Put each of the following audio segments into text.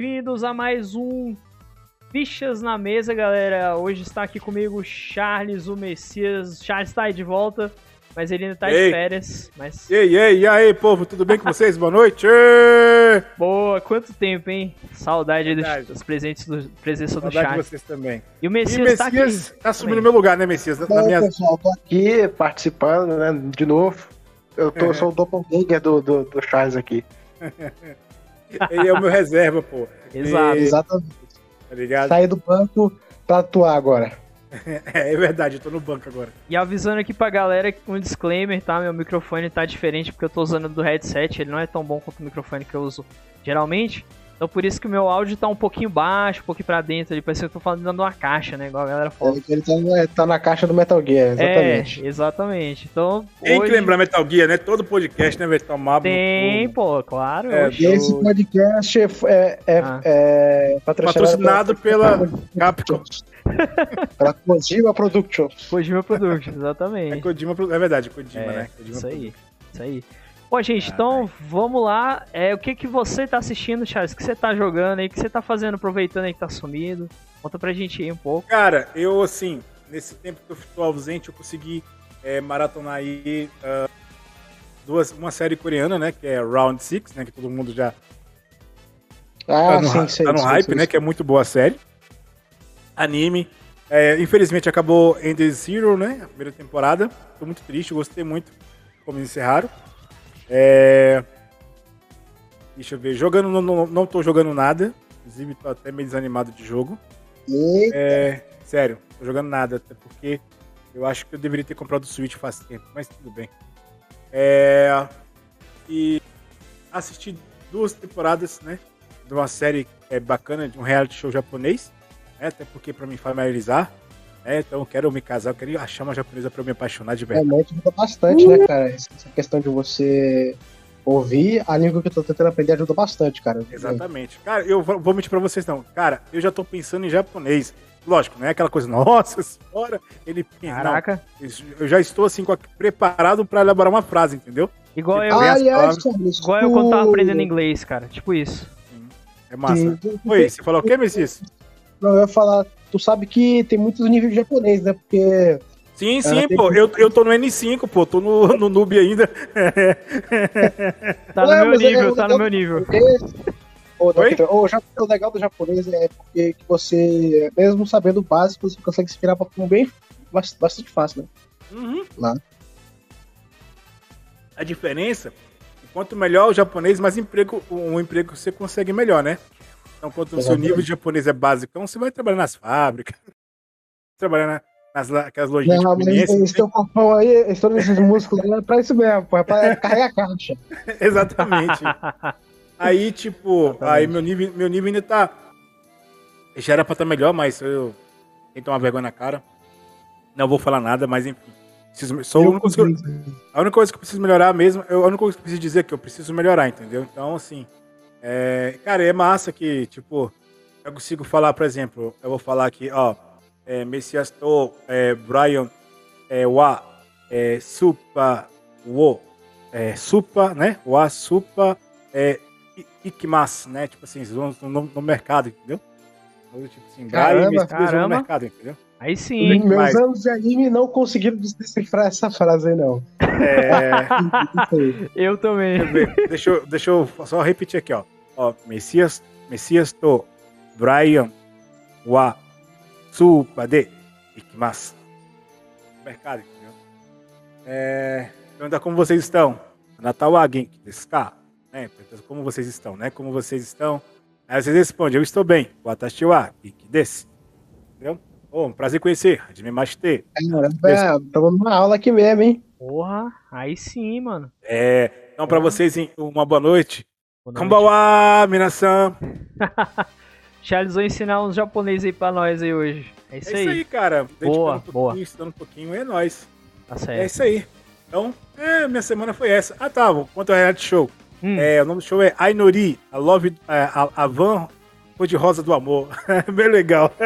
Bem-vindos a mais um Fichas na Mesa, galera. Hoje está aqui comigo Charles, o Messias. Charles está aí de volta, mas ele ainda está de férias. Mas... E aí, e aí, e aí, povo, tudo bem com vocês? Boa noite! Boa, quanto tempo, hein? Saudade dos, dos presentes do presença Saudade do Charles. de vocês também. E o Messias, está aqui. tá assumindo meu lugar, né, Messias? Na, na minha... pessoal, tô aqui participando, né, de novo. Eu tô, sou o doppelganger do, do, do Charles aqui. Ele é o meu reserva, pô. Exato. E- Exatamente. Tá ligado? Saí do banco pra atuar agora. É, é verdade, eu tô no banco agora. E avisando aqui pra galera que um disclaimer, tá? Meu microfone tá diferente porque eu tô usando do headset, ele não é tão bom quanto o microfone que eu uso geralmente. Então por isso que o meu áudio tá um pouquinho baixo, um pouquinho pra dentro, ali parece que eu tô falando dentro de uma caixa, né? Igual a galera fala. Ele, ele tá, na- tá na caixa do Metal Gear, exatamente. É, exatamente. Então, Tem hoje que lembrar Metal Gear, né? Todo podcast, né, vai tomar. tem, no- pô, claro. É. E esse podcast é, é, é, Ah. é Patrocinado pela Capcom. pela Kojima Productions. Kojima Productions, É exatamente. Kojima, é verdade, Kojima, É, né? Kojima Isso aí, isso aí. Bom, gente, então vamos lá. É, o que que você tá assistindo, Charles? O que você tá jogando aí? O que você tá fazendo, aproveitando aí que tá sumido? Conta pra gente aí um pouco. Cara, eu, assim, nesse tempo que eu estou ausente, eu consegui é, maratonar aí ah, duas, uma série coreana, né? Que é Round Six, né? Que todo mundo já Ah, tá no, sim, sim. tá no sim, hype, sim, né? sim. Que é muito boa a série. Anime. É, infelizmente acabou End Zero, né? A primeira temporada. Tô muito triste, gostei muito como encerraram. É... Deixa eu ver. Jogando, não, não, não tô jogando nada. Inclusive, tô até meio desanimado de jogo. É, sério, tô jogando nada, até porque eu acho que eu deveria ter comprado o Switch faz tempo, mas tudo bem. É, e assisti duas temporadas, né, de uma série é, bacana, de um reality show japonês, né, até porque pra me familiarizar, né, então eu quero me casar, eu quero achar uma japonesa pra eu me apaixonar de verdade. realmente ajuda bastante, né, cara? Essa questão de você ouvir a língua que eu tô tentando aprender ajuda bastante, cara. Exatamente. Cara, eu vou mentir pra vocês não. Cara, eu já tô pensando em japonês. Lógico, não é aquela coisa, nossa senhora, ele pensa. Não, Caraca. Eu já estou assim preparado pra elaborar uma frase, entendeu? Igual eu, Tipo, Ah, as aliás, palavras- igual eu quando tava aprendendo inglês, cara. Tipo isso. É massa. Oi, você falou o quê, Messias? Não, eu ia falar, tu sabe que tem muitos níveis de japonês, né? Porque Sim, sim, pô. que- Eu, eu tô no N5, pô. Tô no, no noob ainda. Tá no Ué, meu mas é- nível, é tá no meu nível. japonês- Ô, não, Oi? Peter, ô, já- o legal do japonês é porque que você, mesmo sabendo o básico, você consegue se virar pra um bem bas- bastante fácil, né? Uhum. Lá. A diferença, quanto melhor o japonês, mais emprego, um emprego você consegue melhor, né? Então, quanto o seu nível de japonês é básico, você vai trabalhar nas fábricas, trabalhar na- nas la- aquelas lojinhas de Não, mas conveniência. esse teu corpão aí, esse, todos esses músculos é pra isso mesmo, pô, é pra carregar a caixa. Exatamente. Aí, tipo, Exatamente. aí meu nível, meu nível ainda tá. Já era pra estar melhor, mas eu tenho que tomar vergonha na cara. Não vou falar nada, mas enfim. Preciso, sou a única coisa que eu- A única coisa que eu preciso melhorar mesmo, eu- a única coisa que eu preciso dizer é que eu preciso melhorar, entendeu? Então, assim, é, cara, é massa que, tipo, eu consigo falar, por exemplo, eu vou falar aqui, ó, é, Messias to, é, Brian, é, wa, é, supa, wo, é, supa, né? Wa, supa, é, i- ikimasu, né? Tipo assim, vão no, no mercado, entendeu? Tipo assim, Brian Caramba, no mercado, entendeu? Aí sim. Meus anos de anime não conseguiram decifrar essa frase aí, não. É. Eu também. deixa, eu, deixa eu só repetir aqui, ó. ó Messias, Messias to Brian wa supa de ikimasu. Mercado, entendeu? É, pergunta como vocês estão. Natal genki desu ka? Né? Pergunta como vocês estão, né? Como vocês estão. Aí vocês respondem, eu estou bem. Watashi wa genki desu. Entendeu? Oh, um prazer conhecer. Hajime mashite. É, estamos numa aula aqui mesmo, hein? Porra, aí sim, mano. É, então, para vocês, hein, uma boa noite. Boa noite. Konbawa, minasan. Charles vai ensinar uns japoneses aí pra nós aí hoje. É isso, É isso aí. aí, cara. Dedicando Boa, um boa. estudando um pouquinho, é nóis. Tá É certo. isso aí. Então, é, minha semana foi essa. Ah, tá. Quanto ao reality show. Hum, É, o nome do show é Ainori, a Love, é, a, a Van Cor-de-Rosa do Amor. Bem legal.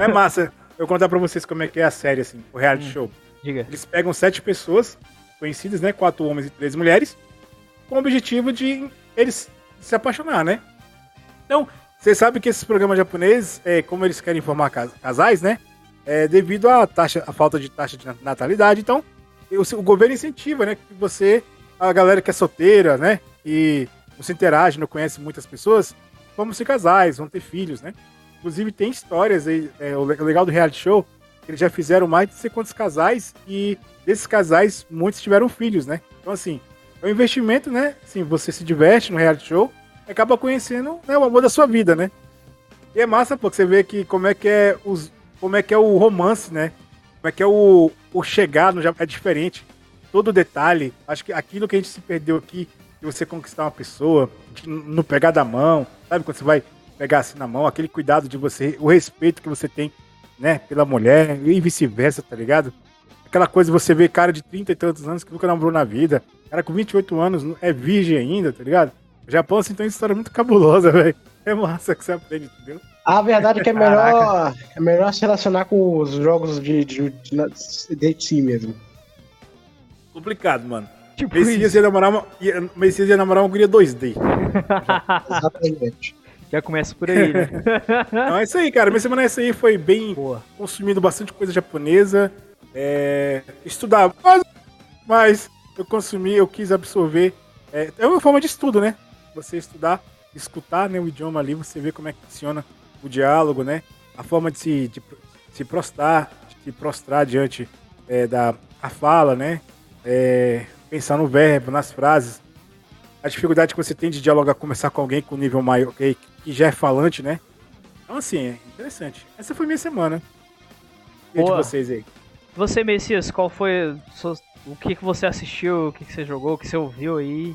é massa. Eu vou contar pra vocês como é que é a série, assim, o reality Hum. show. Diga. Eles pegam sete pessoas conhecidas, né? Quatro homens e três mulheres, com o objetivo de eles se apaixonar, né? Então, você sabe que esses programas japoneses, é, como eles querem formar casais, né? É, devido à taxa, à falta de taxa de natalidade, então o, o governo incentiva, né? Que você, a galera que é solteira, né? E não se interage, não conhece muitas pessoas, vamos ser casais, vão ter filhos, né? Inclusive tem histórias aí, é, o legal do reality show, eles já fizeram mais de sei quantos casais e desses casais muitos tiveram filhos, né? Então assim, é um investimento, né? Assim, você se diverte no reality show, acaba conhecendo né, o amor da sua vida, né? E é massa, pô, que você vê que como é que é os, como é que é o romance, né? Como é que é o, o chegar no é diferente. Todo detalhe, acho que aquilo que a gente se perdeu aqui, de você conquistar uma pessoa, de não pegar da mão, sabe quando você vai pegar assim na mão, aquele cuidado de você, o respeito que você tem, né, pela mulher e vice-versa, tá ligado? Aquela coisa você ver cara de 30 e tantos anos que nunca namorou na vida, cara com 28 anos é virgem ainda, tá ligado? O Japão, assim, tem uma história muito cabulosa, velho. É massa que você aprende, entendeu? A verdade é que é melhor, é melhor se relacionar com os jogos de, de, de, de si mesmo. Complicado, mano. Tipo Messias ia namorar uma, ia, Messias ia namorar uma guria 2D. Exatamente. Já começa por aí, né? Não, é isso aí, cara. Minha semana essa aí foi bem Boa. consumindo bastante coisa japonesa. É, estudar, mas, mas eu consumi, eu quis absorver. É, é uma forma de estudo, né? Você estudar, escutar né, o idioma ali, você vê como é que funciona o diálogo, né? A forma de se, de, se prostrar, de se prostrar diante é, da a fala, né? É, pensar no verbo, nas frases. A dificuldade que você tem de dialogar, conversar com alguém com nível maior, que, que já é falante, né? Então, assim, é interessante. Essa foi minha semana. E de vocês aí? Você, Messias, qual foi o que, que você assistiu, o que, que você jogou, o que você ouviu aí?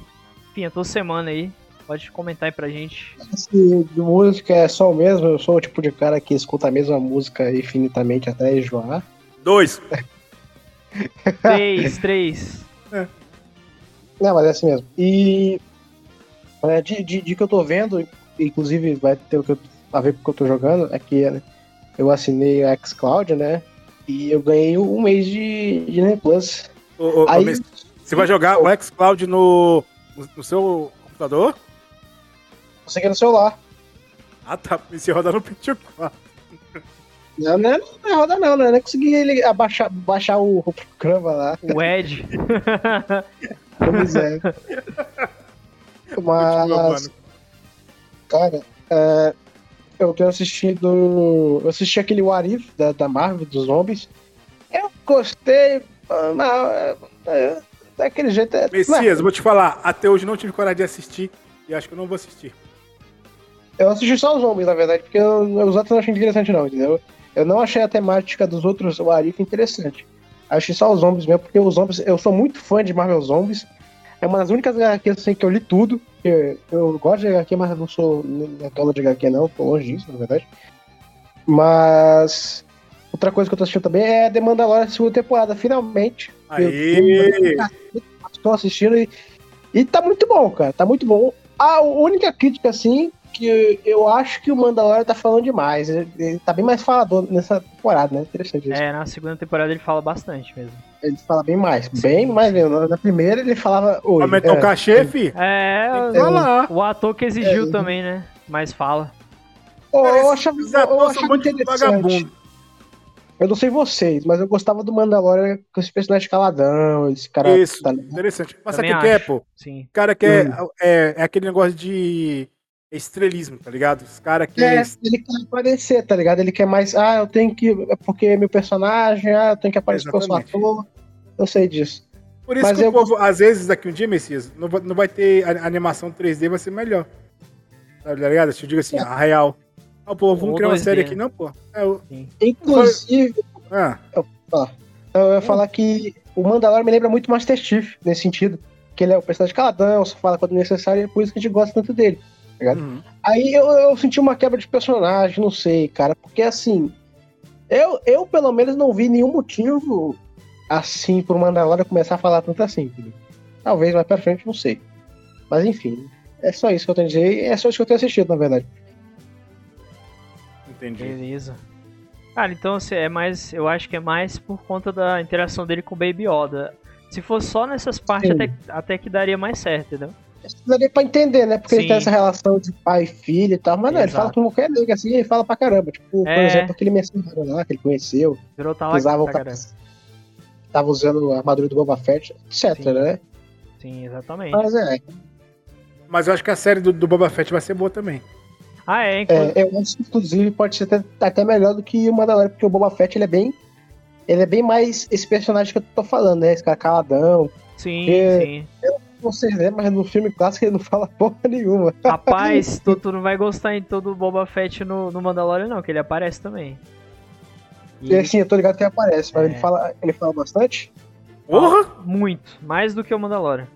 Enfim, a tua semana aí. Pode comentar aí pra gente. Se de música é só o mesmo, eu sou o tipo de cara que escuta a mesma música infinitamente até enjoar. Dois. três, três. É. Não, mas é assim mesmo. E é, de, de, de, que eu tô vendo, inclusive vai ter o que eu, a ver com o que eu tô jogando, é que eu assinei o xCloud, né? E eu ganhei um mês de Disney Plus. Ô, ô, Aí, você vai jogar o xCloud no, no seu computador? Consegui no celular. Ah tá, e se rodar no pt 4. Não, não, não roda não, né? Não consegui ele abaixar, baixar o, o programa lá. O Edge. pois é. Mas. Cara, é, eu tenho assistido. Eu assisti aquele What If da, da Marvel, dos zombies. Eu gostei, mas. É, é, daquele jeito é. Messias, vou te falar, até hoje não tive coragem de assistir e acho que eu não vou assistir. Eu assisti só os zombies, na verdade, porque eu, os outros não achei interessante, não, entendeu? Eu não achei a temática dos outros Warif interessante. Achei só os zombies mesmo, porque os zombies. Eu sou muito fã de Marvel Zombies. É uma das únicas HQs assim, que eu li tudo. Eu, eu gosto de HQ, mas não sou netola de HQ, não. Tô longe disso, na verdade. Mas. Outra coisa que eu tô assistindo também é The Mandalorian segunda temporada, finalmente. Aê! Estou assistindo e, e tá muito bom, cara. Tá muito bom. A única crítica, assim, que eu acho que o Mandalorian tá falando demais. Ele, ele tá bem mais falador nessa temporada, né? Interessante isso. É, na segunda temporada ele fala bastante mesmo. Ele fala bem mais, Sim. bem mais mesmo. Na primeira ele falava. Aumentou é, o cachê, fi? É, é, o ator que exigiu é, também, né? Mas fala. Oh, eu achava, eu achava muito vagabundo. Eu não sei vocês, mas eu gostava do Mandalorian com esse personagem caladão, esse cara. Isso, tá... interessante. Mas sabe o que é, pô? Sim. O cara quer. Hum. É, é aquele negócio de estrelismo, tá ligado? Os caras que. É, ele quer aparecer, tá ligado? Ele quer mais. Ah, eu tenho que. É porque é meu personagem, ah, eu tenho que aparecer porque eu sou ator. Eu sei disso. Por isso Mas que eu... o povo, às vezes, daqui um dia, Messias, não vai, não vai ter a animação 3D, vai ser melhor. Tá ligado? Se eu digo assim, é. a real. Ah, pô, vamos criar uma série aqui, não, pô. É, eu... Inclusive. Ah. Eu, ó, eu ia falar que o Mandalorian me lembra muito Master Chief, nesse sentido. Que ele é o personagem caladão, só fala quando necessário, e é por isso que a gente gosta tanto dele ligado? Uhum. Aí eu, eu senti uma quebra de personagem, não sei, cara, porque assim, eu, eu pelo menos não vi nenhum motivo assim pro Mandalorian começar a falar tanto assim? Talvez mais pra frente, não sei. Mas enfim, é só isso que eu tenho a dizer, é só isso que eu tenho assistido, na verdade. Entendi. Beleza. Cara, então assim, é mais. Eu acho que é mais por conta da interação dele com o Baby Yoda. Se fosse só nessas partes, até, até que daria mais certo, entendeu? Daria pra entender, né? Porque Sim. ele tem essa relação de pai e filho e tal, mas não, ele fala com qualquer nega assim, ele fala pra caramba. Tipo, é. por exemplo, aquele mercenário lá que ele conheceu. Virou tal usava o cara, Tava usando a armadura do Boba Fett, etc, Sim. né? Sim, exatamente. Mas é. Mas eu acho que a série do, do Boba Fett vai ser boa também. Ah, é, inclusive. É, eu acho que, inclusive, pode ser até, até melhor do que o Mandalorian, porque o Boba Fett ele é bem. Ele é bem mais esse personagem que eu tô falando, né? Esse cara caladão. Sim, sim. Eu sei, né? Mas no filme clássico ele não fala porra nenhuma. Rapaz, tu, tu não vai gostar em todo o Boba Fett no, no Mandalorian, não, que ele aparece também. E... É, sim, eu tô ligado que ele aparece, mas é. ele, fala, ele fala bastante? Porra! Muito, mais do que o Mandalorian.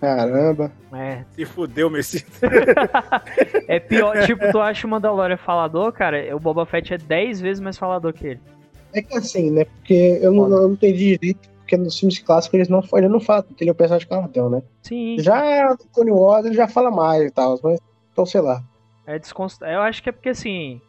Caramba. É. Se fudeu, Messi. é pior, tipo, tu acha o Mandalorian falador, cara? O Boba Fett é 10 vezes mais falador que ele. É que assim, né? Porque eu não, eu não entendi direito, porque nos filmes clássicos eles não, ele não fala, ele é o personagem cartão, né? Sim. Já no Tony Wars ele já fala mais e tal, mas então sei lá. É desconst... Eu acho que é porque assim,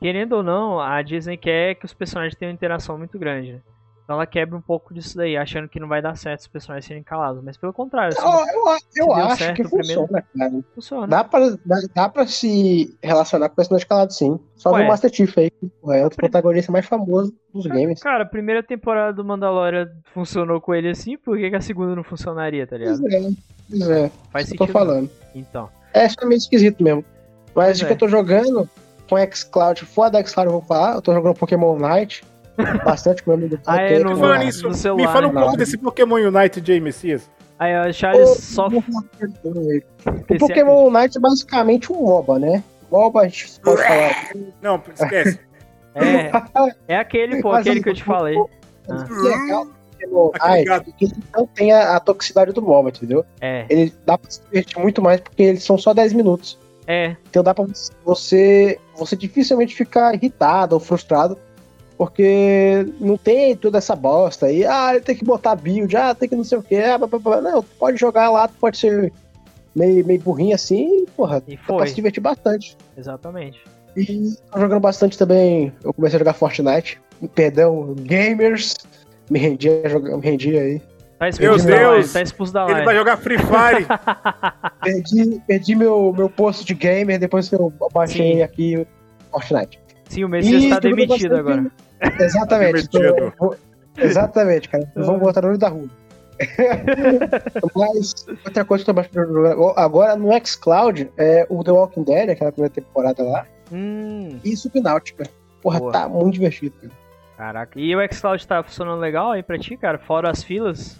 querendo ou não, a Disney quer que os personagens tenham uma interação muito grande, né? Então ela quebra um pouco disso daí, achando que não vai dar certo os personagens serem calados. Mas pelo contrário. Se, eu, eu, eu acho que funciona, primeiro... cara. Funciona. Dá pra, dá, dá pra se relacionar com personagens calados, sim. Só Ué. o Master Chief aí, é outro protagonista mais famoso dos games. Cara, a primeira temporada do Mandalorian funcionou com ele assim, por que, que a segunda não funcionaria, tá ligado? Pois é, pois é. Faz sentido. tô falando. Então. É, isso é meio esquisito mesmo. Mas o que eu tô jogando com xCloud, fora da xCloud eu vou falar, eu tô jogando Pokémon Night bastante com o meu amigo ah, é, no, no, no celular, Me fala um pouco desse Pokémon Unite, Jay Messias. Aí, o Charles só. O Pokémon Unite é basicamente um MOBA, né? MOBA a gente pode falar. Não, esquece. é, é aquele, pô, aquele que eu te falei. Ah. ele não tem a, a, toxicidade do MOBA, entendeu? É. Ele dá pra se divertir muito mais porque eles são só 10 minutos. É. Então dá pra você, você dificilmente ficar irritado ou frustrado porque não tem toda essa bosta aí. Ah, tem que botar build, ah, tem que não sei o que. Ah, não, pode jogar lá, pode ser meio, meio burrinho assim, porra, e foi. dá pra se divertir bastante. Exatamente. E tô jogando bastante também. Eu comecei a jogar Fortnite. Perdão, gamers. Me rendi, me rendi aí. Tá expulso meu Deus! Live, tá expulso da live. Ele vai jogar Free Fire! perdi perdi meu, meu posto de gamer depois que eu baixei Sim. aqui Fortnite. Sim, o Messias está demitido agora. Exatamente. tô, exatamente, cara. Vamos botar no olho da rua. Mas outra coisa que eu tô bastante agora no xCloud é o The Walking Dead, aquela primeira temporada lá. Hum. E Subnáutica. Porra, Boa. tá muito divertido, cara. Caraca, e o xCloud tá funcionando legal aí pra ti, cara? Fora as filas?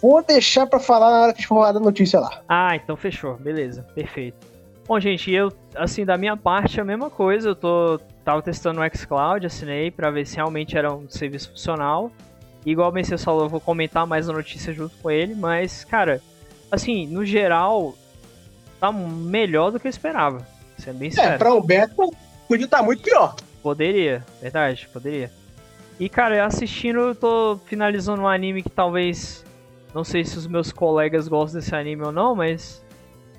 Vou deixar pra falar na hora que for da notícia lá. Ah, então fechou. Beleza, perfeito. Bom, gente, eu, assim, da minha parte, a mesma coisa. Eu tô tava testando o xCloud, assinei para ver se realmente era um serviço funcional. E igual o Messias falou, eu vou comentar mais a notícia junto com ele, mas, cara, assim, no geral, tá melhor do que eu esperava. Sendo bem sincero. É, pra um beta, podia estar tá muito pior. Poderia, verdade, poderia. E, cara, assistindo, eu tô finalizando um anime que talvez. Não sei se os meus colegas gostam desse anime ou não, mas.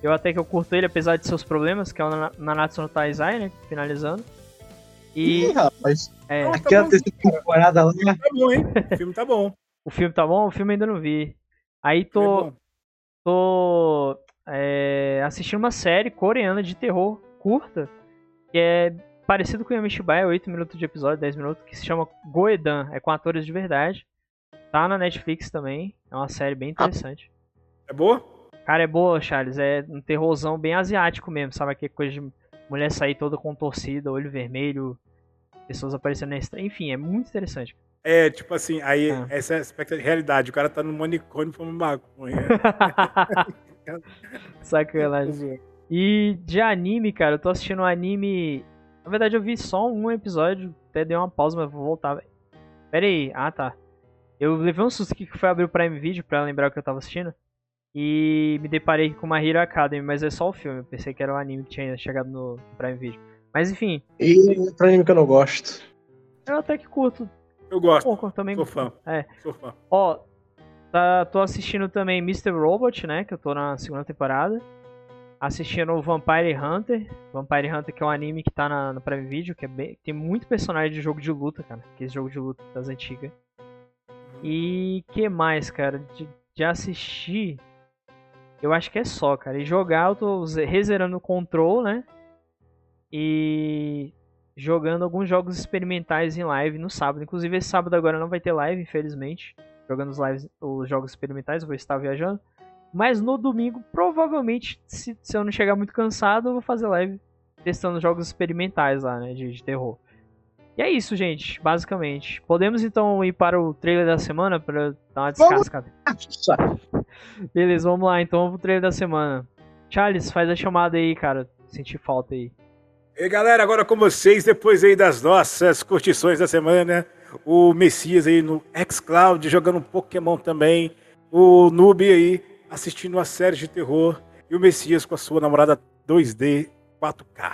Eu até que eu curto ele, apesar de seus problemas, que é o Nanatsu no Taizai, né? Finalizando. E. Ih, rapaz. É. Aquela tá terceira temporada lá. Tá bom, hein? O filme tá bom. o filme tá bom? O filme ainda não vi. Aí tô. É tô. É, assistindo uma série coreana de terror curta. Que é parecido com Yamishibai, é 8 minutos de episódio, 10 minutos, que se chama Goedan. É com atores de verdade. Tá na Netflix também. É uma série bem interessante. É boa? Cara, é boa, Charles. É um terrorzão bem asiático mesmo, sabe? Aquela coisa de mulher sair toda contorcida, olho vermelho, pessoas aparecendo na estrada. Enfim, é muito interessante. É, tipo assim, aí ah. essa é a aspecto de realidade. O cara tá no manicômio fumando maconha. Sacanagem. E de anime, cara, eu tô assistindo um anime. Na verdade, eu vi só um episódio, até dei uma pausa, mas vou voltar. Pera aí, ah tá. Eu levei um susto aqui que foi abrir o Prime Video pra lembrar o que eu tava assistindo. E me deparei com uma Hero Academy, mas é só o filme. Eu pensei que era o um anime que tinha chegado no Prime Video. Mas enfim. E outro anime que eu não gosto. Eu até que curto. Eu gosto. Pouco, também Sou fã. É. Sou fã. Ó, tá, tô assistindo também Mr. Robot, né? Que eu tô na segunda temporada. Assistindo Vampire Hunter. Vampire Hunter, que é um anime que tá na, no Prime Video, que é bem, tem muito personagem de jogo de luta, cara. Que é esse jogo de luta das antigas. E que mais, cara? De, de assistir. Eu acho que é só, cara. E jogar, eu tô rezerando o Control, né? E jogando alguns jogos experimentais em live no sábado. Inclusive, esse sábado agora não vai ter live, infelizmente. Jogando os, lives, os jogos experimentais, eu vou estar viajando. Mas no domingo, provavelmente, se, se eu não chegar muito cansado, eu vou fazer live testando jogos experimentais lá, né? De, de terror. E é isso, gente, basicamente. Podemos então ir para o trailer da semana para dar uma descascada. Beleza, vamos lá então pro trailer da semana. Charles, faz a chamada aí, cara. Senti falta aí. E galera, agora com vocês, depois aí das nossas curtições da semana, o Messias aí no xCloud jogando um Pokémon também, o Noob aí assistindo uma série de terror e o Messias com a sua namorada 2D 4K.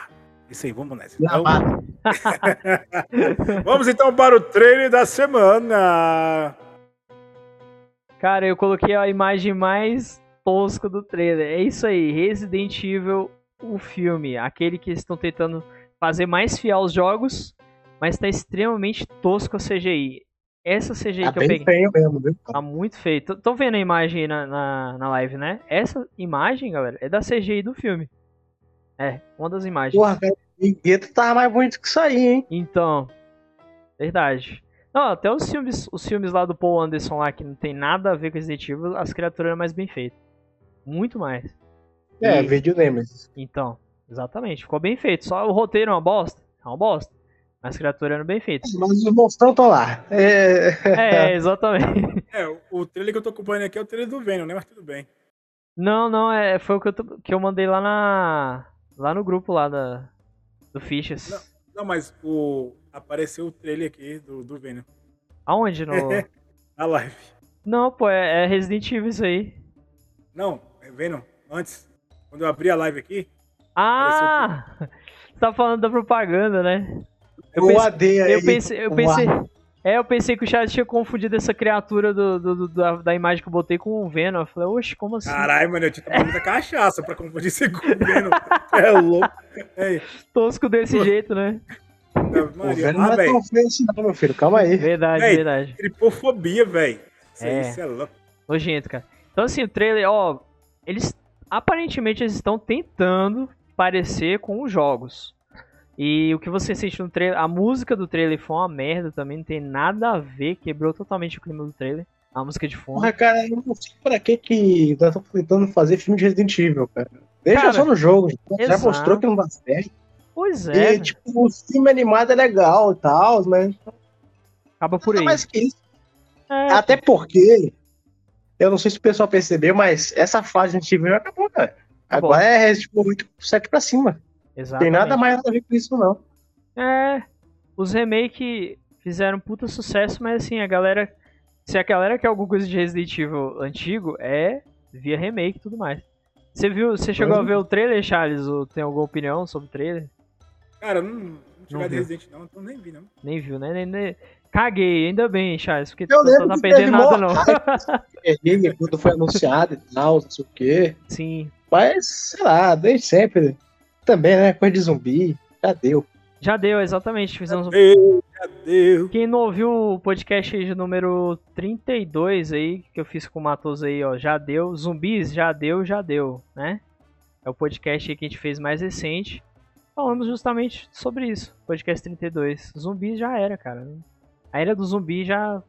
Isso aí, vamos nessa. Então... vamos então para o trailer da semana. Cara, eu coloquei a imagem mais tosca do trailer. É isso aí, Resident Evil o filme, aquele que estão tentando fazer mais fiel aos jogos, mas tá extremamente tosco a CGI. Essa CGI tá que eu peguei. Feio mesmo, viu? Tá muito feio. Estão vendo a imagem aí na, na, na, live, né? Essa imagem, galera, é da CGI do filme. É, uma das imagens. Porra, cara, o gueto tava mais bonito que isso aí, hein? Então. Verdade. Não, até os filmes, os filmes lá do Paul Anderson lá, que não tem nada a ver com Resident Evil, as criaturas eram mais bem feitas. Muito mais. É, e... vídeo Nemesis. Então, exatamente. Ficou bem feito. Só o roteiro é uma bosta. É uma bosta. Mas as criaturas eram bem feitas. Mas os monstrão estão lá. É... é, exatamente. É, o trailer que eu tô acompanhando aqui é o trailer do Venom, né? Mas tudo bem. Não, não, é, foi o que eu, tô, que eu mandei lá na. Lá no grupo lá da. Do Fichas. Não, não, mas o. Apareceu o trailer aqui do, do Venom. Aonde? No. na live. Não, pô, é, é Resident Evil isso aí. Não, é Venom. Antes. Quando eu abri a live aqui. Ah! Você tá falando da propaganda, né? Eu pensei, AD aí. Eu pensei, eu pensei, é, eu pensei que o chat tinha confundido essa criatura do, do, do da, da, imagem que eu botei com o Venom. Eu falei, oxe, como assim? Caralho, mano, eu tinha tomado muita cachaça pra confundir isso com o Venom. É louco. É. Tosco desse Pô. jeito, né? Maria, o Venom ah, não é tão feio assim, não, meu filho. Calma aí. Verdade, véi, verdade. Tripofobia, velho. Isso, é. isso é louco. Nojento, cara. Então, assim, o trailer, ó, eles aparentemente eles estão tentando parecer com os jogos. E o que você sente no trailer, a música do trailer foi uma merda também, não tem nada a ver, quebrou totalmente o clima do trailer. A música de fundo. Porra, cara, eu não sei pra que que nós estamos tentando fazer filme de Resident Evil, cara. Deixa cara, só no jogo, já exato. mostrou que não dá certo. Pois é. E, tipo, o filme animado é legal e tal, mas. Acaba por aí. mais que isso. É. Até porque eu não sei se o pessoal percebeu, mas essa fase de Evil acabou, cara. Agora é tipo, muito 7 pra cima. Exatamente. Tem nada mais a ver com isso, não. É. Os remake fizeram puta sucesso, mas assim, a galera. Se a galera quer alguma coisa de Resident Evil antigo, é via remake e tudo mais. Você viu, você chegou a ver o trailer, Charles? Ou tem alguma opinião sobre o trailer? Cara, não, não cheguei de Resident não, então nem vi, não. Nem viu, né? Nem, nem... Caguei, ainda bem, Charles, porque eu não tá perdendo nada, não. Quando foi anunciado e tal, não sei o quê. Sim. Mas, sei lá, desde sempre. Também, né? Coisa de zumbi, já deu. Já deu, exatamente. Fizemos já deu, já deu. Quem não ouviu o podcast de número 32 aí, que eu fiz com o Matos aí, ó, já deu. Zumbis, já deu, já deu, né? É o podcast que a gente fez mais recente. Falamos justamente sobre isso. Podcast 32. Zumbis já era, cara. A era do zumbi já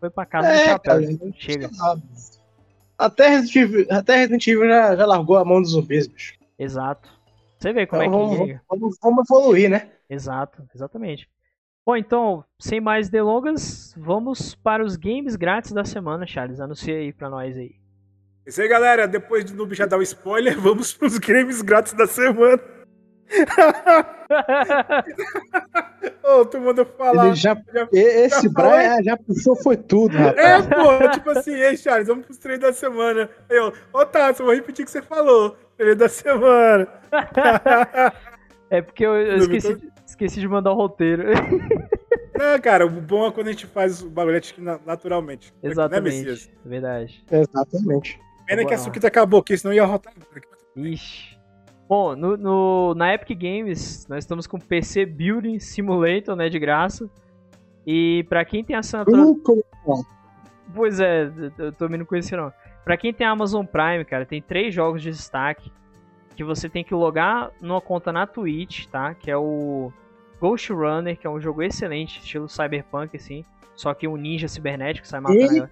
foi pra casa é, do chapéu. Cara, Chega. Até Resident Evil, até Resident Evil já, já largou a mão dos zumbis, bicho. Exato. Você vê como então, é que. Vamos, vamos, vamos evoluir, né? Exato, exatamente. Bom, então, sem mais delongas, vamos para os games grátis da semana, Charles. Anuncia aí pra nós aí. Isso aí, galera. Depois do Noob já dar o spoiler, vamos para os games grátis da semana. Ô, oh, tu mandou falar. Ele já, já esse já Brian já puxou, foi tudo, rapaz. É, pô, tipo assim, ei, Charles, vamos pros treinos da semana. Aí, ó, ô, vou repetir o que você falou. Treino da semana. é porque eu, eu esqueci, esqueci de mandar o roteiro. Não, cara, o bom é quando a gente faz o bagulho naturalmente. Né, Exatamente. Né, Verdade. Exatamente. Pena que a Suquita acabou aqui, senão ia rotar. Ixi. Bom, no, no, na Epic Games, nós estamos com PC Building Simulator, né, de graça. E para quem tem assinatura... Uh, pois é, eu também não conheci não. Pra quem tem Amazon Prime, cara, tem três jogos de destaque que você tem que logar numa conta na Twitch, tá? Que é o Ghost Runner, que é um jogo excelente, estilo cyberpunk, assim. Só que um ninja cibernético sai matando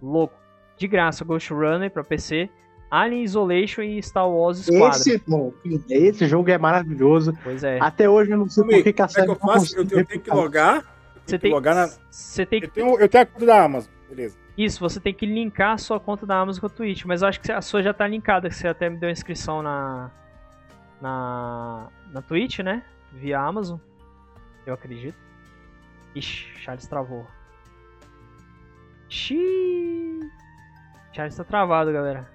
Louco. De graça, Ghost Runner pra PC. Alien Isolation e Star Wars Squadron. Esse, esse jogo é maravilhoso. Pois é. Até hoje eu não sei por que, que a série. É que eu, faço? Eu, eu tenho que logar. Você tem, logar na... você tem eu, tenho, eu tenho a conta da Amazon, beleza. Isso, você tem que linkar a sua conta da Amazon com a Twitch, mas eu acho que a sua já tá linkada, que você até me deu inscrição na na na Twitch, né? Via Amazon. Eu acredito. Ixi, Charles travou. Xiii. Charles tá travado, galera.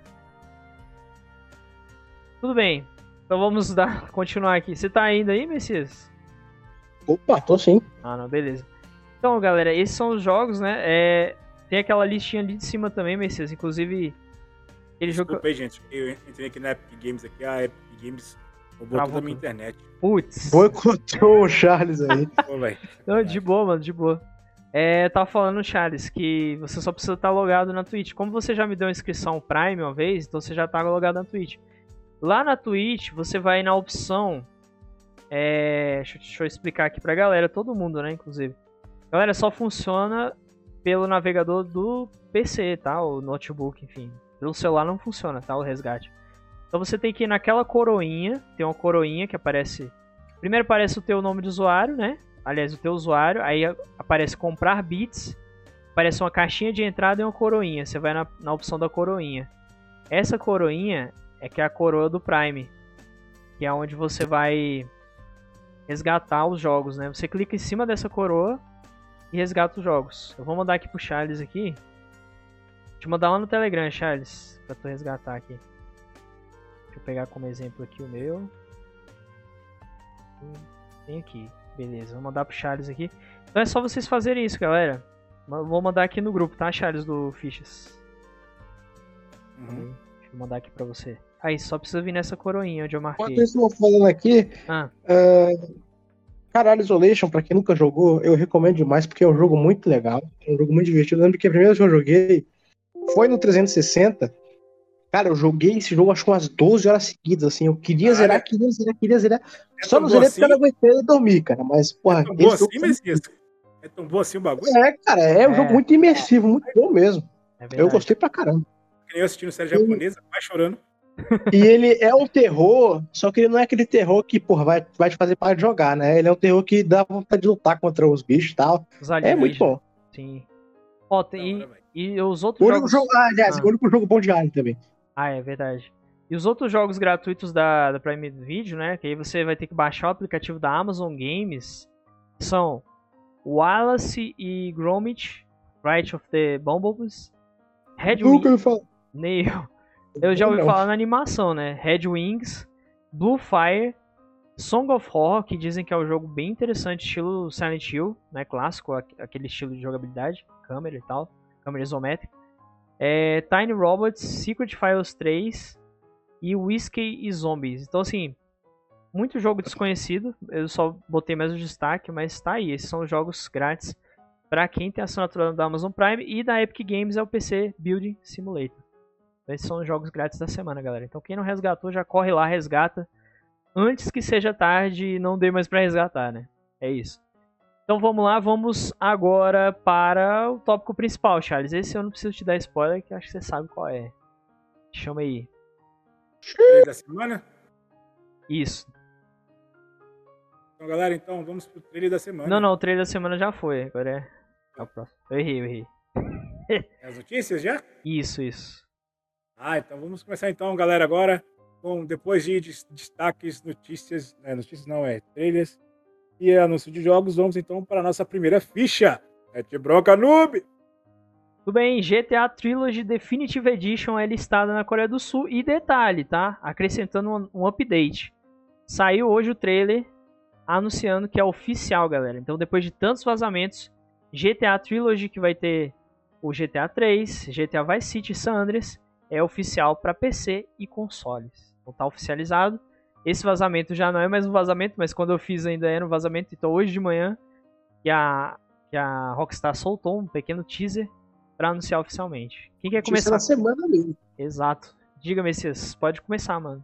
Tudo bem. Então vamos dar, continuar aqui. Você tá ainda aí, Messias? Opa, tô sim. Ah, não, beleza. Então, galera, esses são os jogos, né? É, tem aquela listinha ali de cima também, Messias. Inclusive, aquele jogo. Desculpa aí, gente. Eu entrei aqui na Epic Games aqui. A Epic Games roubou toda a minha internet. Putz. Boicotou o Charles aí. Pô, Não, de boa, mano, de boa. É, tava falando, Charles, que você só precisa estar logado na Twitch. Como você já me deu inscrição Prime uma vez, então você já tá logado na Twitch. Lá na Twitch, você vai na opção. É, deixa, deixa eu explicar aqui pra galera, todo mundo, né, inclusive. Galera, só funciona pelo navegador do PC, tá? O notebook, enfim. Pelo celular não funciona, tá? O resgate. Então você tem que ir naquela coroinha, tem uma coroinha que aparece. Primeiro aparece o teu nome de usuário, né? Aliás, o teu usuário, aí aparece comprar bits, aparece uma caixinha de entrada e uma coroinha. Você vai na, na opção da coroinha. Essa coroinha é que é a coroa do Prime, que é onde você vai resgatar os jogos, né? Você clica em cima dessa coroa e resgata os jogos. Eu vou mandar aqui pro Charles aqui. Deixa eu mandar lá no Telegram, Charles, pra tu resgatar aqui. Deixa eu pegar como exemplo aqui o meu. Tem aqui. Beleza, vou mandar pro Charles aqui. Então é só vocês fazerem isso, galera. Vou mandar aqui no grupo, tá, Charles, do Fichas. Uhum. Deixa eu mandar aqui pra você. Aí, só precisa vir nessa coroinha onde eu marquei. Enquanto eu estou falando aqui, ah. uh, Caralho, Isolation, pra quem nunca jogou, eu recomendo demais, porque é um jogo muito legal, é um jogo muito divertido. Eu lembro que a primeira vez que eu joguei foi no 360. Cara, eu joguei esse jogo acho que umas 12 horas seguidas, assim. Eu queria Caralho. zerar, queria zerar, queria zerar. É Só não zerei assim? porque eu não aguentei dormir, cara. Mas, porra. É tão bom assim, Messias? É tão bom assim o bagulho? É, cara, é, é um jogo muito imersivo, muito bom mesmo. É eu gostei pra caramba. Eu assistindo série japonesa, vai chorando. E ele é um terror, só que ele não é aquele terror que, porra, vai, vai te fazer parar de jogar, né? Ele é um terror que dá vontade de lutar contra os bichos e tal. é muito bom. Sim. Ó, tem, e, e, os outros o jogos... Jogo, ah, aliás, ah. o único jogo bom de Alien também. Ah, é verdade. E os outros jogos gratuitos da, da Prime Video, né? Que aí você vai ter que baixar o aplicativo da Amazon Games. São Wallace e Gromit, Right of the Bumblebees, Red Wing, Nail, eu já ouvi falar na animação, né? Red Wings, Blue Fire, Song of Horror, que dizem que é um jogo bem interessante, estilo Silent Hill, né? Clássico, aquele estilo de jogabilidade, câmera e tal, câmera isométrica. É, Tiny Robots, Secret Files 3 e Whiskey e Zombies. Então, assim, muito jogo desconhecido. Eu só botei mais o destaque, mas tá aí. Esses são os jogos grátis para quem tem assinatura da Amazon Prime e da Epic Games é o PC Building Simulator. Esses são os jogos grátis da semana, galera. Então quem não resgatou, já corre lá, resgata. Antes que seja tarde e não dê mais para resgatar, né? É isso. Então vamos lá, vamos agora para o tópico principal, Charles. Esse eu não preciso te dar spoiler, que acho que você sabe qual é. Chama aí. Trailer da semana? Isso. Então, galera, então vamos pro trailer da semana. Não, não, o trailer da semana já foi. Agora é, é o próximo. Eu errei, eu errei. É as notícias já? Isso, isso. Ah, então vamos começar então, galera, agora com depois de destaques, notícias, né, notícias não é trailers e anúncio de jogos, vamos então para a nossa primeira ficha. É de bronca noob. Tudo bem, GTA Trilogy Definitive Edition é listada na Coreia do Sul e detalhe, tá? Acrescentando um, update. Saiu hoje o trailer anunciando que é oficial, galera. Então, depois de tantos vazamentos, GTA Trilogy que vai ter o GTA 3, GTA Vice City San Andreas é oficial para PC e consoles. Então tá oficializado. Esse vazamento já não é mais um vazamento, mas quando eu fiz ainda era um vazamento. Então hoje de manhã que a, que a Rockstar soltou um pequeno teaser para anunciar oficialmente. Quem quer começar? na semana mesmo. Exato. Diga, Messias, pode começar, mano.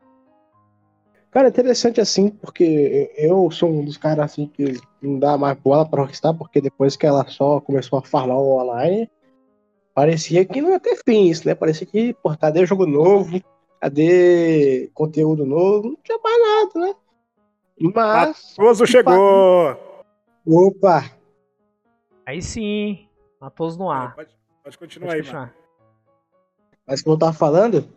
Cara, é interessante assim, porque eu sou um dos caras assim que não dá mais bola pra Rockstar, porque depois que ela só começou a farmar o online, parecia que não ia ter fim isso, né? Parecia que, pô, cadê jogo novo? Cadê conteúdo novo? Não tinha mais nada, né? Mas. Matoso chegou! Opa! Aí sim, Matoso no ar. Pode, pode continuar pode aí, mano. Mas como eu tava falando,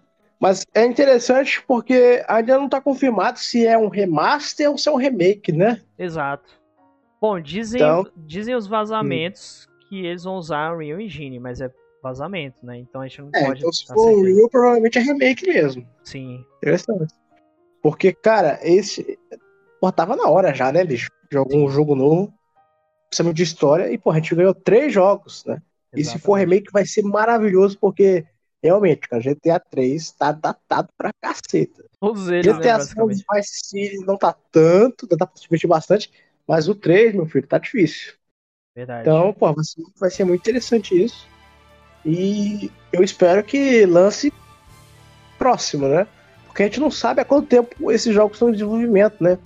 mas é interessante porque ainda não está confirmado se é um remaster ou se é um remake, né? Exato. Bom, dizem, então, dizem os vazamentos hum. que eles vão usar o Real Engine, mas é vazamento, né? Então a gente não é, pode. Então, se for o Real, provavelmente é remake mesmo. Sim. Interessante. Porque, cara, esse. Pô, tava na hora já, né, bicho? De algum Sim. jogo novo. Precisamos de história. E, pô, a gente ganhou três jogos, né? Exatamente. E se for remake, vai ser maravilhoso, porque realmente, cara, GTA 3 tá datado pra caceta. Todos eles, GTA né, Vice não tá tanto, dá pra se divertir bastante, mas o 3, meu filho, tá difícil. Verdade. Então, pô, vai ser, vai ser muito interessante isso. E eu espero que lance próximo, né? Porque a gente não sabe há quanto tempo esses jogos estão em desenvolvimento, né?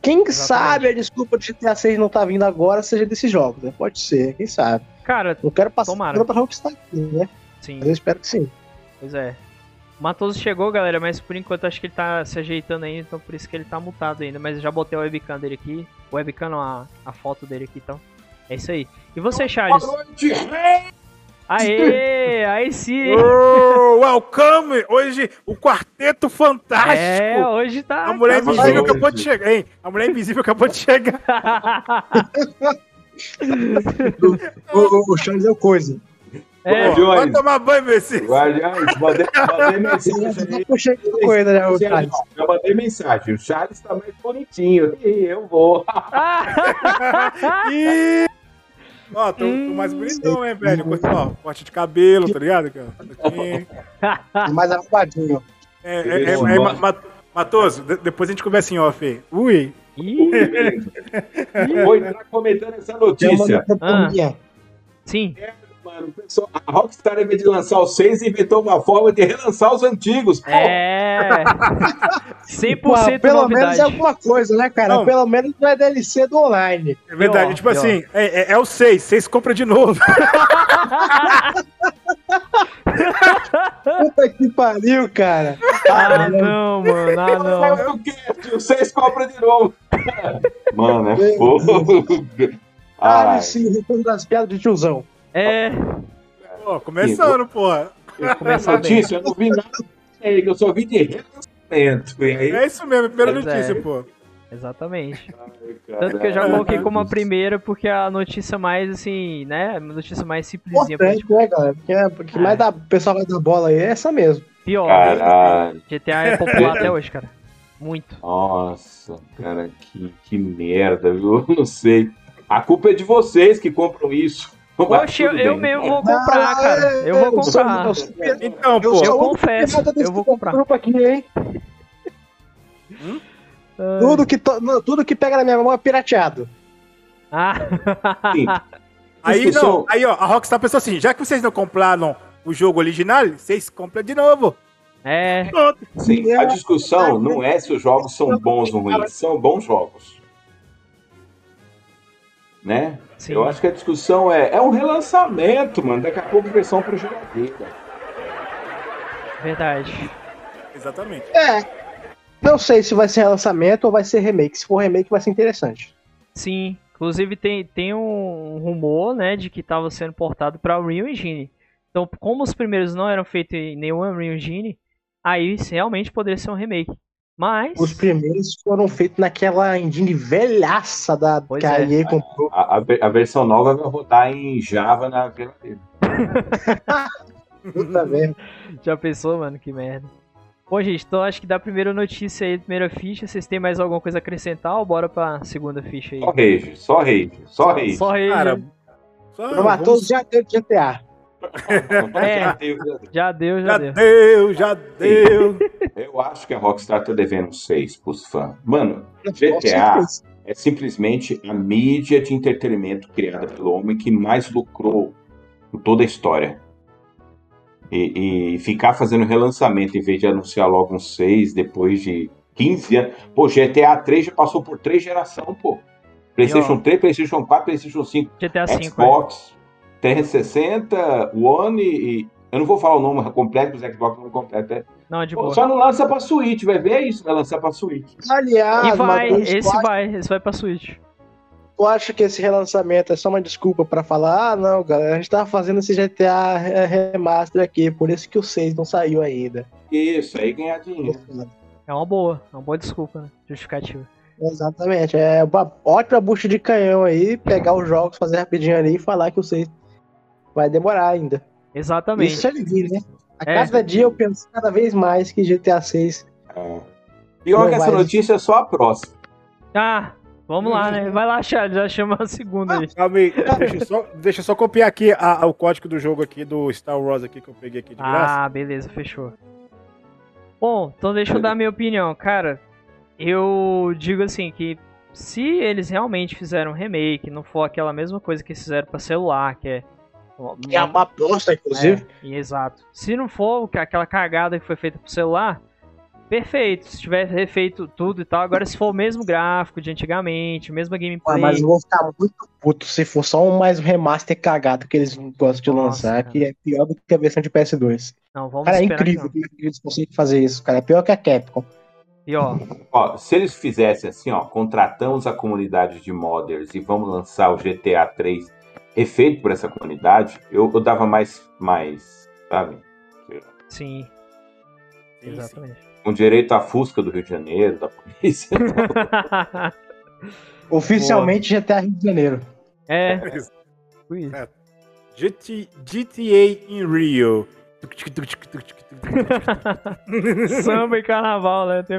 Quem Exatamente. sabe a desculpa de GTA 6 não tá vindo agora seja desses jogos, né? Pode ser, quem sabe. Cara, não quero passar tomara. pra Rockstar aqui, né? Sim. Mas eu espero que sim. Pois é. O Matoso chegou, galera, mas por enquanto acho que ele tá se ajeitando ainda, então por isso que ele tá mutado ainda. Mas eu já botei o webcam dele aqui. O webcam não, a, a foto dele aqui, então. É isso aí. E você, Charles? Boa noite, Aê, aí sim! Oh, welcome! Hoje o quarteto fantástico! É, hoje tá. A mulher tá invisível acabou de chegar, hein? A mulher invisível acabou de chegar. o, o, o Charles é o coisa. É, Guardiões. Vai tomar banho, Messi. Guardiões, mandei, mandei mensagem. Coisa, né, o Charles. Já mandei mensagem. O Charles tá mais bonitinho. E eu vou. e... Ó, tô, tô, mais bonitão, hein, velho? Ó, corte de cabelo, tá ligado? Aqui. mais arrumadinho. É, é, é, é Matoso, depois a gente conversa em off aí. Ui. Vou entrar comentando essa notícia. Ah. Sim. É, mano. A Rockstar, em vez de lançar os seis, inventou uma forma de relançar os antigos. Pô. É. 100% Pô, Pelo novidade. menos é alguma coisa, né, cara? Não. Pelo menos não é DLC do online. É verdade. Pior, tipo pior. assim, é, é, é o seis. Seis compra de novo. Puta que pariu, cara. Ah, não, mano. Ah, não. O seis compra de novo. Mano, é fogo. Ah, sim, retorno das piadas de tiozão. É. Pô, começando, pô. Começou notícia, eu não vi nada é, eu só vi de relançamento. Aí... É isso mesmo, primeira notícia, é. pô. Exatamente. Ai, Tanto que eu já coloquei como a primeira, porque a notícia mais assim, né? A notícia mais simplesinha. Importante, né, galera? Porque, é, porque é. mais da, o pessoal vai dar bola aí é essa mesmo. Pior. Caralho. GTA é popular até hoje, cara. Muito. Nossa, cara, que, que merda, viu? Eu não sei. A culpa é de vocês que compram isso. Poxa, eu, eu mesmo vou comprar, cara. Eu vou comprar. Então, pô. Eu confesso, eu vou comprar. Grupo aqui, hein? Hum? Tudo, que to... tudo que pega na minha mão é pirateado. Ah. Aí não, aí ó, a Rockstar pensou assim, já que vocês não compraram o jogo original, vocês compram de novo. É. Sim, a discussão não é se os jogos são bons ou ruins, são bons jogos. Né? Sim. Eu acho que a discussão é, é um relançamento, mano. Daqui a pouco versão para jogadeira. Verdade. Exatamente. É. Não sei se vai ser relançamento ou vai ser remake. Se for remake, vai ser interessante. Sim. Inclusive tem, tem um rumor, né, de que estava sendo portado para Unreal Engine. Então, como os primeiros não eram feitos em nenhum Unreal Engine, aí realmente poderia ser um remake. Mas. Os primeiros foram feitos naquela engine velhaça da pois que a EA é. comprou. A, a, a, versão nova vai rodar em Java na geladeira. Puta merda. Já pensou, mano? Que merda. Bom, gente, então acho que da primeira notícia aí, primeira ficha, vocês têm mais alguma coisa a acrescentar ou bora pra segunda ficha aí? Só rage, só rage, só rage. Só rage. Cara, só, vamos... já deu GTA. É, já deu, já, já deu. deu. Já deu, Eu acho que a Rockstar tá devendo 6 pros fãs. Mano, GTA é simplesmente a mídia de entretenimento criada pelo homem que mais lucrou em toda a história. E, e, ficar fazendo relançamento em vez de anunciar logo um 6 depois de 15 anos. Pô, GTA 3 já passou por três gerações, pô. PlayStation e, 3, PlayStation 4, PlayStation 5, GTA Xbox, 360, One e. Eu não vou falar o nome completo dos Xbox, não completo. É. Não, de Pô, boa. Só não lança pra Switch, vai ver isso, vai lançar pra Switch. Aliás, e vai, esse vai, esse vai pra Switch. Tu acha que esse relançamento é só uma desculpa para falar, ah, não, galera, a gente tava fazendo esse GTA remaster aqui, por isso que o 6 não saiu ainda. Isso, aí ganhar dinheiro. É uma boa, é uma boa desculpa, né? Justificativa. Exatamente, é uma ótima bucha de canhão aí, pegar os jogos, fazer rapidinho ali e falar que o 6 vai demorar ainda. Exatamente. Isso é vir, né? A é. cada dia eu penso cada vez mais que GTA 6. É. Pior que essa notícia é só a próxima. Ah, Vamos lá, né? Vai lá, Charles, já chama a segunda aí. Calma aí, deixa eu só, deixa eu só copiar aqui a, a, o código do jogo aqui, do Star Wars aqui, que eu peguei aqui de graça. Ah, beleza, fechou. Bom, então deixa eu dar minha opinião. Cara, eu digo assim que se eles realmente fizeram um remake, não for aquela mesma coisa que eles fizeram pra celular, que é... Que é uma bosta, inclusive. É, exato. Se não for aquela cagada que foi feita pro celular, perfeito. Se tiver refeito tudo e tal. Agora, se for o mesmo gráfico de antigamente, mesma gameplay. mas eu vou ficar muito puto se for só um mais remaster cagado que eles gostam de Nossa, lançar, cara. que é pior do que a versão de PS2. Não, vamos Cara, é incrível que eles conseguem fazer isso, cara. É pior que a Capcom. E ó. ó, se eles fizessem assim, ó, contratamos a comunidade de modders e vamos lançar o GTA 3 refeito por essa comunidade, eu, eu dava mais, mais, sabe? Sim. Exatamente com direito à Fusca do Rio de Janeiro, da polícia. Oficialmente Boa. GTA Rio de Janeiro. É. é. GT, GTA em Rio. Samba e carnaval, né?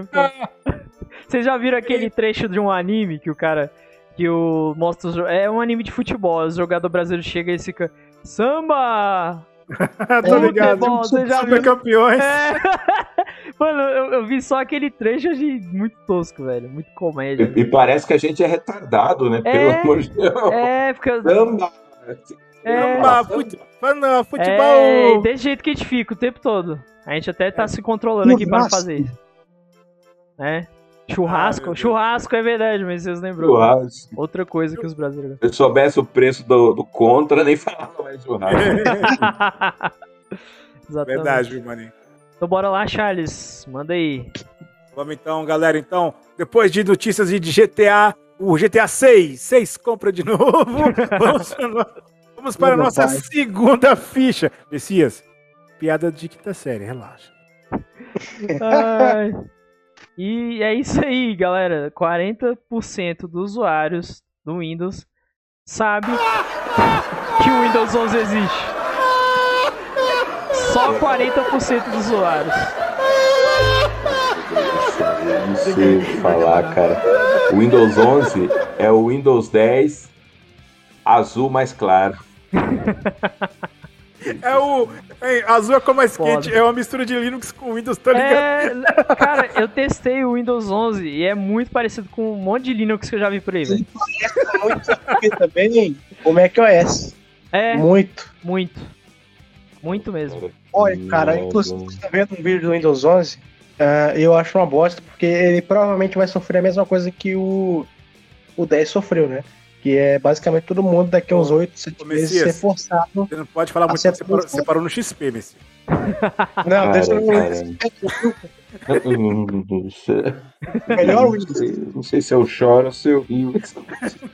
Vocês já viram aquele trecho de um anime que o cara. Que o mostra. É um anime de futebol. O jogador brasileiro chega e fica. Samba! Tô ligado. Você já Super campeões. É. Mano, eu, eu, vi só aquele trecho e achei muito tosco, velho. Muito comédia. E, e, parece que a gente é retardado, né? É, Pelo amor de Deus. É, fica. Samba! É, Samba, futebol. futebol. É, desse jeito que a gente fica o tempo todo. A gente até tá é. se controlando aqui para fazer isso. É. Churrasco, ah, churrasco é verdade, mas vocês lembrou. Churrasco. Outra coisa que os brasileiros. Se eu soubesse o preço do, do contra, nem falava mais churrasco. Exatamente. Verdade, viu, maninho? Então bora lá, Charles. Manda aí. Vamos então, galera. Então, depois de notícias de GTA, o GTA 6, 6 compra de novo. vamos, vamos para a nossa pai. segunda ficha. Messias, piada de quinta série, relaxa. Ai. E é isso aí, galera. 40% dos usuários do Windows sabe que o Windows 11 existe. Só 40% dos usuários. Eu não sei falar, cara. O Windows 11 é o Windows 10 azul mais claro. É o. Hein, azul é como mais quente, é uma mistura de Linux com Windows, tá ligado? É, cara, eu testei o Windows 11 e é muito parecido com um monte de Linux que eu já vi por aí, velho. muito também o macOS. É. Muito. Muito. Muito mesmo. Olha, cara, inclusive você tá vendo um vídeo do Windows 11, uh, eh, eu acho uma bosta, porque ele provavelmente vai sofrer a mesma coisa que o, o 10 sofreu, né? Que é basicamente todo mundo daqui a uns 8, 7 meses ser forçado. Você não pode falar muito, você parou, você parou no XP, Messi. Não, cara, deixa eu. Melhor Windows. Não sei se eu choro ou se eu rio.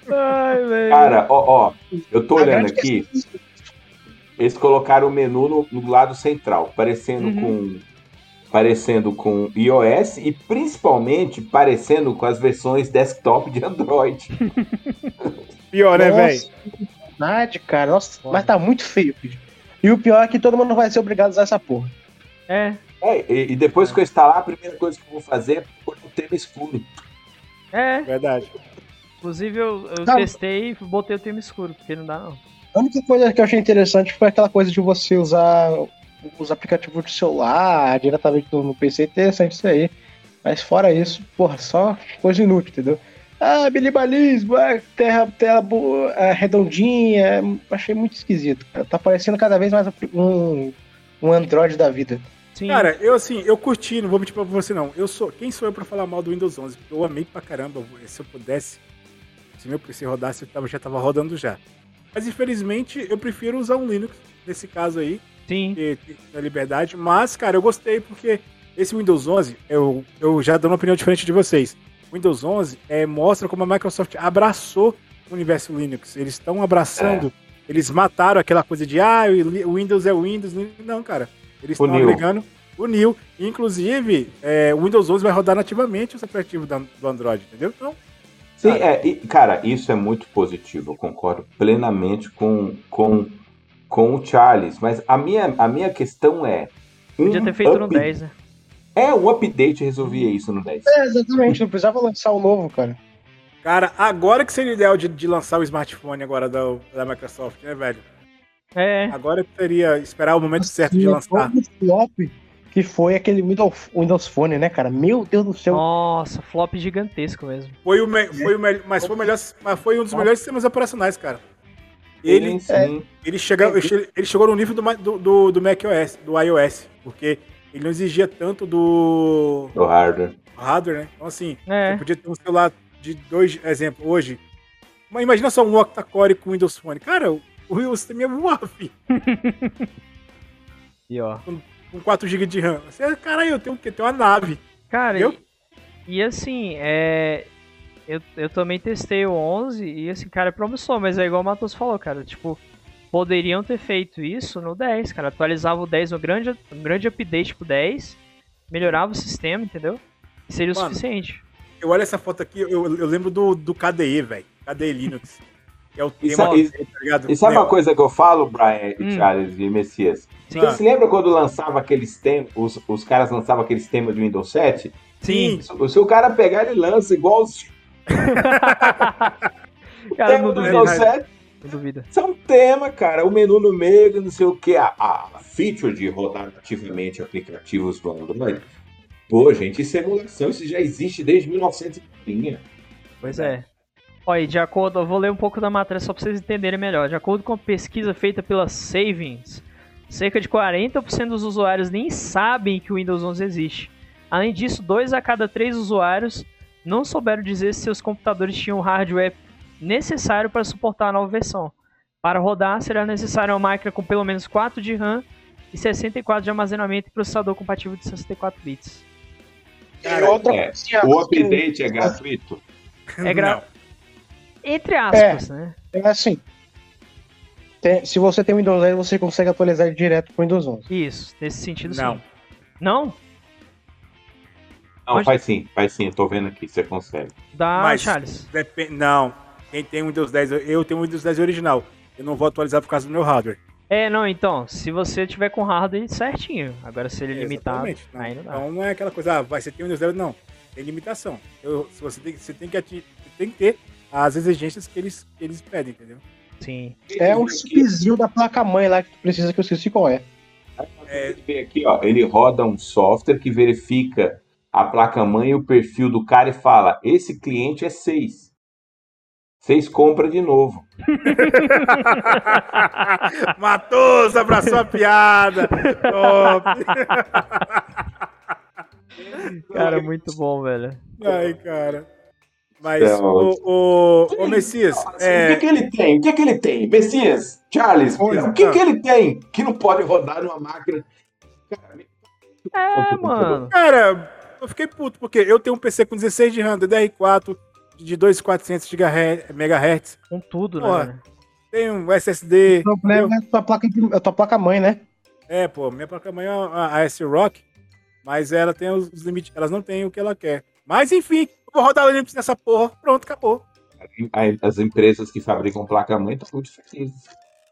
Ai, Cara, ó, ó, eu tô olhando aqui. Eles colocaram o menu no, no lado central, parecendo uhum. com parecendo com iOS e principalmente parecendo com as versões desktop de Android. Pior, né, velho? Verdade, cara. Nossa, mas tá muito feio, filho. E o pior é que todo mundo vai ser obrigado a usar essa porra. É. é e, e, depois que eu instalar, a primeira coisa que eu vou fazer é pôr o tema escuro. É. Verdade. Inclusive, eu, eu testei e botei o tema escuro, porque não dá, não. A única coisa que eu achei interessante foi aquela coisa de você usar os aplicativos do celular diretamente no, PC. Interessante isso aí. Mas fora isso, porra, só coisa inútil, entendeu? ah, minimalismo, ah, terra, terra boa, ah, redondinha. Achei muito esquisito. Tá parecendo cada vez mais um, um Android da vida. Sim. Cara, eu assim, eu curti, não vou mentir pra você não. Eu sou, quem sou eu pra falar mal do Windows 11? Eu amei pra caramba. Se eu pudesse, se meu PC rodasse, eu já tava rodando já. Mas infelizmente, eu prefiro usar um Linux nesse caso aí. Sim. Da liberdade. Mas, cara, eu gostei porque esse Windows 11, eu, eu já dou uma opinião diferente de vocês. O Windows 11 é, mostra como a Microsoft abraçou o universo Linux. Eles estão abraçando. É. Eles mataram aquela coisa de, ah, o Windows é o Windows. Não, cara. Eles estão agregando o New. Inclusive, é, o Windows 11 vai rodar nativamente os aplicativos do Android, entendeu? Então, Sim, cara. É, e, cara, isso é muito positivo. Eu concordo plenamente com, com, com o Charles. Mas a minha, a minha questão é. Um Podia ter feito up... no 10, né? É, um update resolvia isso no 10. É, exatamente. Não precisava lançar o um novo, cara. Cara, agora que seria ideal de, de lançar o smartphone agora da, da Microsoft, né, velho? É. Agora que seria esperar o momento assim, certo de lançar. Flop que foi aquele Windows, Windows Phone, né, cara? Meu Deus do céu. Nossa, flop gigantesco mesmo. Foi o, me, foi o melhor, mas foi, o melhor, mas foi um dos melhores sistemas operacionais, cara. Ele, é, ele, chegou, ele chegou no nível do, do, do macOS, do iOS, porque ele não exigia tanto do. Do hardware. hardware, né? Então, assim, é. você podia ter um celular de dois exemplos hoje. Mas imagina só um octa-core com Windows Phone. Cara, o, o sistema ia voar, filho. e ó. Com, com 4 GB de RAM. Você, caralho, eu tenho o quê? Tenho uma nave. Cara, e, e, assim, é. Eu, eu também testei o 11 e assim, cara, é promissor, mas é igual o Matos falou, cara. Tipo, poderiam ter feito isso no 10, cara. Atualizava o 10 no grande, um grande update pro 10, melhorava o sistema, entendeu? E seria Mano, o suficiente. Eu olho essa foto aqui, eu, eu lembro do, do KDE, velho. KDE Linux. É o tema, isso, tá e sabe uma coisa que eu falo, Brian, hum. Charles e Messias? Sim. Você se lembra quando lançava aqueles temas, os, os caras lançavam aqueles temas do Windows 7? Sim. Se, se o cara pegar, ele lança igual os. cara, não do Windows 7. Não duvida. Isso é um tema, cara. O menu no meio, não sei o que. A, a feature de rodar ativamente aplicativos do Android. Pô, gente, isso é emulação. Isso já existe desde 1930. Pois é. Olha, de acordo, eu vou ler um pouco da matéria só para vocês entenderem melhor. De acordo com a pesquisa feita pela Savings, cerca de 40% dos usuários nem sabem que o Windows 11 existe. Além disso, dois a cada três usuários não souberam dizer se seus computadores tinham o hardware necessário para suportar a nova versão. Para rodar, será necessário uma máquina com pelo menos 4 de RAM e 64 de armazenamento e processador compatível de 64 bits. Cara, é, o update é gratuito? É gratuito. Entre aspas, é, né? É assim. Tem, se você tem o Windows 10, você consegue atualizar direto pro Windows 11. Isso, nesse sentido Não. sim. Não? Não, faz sim, faz sim, eu tô vendo aqui, você consegue. Dá, Mas, Charles. Depend... Não, quem tem o Windows 10, eu tenho o Windows 10 original. Eu não vou atualizar por causa do meu hardware. É, não, então, se você tiver com hardware certinho, agora se ele é limitado, não. aí não dá. Então não é aquela coisa, ah, vai ser ter o Windows 10, não. Tem limitação. Eu, se você tem, você tem que, tem que ter as exigências que eles, que eles pedem, entendeu? Sim. É um chipzinho da placa-mãe lá que tu precisa que eu esqueci qual é. é. Aqui, ó, ele roda um software que verifica a placa-mãe e o perfil do cara e fala: esse cliente é 6. 6 compra de novo. Matou, abraçou a piada. Top. cara, muito bom, velho. Ai, cara. Mas é o, o, o, Messias. É... O que, que ele tem? O que, que ele tem? Messias, Charles, Olha, o que, que ele tem que não pode rodar numa máquina? É, mano. Cara, eu fiquei puto, porque eu tenho um PC com 16 de RAM, DDR4, de 2,400 MHz. Com tudo, né, Porra, né? Tem um SSD. O problema é a tua placa, a tua placa mãe, né? É, pô, minha placa mãe é a, a S-Rock, mas ela tem os limites, elas não têm o que ela quer. Mas enfim, vou rodar Linux nessa porra. Pronto, acabou. As empresas que fabricam placa-mãe estão muito felizes.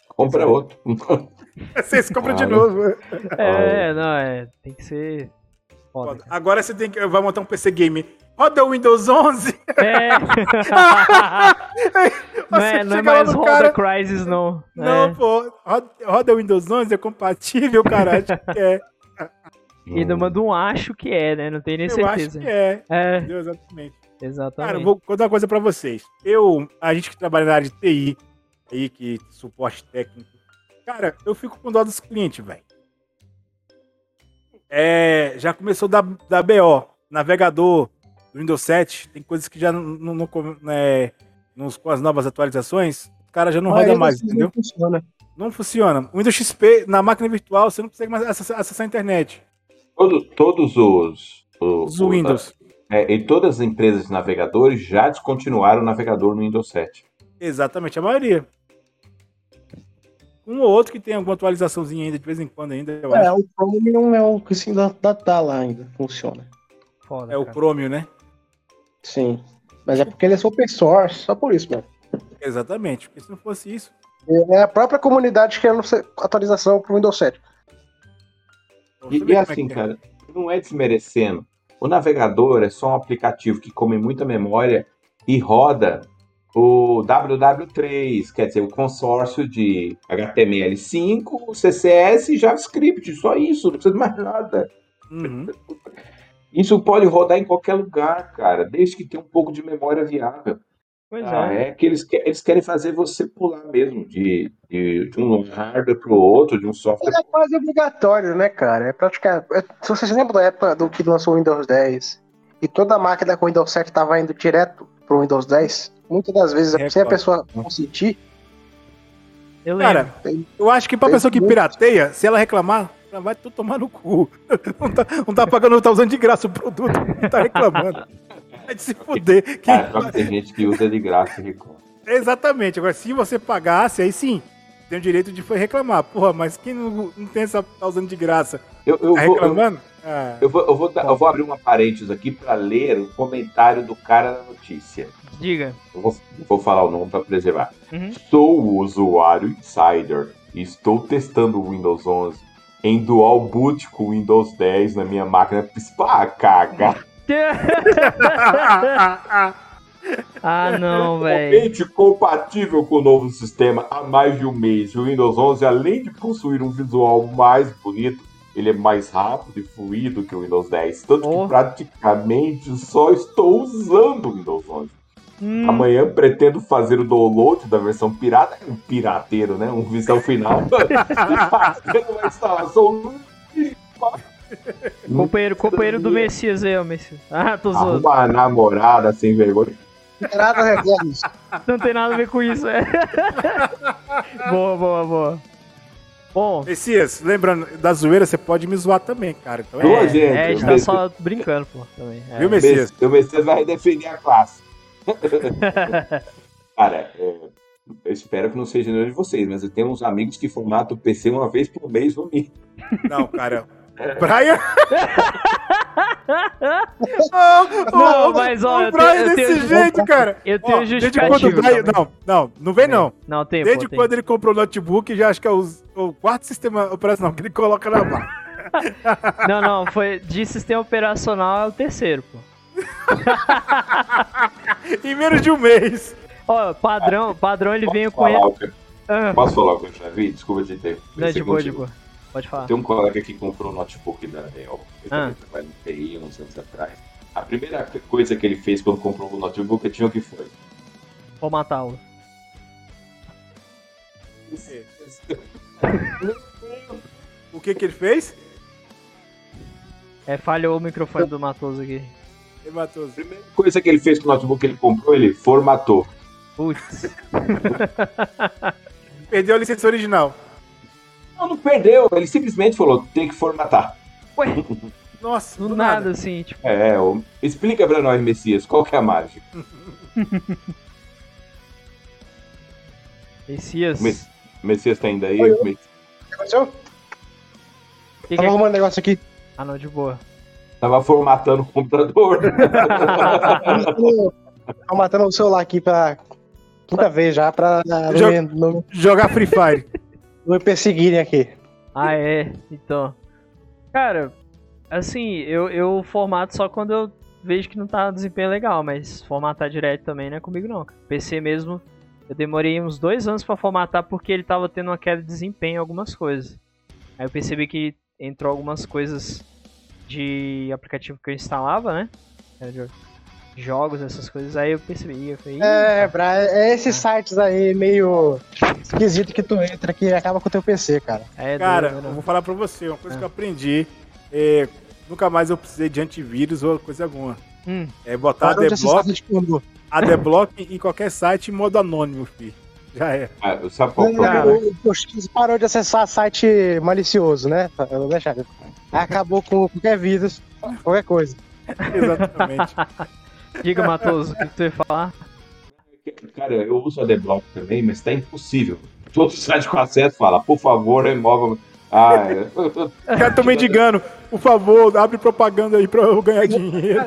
Compra outro. Vocês compram de novo. É, não, é. Tem que ser. Foda, Agora você tem que. Vai montar um PC game. Roda o Windows 11? É. não é, não é mais roda cara... Crysis, não. Não, é. pô. Roda o Windows 11 é compatível, caralho. é. E ainda manda um acho que é, né? Não tenho nem Eu certeza. Acho que é. É. Exatamente. Exatamente. Cara, vou contar uma coisa pra vocês. Eu, a gente que trabalha na área de TI, aí, que suporte técnico, cara, eu fico com dó dos clientes, velho. É, já começou da, da BO, navegador do Windows 7, tem coisas que já não, não, não né, nos, com as novas atualizações, o cara já não roda mais, entendeu? Não funciona. Não funciona. O Windows XP, na máquina virtual, você não consegue mais acessar, acessar a internet. Todo, todos os, os, os Windows. É, e todas as empresas de navegadores já descontinuaram o navegador no Windows 7. Exatamente, a maioria. Um ou outro que tem alguma atualizaçãozinha ainda, de vez em quando ainda, eu é, acho. o Chromium é o que sim da, da tá lá ainda, funciona. Foda, é cara. o Chromium, né? Sim. Mas é porque ele é open source, só por isso, mano. Exatamente, porque se não fosse isso. É a própria comunidade querendo atualização pro Windows 7. E, e é assim, é cara, não é desmerecendo. O navegador é só um aplicativo que come muita memória e roda o WW3, quer dizer, o consórcio de HTML5, CSS e JavaScript, só isso, não precisa de mais nada. Uhum. Isso pode rodar em qualquer lugar, cara, desde que tenha um pouco de memória viável. Pois ah, é. é que eles, eles querem fazer você pular mesmo de, de, de um hardware para o outro, de um software. É quase obrigatório, né, cara? É praticamente. É, se você se lembra da época do que lançou o Windows 10 e toda a máquina com o Windows 7 estava indo direto para o Windows 10, muitas das vezes, é, sem a pessoa consentir. Eu Cara, eu acho que pra pessoa que pirateia, se ela reclamar, ela vai tudo tomar no cu. Não tá, não tá pagando, tá usando de graça o produto, não tá reclamando. Vai se fuder. Que... Cara, tem gente que usa de graça e reclama. Exatamente. Agora, se você pagasse, aí sim, tem o direito de reclamar. Porra, mas quem não, não tem essa. tá usando de graça? Eu, eu tá vou, reclamando? Eu, eu, vou, eu, vou, eu vou abrir uma parênteses aqui para ler o comentário do cara da notícia. Diga. Eu vou, vou falar o nome para preservar. Uhum. Sou o usuário Insider e estou testando o Windows 11 em dual boot com o Windows 10 na minha máquina principal. Ah, caga! ah, não, velho. Totalmente compatível com o novo sistema há mais de um mês. O Windows 11, além de possuir um visual mais bonito, ele é mais rápido e fluido que o Windows 10. Tanto oh. que praticamente só estou usando o Windows 11. Hum. Amanhã pretendo fazer o download da versão pirata, um pirateiro, né? Um visão final. fazendo uma instalação Companheiro, companheiro do Messias aí, o Messias. Ah, tô zoando. Uma namorada sem vergonha. Nada a ver com isso. Não tem nada a ver com isso, é. boa, boa, boa. Bom. Messias, lembrando, da zoeira você pode me zoar também, cara. Então é, gente, é, a gente tá só brincando, pô, também. É. Viu, Messias? O Messias vai defender a classe. cara, é, eu espero que não seja nenhum de vocês, mas eu tenho uns amigos que formatam o PC uma vez por mês no mínimo. Não, cara, Brian? oh, não, oh, mas ó, o Brian eu desse tenho, jeito, cara. Eu tenho oh, Desde quando o Brian, não, não, não vem não. Não tem. Desde pô, quando tem. ele comprou o notebook, já acho que é o, o quarto sistema operacional que ele coloca na barra. não, não, foi de sistema operacional é o terceiro, pô. em menos de um mês. Ó, padrão, padrão ele veio com ele. Ah. Posso falar o que eu já vi? Desculpa de ter. Não, de boa, de boa. Pode falar. Tem um colega que comprou um notebook da Dell. Ele ah. também trabalha no TI uns anos atrás. A primeira coisa que ele fez quando comprou o notebook, tinha o que foi? Vou matá-lo. o que que ele fez? É, falhou o microfone do Matoso aqui. Matoso. A primeira coisa que ele fez com o notebook que ele comprou, ele formatou. Putz. Perdeu a licença original. Não, não perdeu. Ele simplesmente falou, tem que formatar. Ué? Nossa, do, do nada, nada, assim, tipo. É, o... explica pra nós, Messias, qual que é a mágica? Messias. O Messias tá ainda aí? Oi, o que aconteceu? Que Tava é arrumando um negócio aqui. Ah, não, de boa. Tava formatando o computador. formatando o celular aqui pra quinta vez já pra. Jog... No... Jogar Free Fire me perseguirem aqui. Ah, é? Então. Cara, assim, eu, eu formato só quando eu vejo que não tá desempenho legal, mas formatar direto também não é comigo não. PC mesmo, eu demorei uns dois anos para formatar porque ele tava tendo uma queda de desempenho em algumas coisas. Aí eu percebi que entrou algumas coisas de aplicativo que eu instalava, né? Jogos, essas coisas. Aí eu percebi, eu falei, É, Bra, é esses ah. sites aí meio esquisito que tu entra que acaba com o teu PC, cara. É, cara, doido, né? eu vou falar pra você, uma coisa ah. que eu aprendi. É, nunca mais eu precisei de antivírus ou coisa alguma. Hum. É botar a Deblock, a Deblock em qualquer site em modo anônimo, filho. Já é. Ah, sabe qual o, o, parou de acessar site malicioso, né? Eu vou deixar. Acabou com qualquer vírus, qualquer coisa. Exatamente. Diga, Matoso, o que tu ia falar? Cara, eu uso a Deblock também, mas tá impossível. Todo site com acesso fala, por favor, remova. Ah, é. Cara, tô mendigando. Por favor, abre propaganda aí pra eu ganhar dinheiro.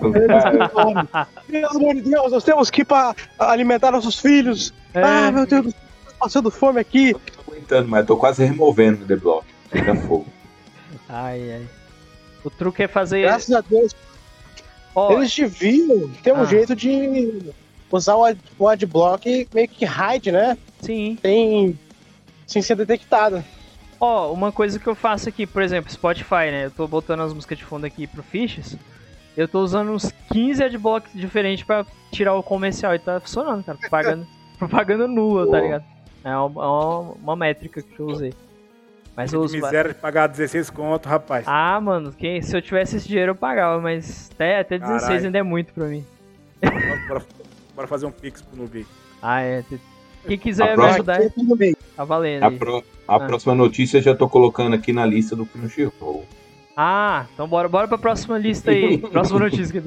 Pelo amor de Deus, nós temos que ir pra alimentar nossos filhos. É. Ah, meu Deus, passando fome aqui. Eu tô aguentando, mas tô quase removendo o The Block. Fica fogo. Ai, ai. O truque é fazer. Graças a Deus, Oh. Eles deviam ter um ah. jeito de usar o, ad, o adblock meio que hide, né? Sim. Tem. sem ser detectado. Ó, oh, uma coisa que eu faço aqui, por exemplo, Spotify, né? Eu tô botando as músicas de fundo aqui pro Fishes. Eu tô usando uns 15 adblocks diferentes pra tirar o comercial e tá funcionando, cara. Propaganda, propaganda nula, tá ligado? É uma, uma, uma métrica que eu usei. Mas eu uso. Miséria de pagar 16 conto, rapaz. Ah, mano, quem, se eu tivesse esse dinheiro eu pagava, mas até, até 16 Carai. ainda é muito pra mim. Bora, bora fazer um pix pro Nubi. Ah, é. Quem quiser me ajudar, tá valendo. A, pro, a ah. próxima notícia eu já tô colocando aqui na lista do Crunchyroll. Ah, então bora, bora pra próxima lista aí. próxima notícia.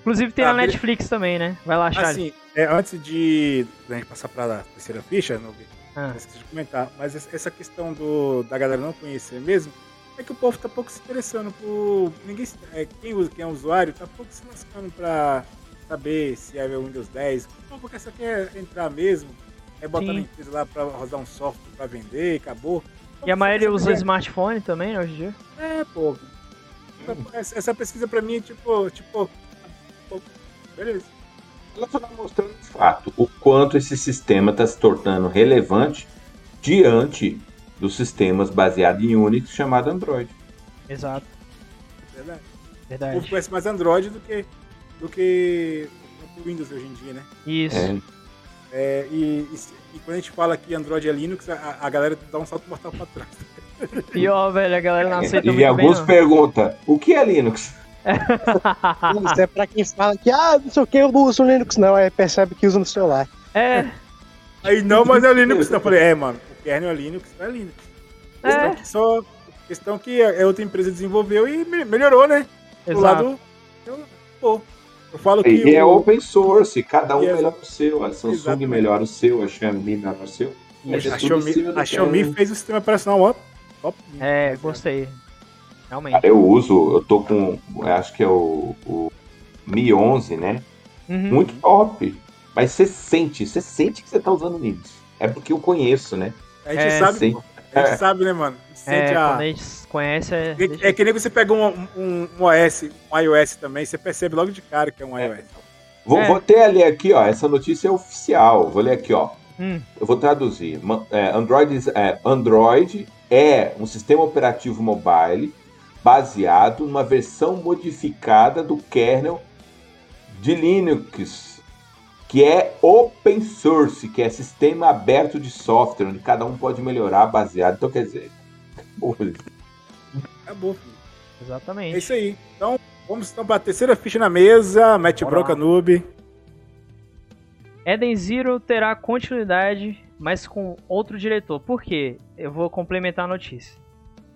Inclusive tem ah, na Netflix também, né? Vai lá, Charlie. Assim, é, antes de a gente passar pra terceira ficha, Nubi, ah. Esqueci de comentar. Mas essa questão do, da galera não conhecer mesmo, é que o povo tá pouco se interessando por. Ninguém, é, quem, usa, quem é usuário tá pouco se lascando pra saber se é o Windows 10. Não, porque só quer entrar mesmo, é botar Sim. na empresa lá pra rodar um software pra vender e acabou. E a maioria usa smartphone também, hoje em dia? É, pô. Essa, essa pesquisa pra mim é tipo, tipo. Beleza ela está mostrando de fato o quanto esse sistema está se tornando relevante diante dos sistemas baseados em Unix chamado Android. Exato. Verdade. Verdade. O povo conhece mais Android do que do que o Windows hoje em dia, né? Isso. É. É, e, e, e, quando a gente fala que Android é Linux, a, a galera dá um salto mortal pra trás. Pior, velho, a galera não aceita E, e alguns perguntam, o que é Linux? Isso é pra quem fala que, ah, não sei o que, eu não uso Linux, não. Aí percebe que usa no celular. É. Aí não, mas é Linux. Então eu falei, é, mano, o kernel é Linux, não é Linux. Questão é. que só. Questão que é outra empresa desenvolveu e melhorou, né? Exato. Do lado. Eu, pô, eu falo que. E é o... é open source, cada um é... melhora o seu. A Samsung Exatamente. melhora o seu, a Xiaomi melhora o seu. É a Xiaomi, a Xiaomi fez o sistema operacional ó, top. É, gostei. Realmente. Cara, eu uso, eu tô com, acho que é o, o Mi 11, né? Uhum. Muito top. Mas você sente, você sente que você tá usando Linux. É porque eu conheço, né? A gente é, sabe, a gente é. sabe, né, mano? É, a... quando a gente conhece, é... É, é que nem você pega um, um, um, OS, um iOS também, você percebe logo de cara que é um é. iOS. Vou, é. vou até ler aqui, ó, essa notícia é oficial. Vou ler aqui, ó. Hum. Eu vou traduzir. Android, Android é um sistema operativo mobile baseado numa versão modificada do kernel de Linux, que é open source, que é sistema aberto de software, onde cada um pode melhorar baseado. Então, quer dizer, acabou. Exatamente. É isso aí. Então, vamos então para a terceira ficha na mesa. Mete bronca noob. Eden Zero terá continuidade, mas com outro diretor. Por quê? Eu vou complementar a notícia.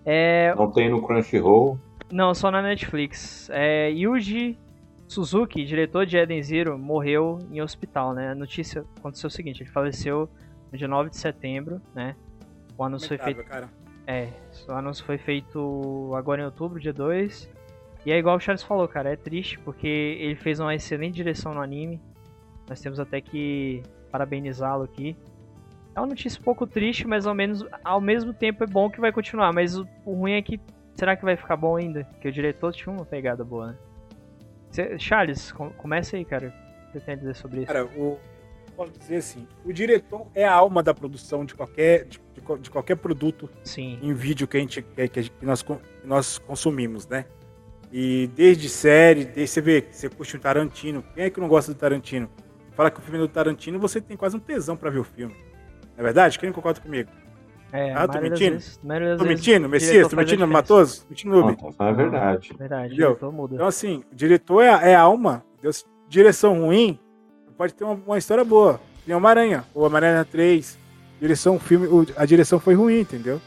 É... Não tem no Crunchyroll? Não, só na Netflix. É, Yuji Suzuki, diretor de Eden Zero, morreu em hospital, né? A notícia aconteceu o seguinte, ele faleceu no dia 9 de setembro, né? O anúncio foi feito... Cara. É, o anúncio foi feito agora em outubro, dia 2. E é igual o Charles falou, cara, é triste porque ele fez uma excelente direção no anime. Nós temos até que parabenizá-lo aqui. É uma notícia um pouco triste, mas ao menos ao mesmo tempo é bom que vai continuar. Mas o, o ruim é que será que vai ficar bom ainda? Porque o diretor tinha uma pegada boa, né? Cê, Charles, com, comece aí, cara. O que você tem a dizer sobre isso? Cara, o, posso dizer assim, o diretor é a alma da produção de qualquer, de, de qualquer produto Sim. em vídeo que a gente que, que nós, que nós consumimos, né? E desde série, desde você vê, você curte um Tarantino. Quem é que não gosta do Tarantino? Fala que o filme é do Tarantino, você tem quase um tesão pra ver o filme. Não é verdade? Quem concorda comigo? É, ah, tô mentindo? Vezes, tô mentindo? Messias, tô mentindo, Matoso? Mentindo, Nubi? Não, é verdade. Verdade, muda. Então, assim, o diretor é, é alma. Deus, direção ruim, pode ter uma, uma história boa. Tem Homem-Aranha, ou Homem-Aranha 3. Direção, filme, a direção foi ruim, entendeu?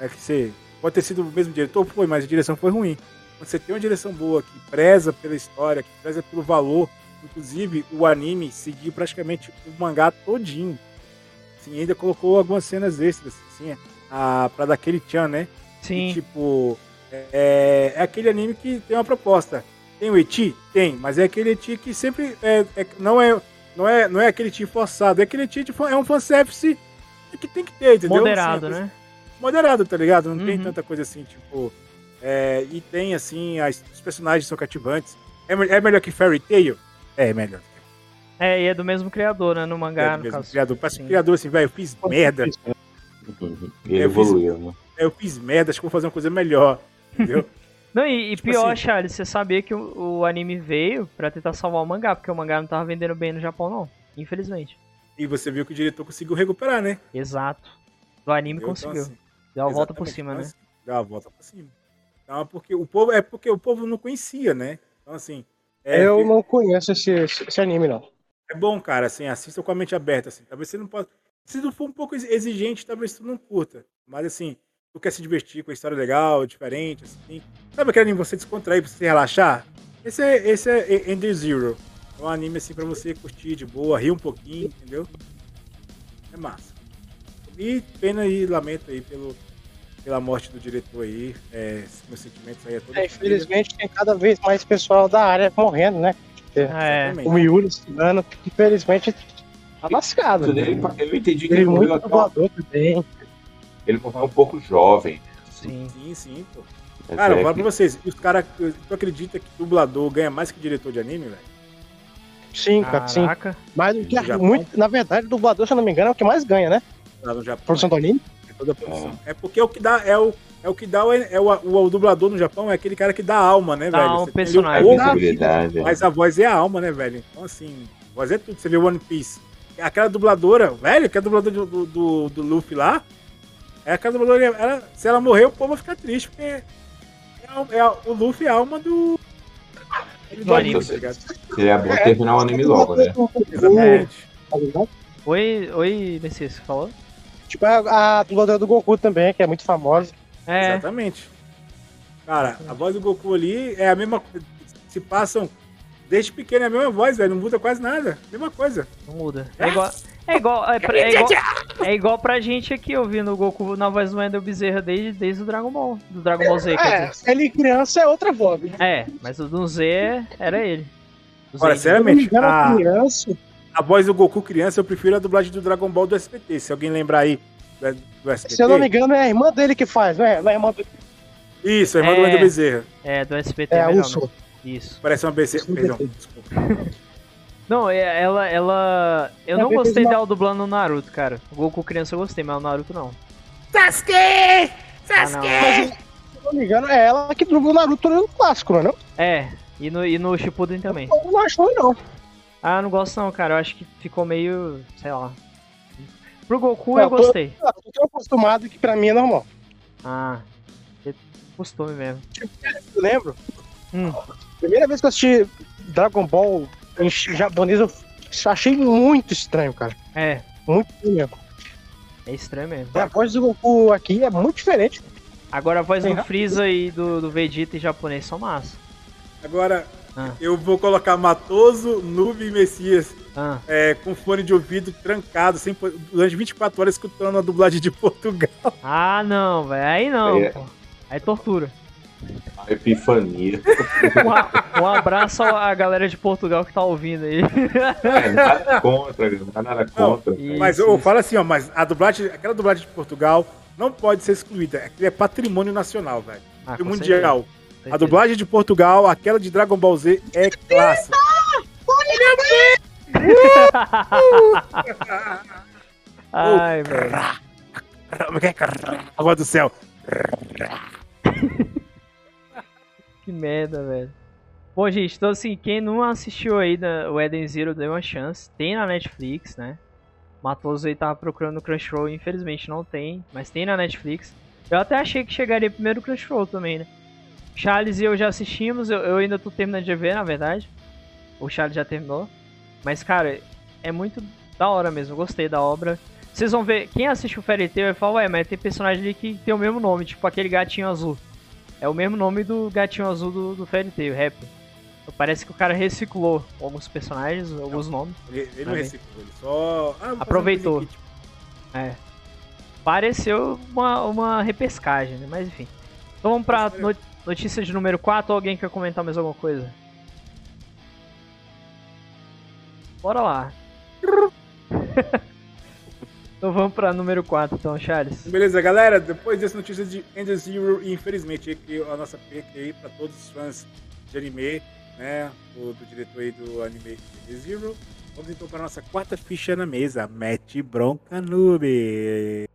É que você pode ter sido o mesmo diretor, foi, mas a direção foi ruim. Quando você tem uma direção boa que preza pela história, que preza pelo valor, inclusive o anime seguiu praticamente o mangá todinho. Assim, ainda colocou algumas cenas extras, assim, a, pra daquele tchan, né? Sim. E, tipo, é, é, aquele anime que tem uma proposta. Tem o Eti? Tem, mas é aquele Eti que sempre é, é, não, é, não, é, não é aquele Eti forçado, é aquele Eti, tipo, é um fanservice que tem que ter, entendeu? Moderado, assim, né? Moderado, tá ligado? Não uhum. tem tanta coisa assim, tipo. É, e tem, assim, as, os personagens são cativantes. É, é melhor que Fairy Tail? É, melhor. É, e é do mesmo criador, né? No mangá, é no caso. Criador. Parece que criador, assim, velho, eu fiz merda. Ele evoluiu, né? Eu fiz merda, acho que vou fazer uma coisa melhor, entendeu? Não, e, e tipo pior, assim, Charles, você sabia que o, o, anime veio pra tentar salvar o mangá, porque o mangá não tava vendendo bem no Japão, não. Infelizmente. E você viu que o diretor conseguiu recuperar, né? Exato. Do anime Entendeu? conseguiu. Então, assim, Deu a volta por cima, então, né? Assim, deu a volta por cima. Então, porque o povo, é porque o povo não conhecia, né? Então, assim. É, eu não conheço esse, esse anime, não. É bom, cara, assim, assista com a mente aberta, assim. Talvez você não possa. Se não for um pouco exigente, talvez você não curta. Mas assim, tu quer se divertir com a história legal, diferente, assim. Sabe aquele anime você descontrair pra você relaxar? Esse é, esse é Ender Zero. É um anime assim pra você curtir de boa, rir um pouquinho, entendeu? É massa. E pena e lamento aí pelo, pela morte do diretor aí. É, meus sentimentos aí é todo. É, infelizmente tem cada vez mais pessoal da área morrendo, né? É, o Miura estudando, infelizmente tá lascado. Ele, né? eu entendi que ele, ele morreu muito voador também. Ele morreu um pouco jovem. Sim, sim, sim pô. cara, é eu falo que... pra vocês, os caras. Tu acredita que dublador ganha mais que diretor de anime, velho? Sim, cara, sim. Mas o que é muito, na verdade, o dublador, se eu não me engano, é o que mais ganha, né? Lá no Japão. Produção do anime? É toda a produção. É. é porque é o que dá, é o, é o que dá, é o, o, o, dublador no Japão, é aquele cara que dá alma, né, dá velho? Alma, personagem. Corpo, mas a voz é a alma, né, velho? Então, assim, a voz é tudo. Você vê One Piece. Aquela dubladora, velho, que é a dubladora do, do, do Luffy lá, é aquela dubladora, ela, se ela morrer, o povo vai ficar triste, porque é, é, é o Luffy é a alma do, do anime, tá ligado? Seria bom terminar o anime logo, né? Exatamente. Oi, oi, Messias, você falou? Tipo a, a dubladora do Goku também, que é muito famosa. É. Exatamente. Cara, a voz do Goku ali é a mesma. Se passam. Desde pequeno é a mesma voz, velho. Não muda quase nada. Mesma coisa. Não muda. É igual. É igual, é, pra, é, igual, é igual pra gente aqui ouvindo o Goku na voz do Wendel Bezerra desde, desde o Dragon Ball. Do Dragon Ball Z. É, ele criança é outra voz. Né? É, mas o do Z era ele. Agora, seriamente, a, criança... a voz do Goku criança eu prefiro a dublagem do Dragon Ball do SBT. Se alguém lembrar aí do SBT. Se eu não me engano, é a irmã dele que faz, não é? Não é a irmã dele. Isso, a irmã é, do Wendel Bezerra. É, do SBT. É, a Uso. Isso. Parece uma BC. Perdão, desculpa. Não, é, ela. ela... Eu é não gostei uma... dela dublando o Naruto, cara. O Goku criança eu gostei, mas o Naruto não. Sasuke! Sasuke! Ah, se não me engano, é ela que dublou o Naruto no clássico, não é? Não? É, e no, e no Shippuden também. Eu não acho não. Ah, não gosto não, cara. Eu acho que ficou meio. sei lá. Pro Goku não, eu gostei. Eu tô, tô acostumado que pra mim é normal. Ah, costume mesmo. Eu lembro. Hum. Primeira vez que eu assisti Dragon Ball em japonês eu achei muito estranho, cara. É. Muito estranho É estranho mesmo. a voz do Goku aqui é muito diferente. Agora a voz do Freeza e do, do Vegeta em japonês são massa. Agora, ah. eu vou colocar Matoso, Nube e Messias ah. é, com fone de ouvido trancado, sem, durante 24 horas escutando a dublagem de Portugal. Ah, não, velho. Aí não. É. Aí tortura. A epifania. Um, um, abraço à galera de Portugal que tá ouvindo aí. É, nada contra, nada contra. Não, mas eu, falo assim, ó, mas a dublagem, aquela dublagem de Portugal não pode ser excluída. Aquilo é patrimônio nacional, velho. Ah, mundial. Certeza. A dublagem de Portugal, aquela de Dragon Ball Z, é clássica. Ai, velho. Agora do céu. que merda, velho. Bom, gente, então assim, quem não assistiu aí o Eden Zero, deu uma chance. Tem na Netflix, né? Matoso aí tava procurando no Crunchyroll, infelizmente não tem, mas tem na Netflix. Eu até achei que chegaria primeiro o Crunchyroll também, né? Charles e eu já assistimos, eu, eu ainda tô terminando de ver, na verdade. O Charles já terminou. Mas, cara, é muito da hora mesmo, gostei da obra. Vocês vão ver, quem assiste o Fairy Tail vai falar, ué, mas tem personagem ali que tem o mesmo nome, tipo aquele gatinho azul. É o mesmo nome do gatinho azul do, do Fairy Tail, Rap. Então, parece que o cara reciclou alguns personagens, alguns não, nomes. Ele, ele não reciclou, ele só. Ah, Aproveitou. Um é. Pareceu uma, uma repescagem, né? Mas enfim. Então vamos pra notícia de número 4. Alguém quer comentar mais alguma coisa? Bora lá. então vamos pra número 4, então, Charles. Beleza, galera. Depois dessa notícia de End Zero, infelizmente, aqui, a nossa perca aí pra todos os fãs de anime, né? O, do diretor aí do anime End Zero. Vamos então para a nossa quarta ficha na mesa. Mete bronca noob.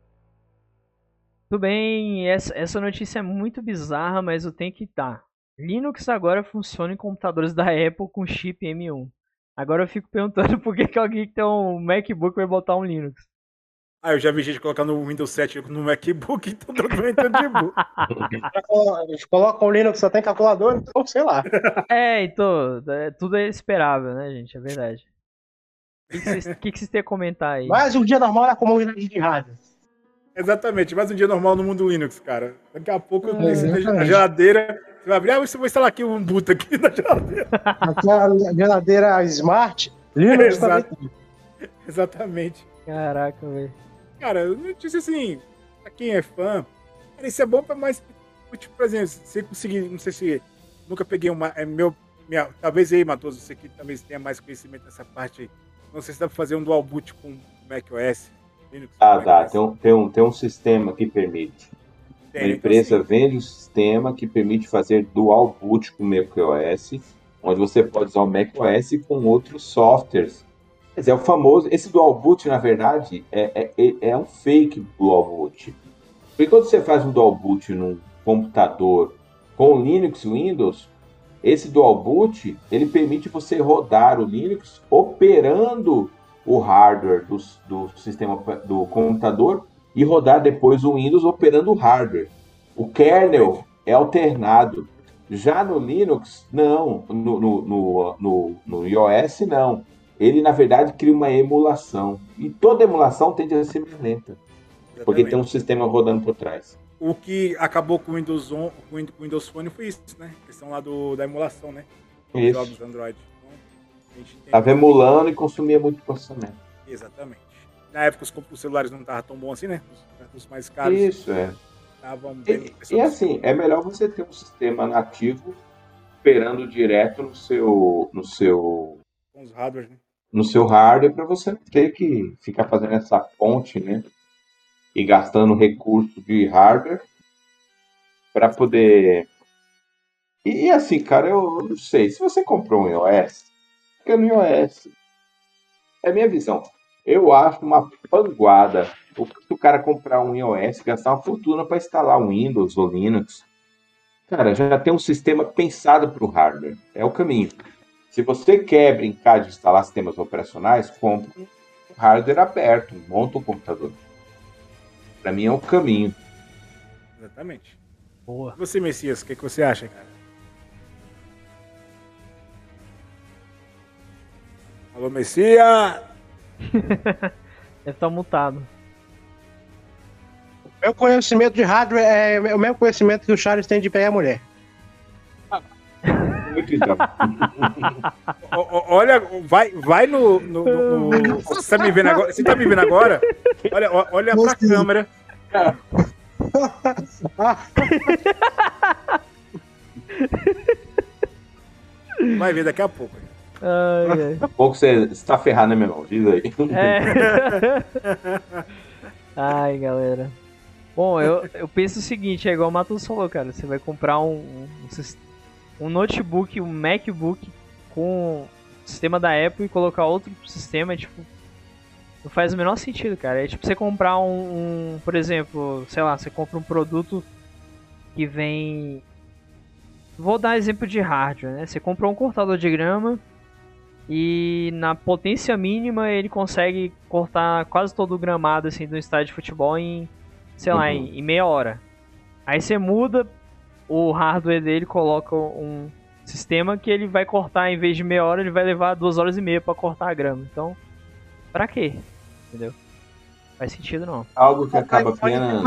Tudo bem, essa, essa notícia é muito bizarra, mas eu tenho que dar. Linux agora funciona em computadores da Apple com chip M1. Agora eu fico perguntando por que, que alguém que tem um MacBook vai botar um Linux. Ah, eu já vi gente colocar no Windows 7 no MacBook, então todo mundo de boa. Eles colocam o Linux só tem calculador, então sei lá. É, então, é, tudo é esperável, né, gente? É verdade. O que, vocês, que, que vocês têm a comentar aí? Mais um dia normal na comunidade de rádio. Exatamente, mais um dia normal no mundo Linux, cara. Daqui a pouco eu é, a geladeira você vai abrir, ah, você vai instalar aqui um boot aqui na geladeira. Aquela geladeira smart, Linux Exato. Exatamente. Caraca, velho. Cara, eu disse assim, pra quem é fã, cara, isso é bom pra mais. Tipo, por exemplo, se você conseguir, não sei se nunca peguei uma. É meu, minha, talvez aí, Matoso, você que talvez tenha mais conhecimento nessa parte aí. Não sei se dá pra fazer um dual boot com macOS. Linux, ah, dá. Tem um, tem, um, tem um sistema que permite. Tem, a empresa então, vende um sistema que permite fazer dual boot com o macOS, onde você pode usar o macOS com outros softwares. Quer dizer, é o famoso. Esse dual boot, na verdade, é, é, é um fake dual boot. Porque quando você faz um dual boot num computador com Linux e Windows, esse dual boot ele permite você rodar o Linux operando o hardware do, do sistema do computador e rodar depois o Windows operando o hardware. O kernel é alternado. Já no Linux, não. No, no, no, no, no iOS, não. Ele, na verdade, cria uma emulação. E toda emulação tende a ser mais lenta. Exatamente. Porque tem um sistema rodando por trás. O que acabou com o Windows, on, com o Windows Phone foi isso, né? A questão lá do, da emulação, né? Isso. Jogos Android. Estava emulando e consumia muito processamento. Exatamente. Na época os, os celulares não estavam tão bons assim, né? Os, os mais caros. Isso, é. E, e assim, é melhor você ter um sistema nativo operando direto no seu. no seu. Com os hardware, né? No seu hardware para você não ter que ficar fazendo essa ponte, né? E gastando recurso de hardware para poder. E, e assim, cara, eu não sei. Se você comprou um iOS, fica no iOS. É a minha visão. Eu acho uma panguada o, o cara comprar um iOS, gastar uma fortuna para instalar um Windows ou Linux. Cara, já tem um sistema pensado para o hardware. É o caminho. Se você quer brincar de instalar sistemas operacionais, compre um hardware aberto, monta um computador. Para mim é o caminho. Exatamente. Boa. Você, Messias, o que, que você acha, cara? Alô, Messias! Deve estar tá mutado. Meu conhecimento de hardware é o mesmo conhecimento que o Charles tem de pegar mulher. olha, vai, vai no, no, no, no, Você tá me vendo agora? Você tá me vendo agora? Olha, olha pra câmera. Vai ver daqui a pouco. Ai, ai. Daqui a pouco você está ferrado, né, meu irmão? Diz aí. É. Ai, galera. Bom, eu, eu penso o seguinte, é igual o Matos falou, cara. Você vai comprar um, um, um notebook, um MacBook com sistema da Apple e colocar outro sistema, tipo. Não faz o menor sentido, cara. É tipo você comprar um, um por exemplo, sei lá, você compra um produto que vem vou dar exemplo de hardware, né? Você comprou um cortador de grama e na potência mínima ele consegue cortar quase todo o gramado assim do estádio de futebol em, sei uhum. lá, em, em, meia hora. Aí você muda o hardware dele, coloca um sistema que ele vai cortar em vez de meia hora, ele vai levar duas horas e meia para cortar a grama. Então, pra quê? Entendeu? Faz sentido não. Algo que acaba apenas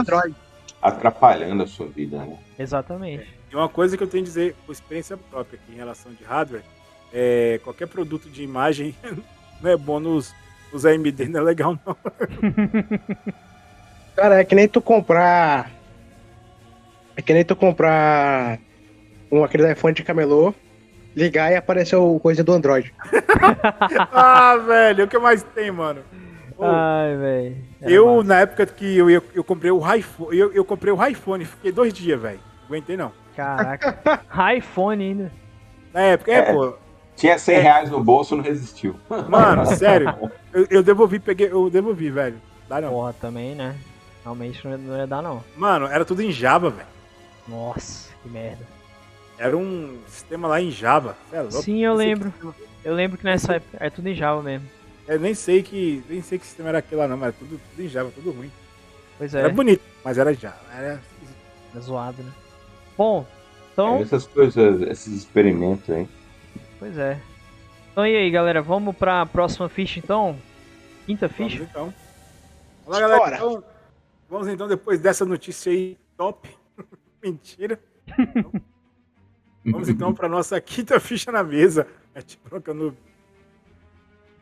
atrapalhando a sua vida, né? Exatamente. E uma coisa que eu tenho a dizer por experiência própria aqui em relação de hardware, é, qualquer produto de imagem não é bom nos, nos AMD, não é legal não. Cara, é que nem tu comprar. É que nem tu comprar um aquele iPhone de camelô, ligar e apareceu coisa do Android. ah, velho, o que mais tem, mano? Ai, velho. Eu, massa. na época que eu, eu, eu comprei o iPhone, eu, eu comprei o iPhone, fiquei dois dias, velho. Aguentei não. Caraca. iPhone ainda. Na época, é, é pô. Tinha 100 é. reais no bolso, não resistiu. Mano, sério. Eu, eu, devolvi, peguei, eu devolvi, velho. Dá não. Porra, também, né? Realmente não ia, não ia dar, não. Mano, era tudo em Java, velho. Nossa, que merda. Era um sistema lá em Java. É Sim, eu lembro. Eu lembro que nessa época é tudo em Java mesmo. Eu nem sei que. Nem sei que sistema era aquele lá não, mas era tudo, tudo em Java, tudo ruim. Pois é. Era bonito, mas era Java. Era, era zoado, né? Bom, então. É, essas coisas, esses experimentos aí. Pois é. Então e aí, galera, vamos pra próxima ficha então? Quinta ficha? Vamos então. Olá, galera. Então, vamos então, depois dessa notícia aí, top. Mentira. vamos então pra nossa quinta ficha na mesa. É tipo no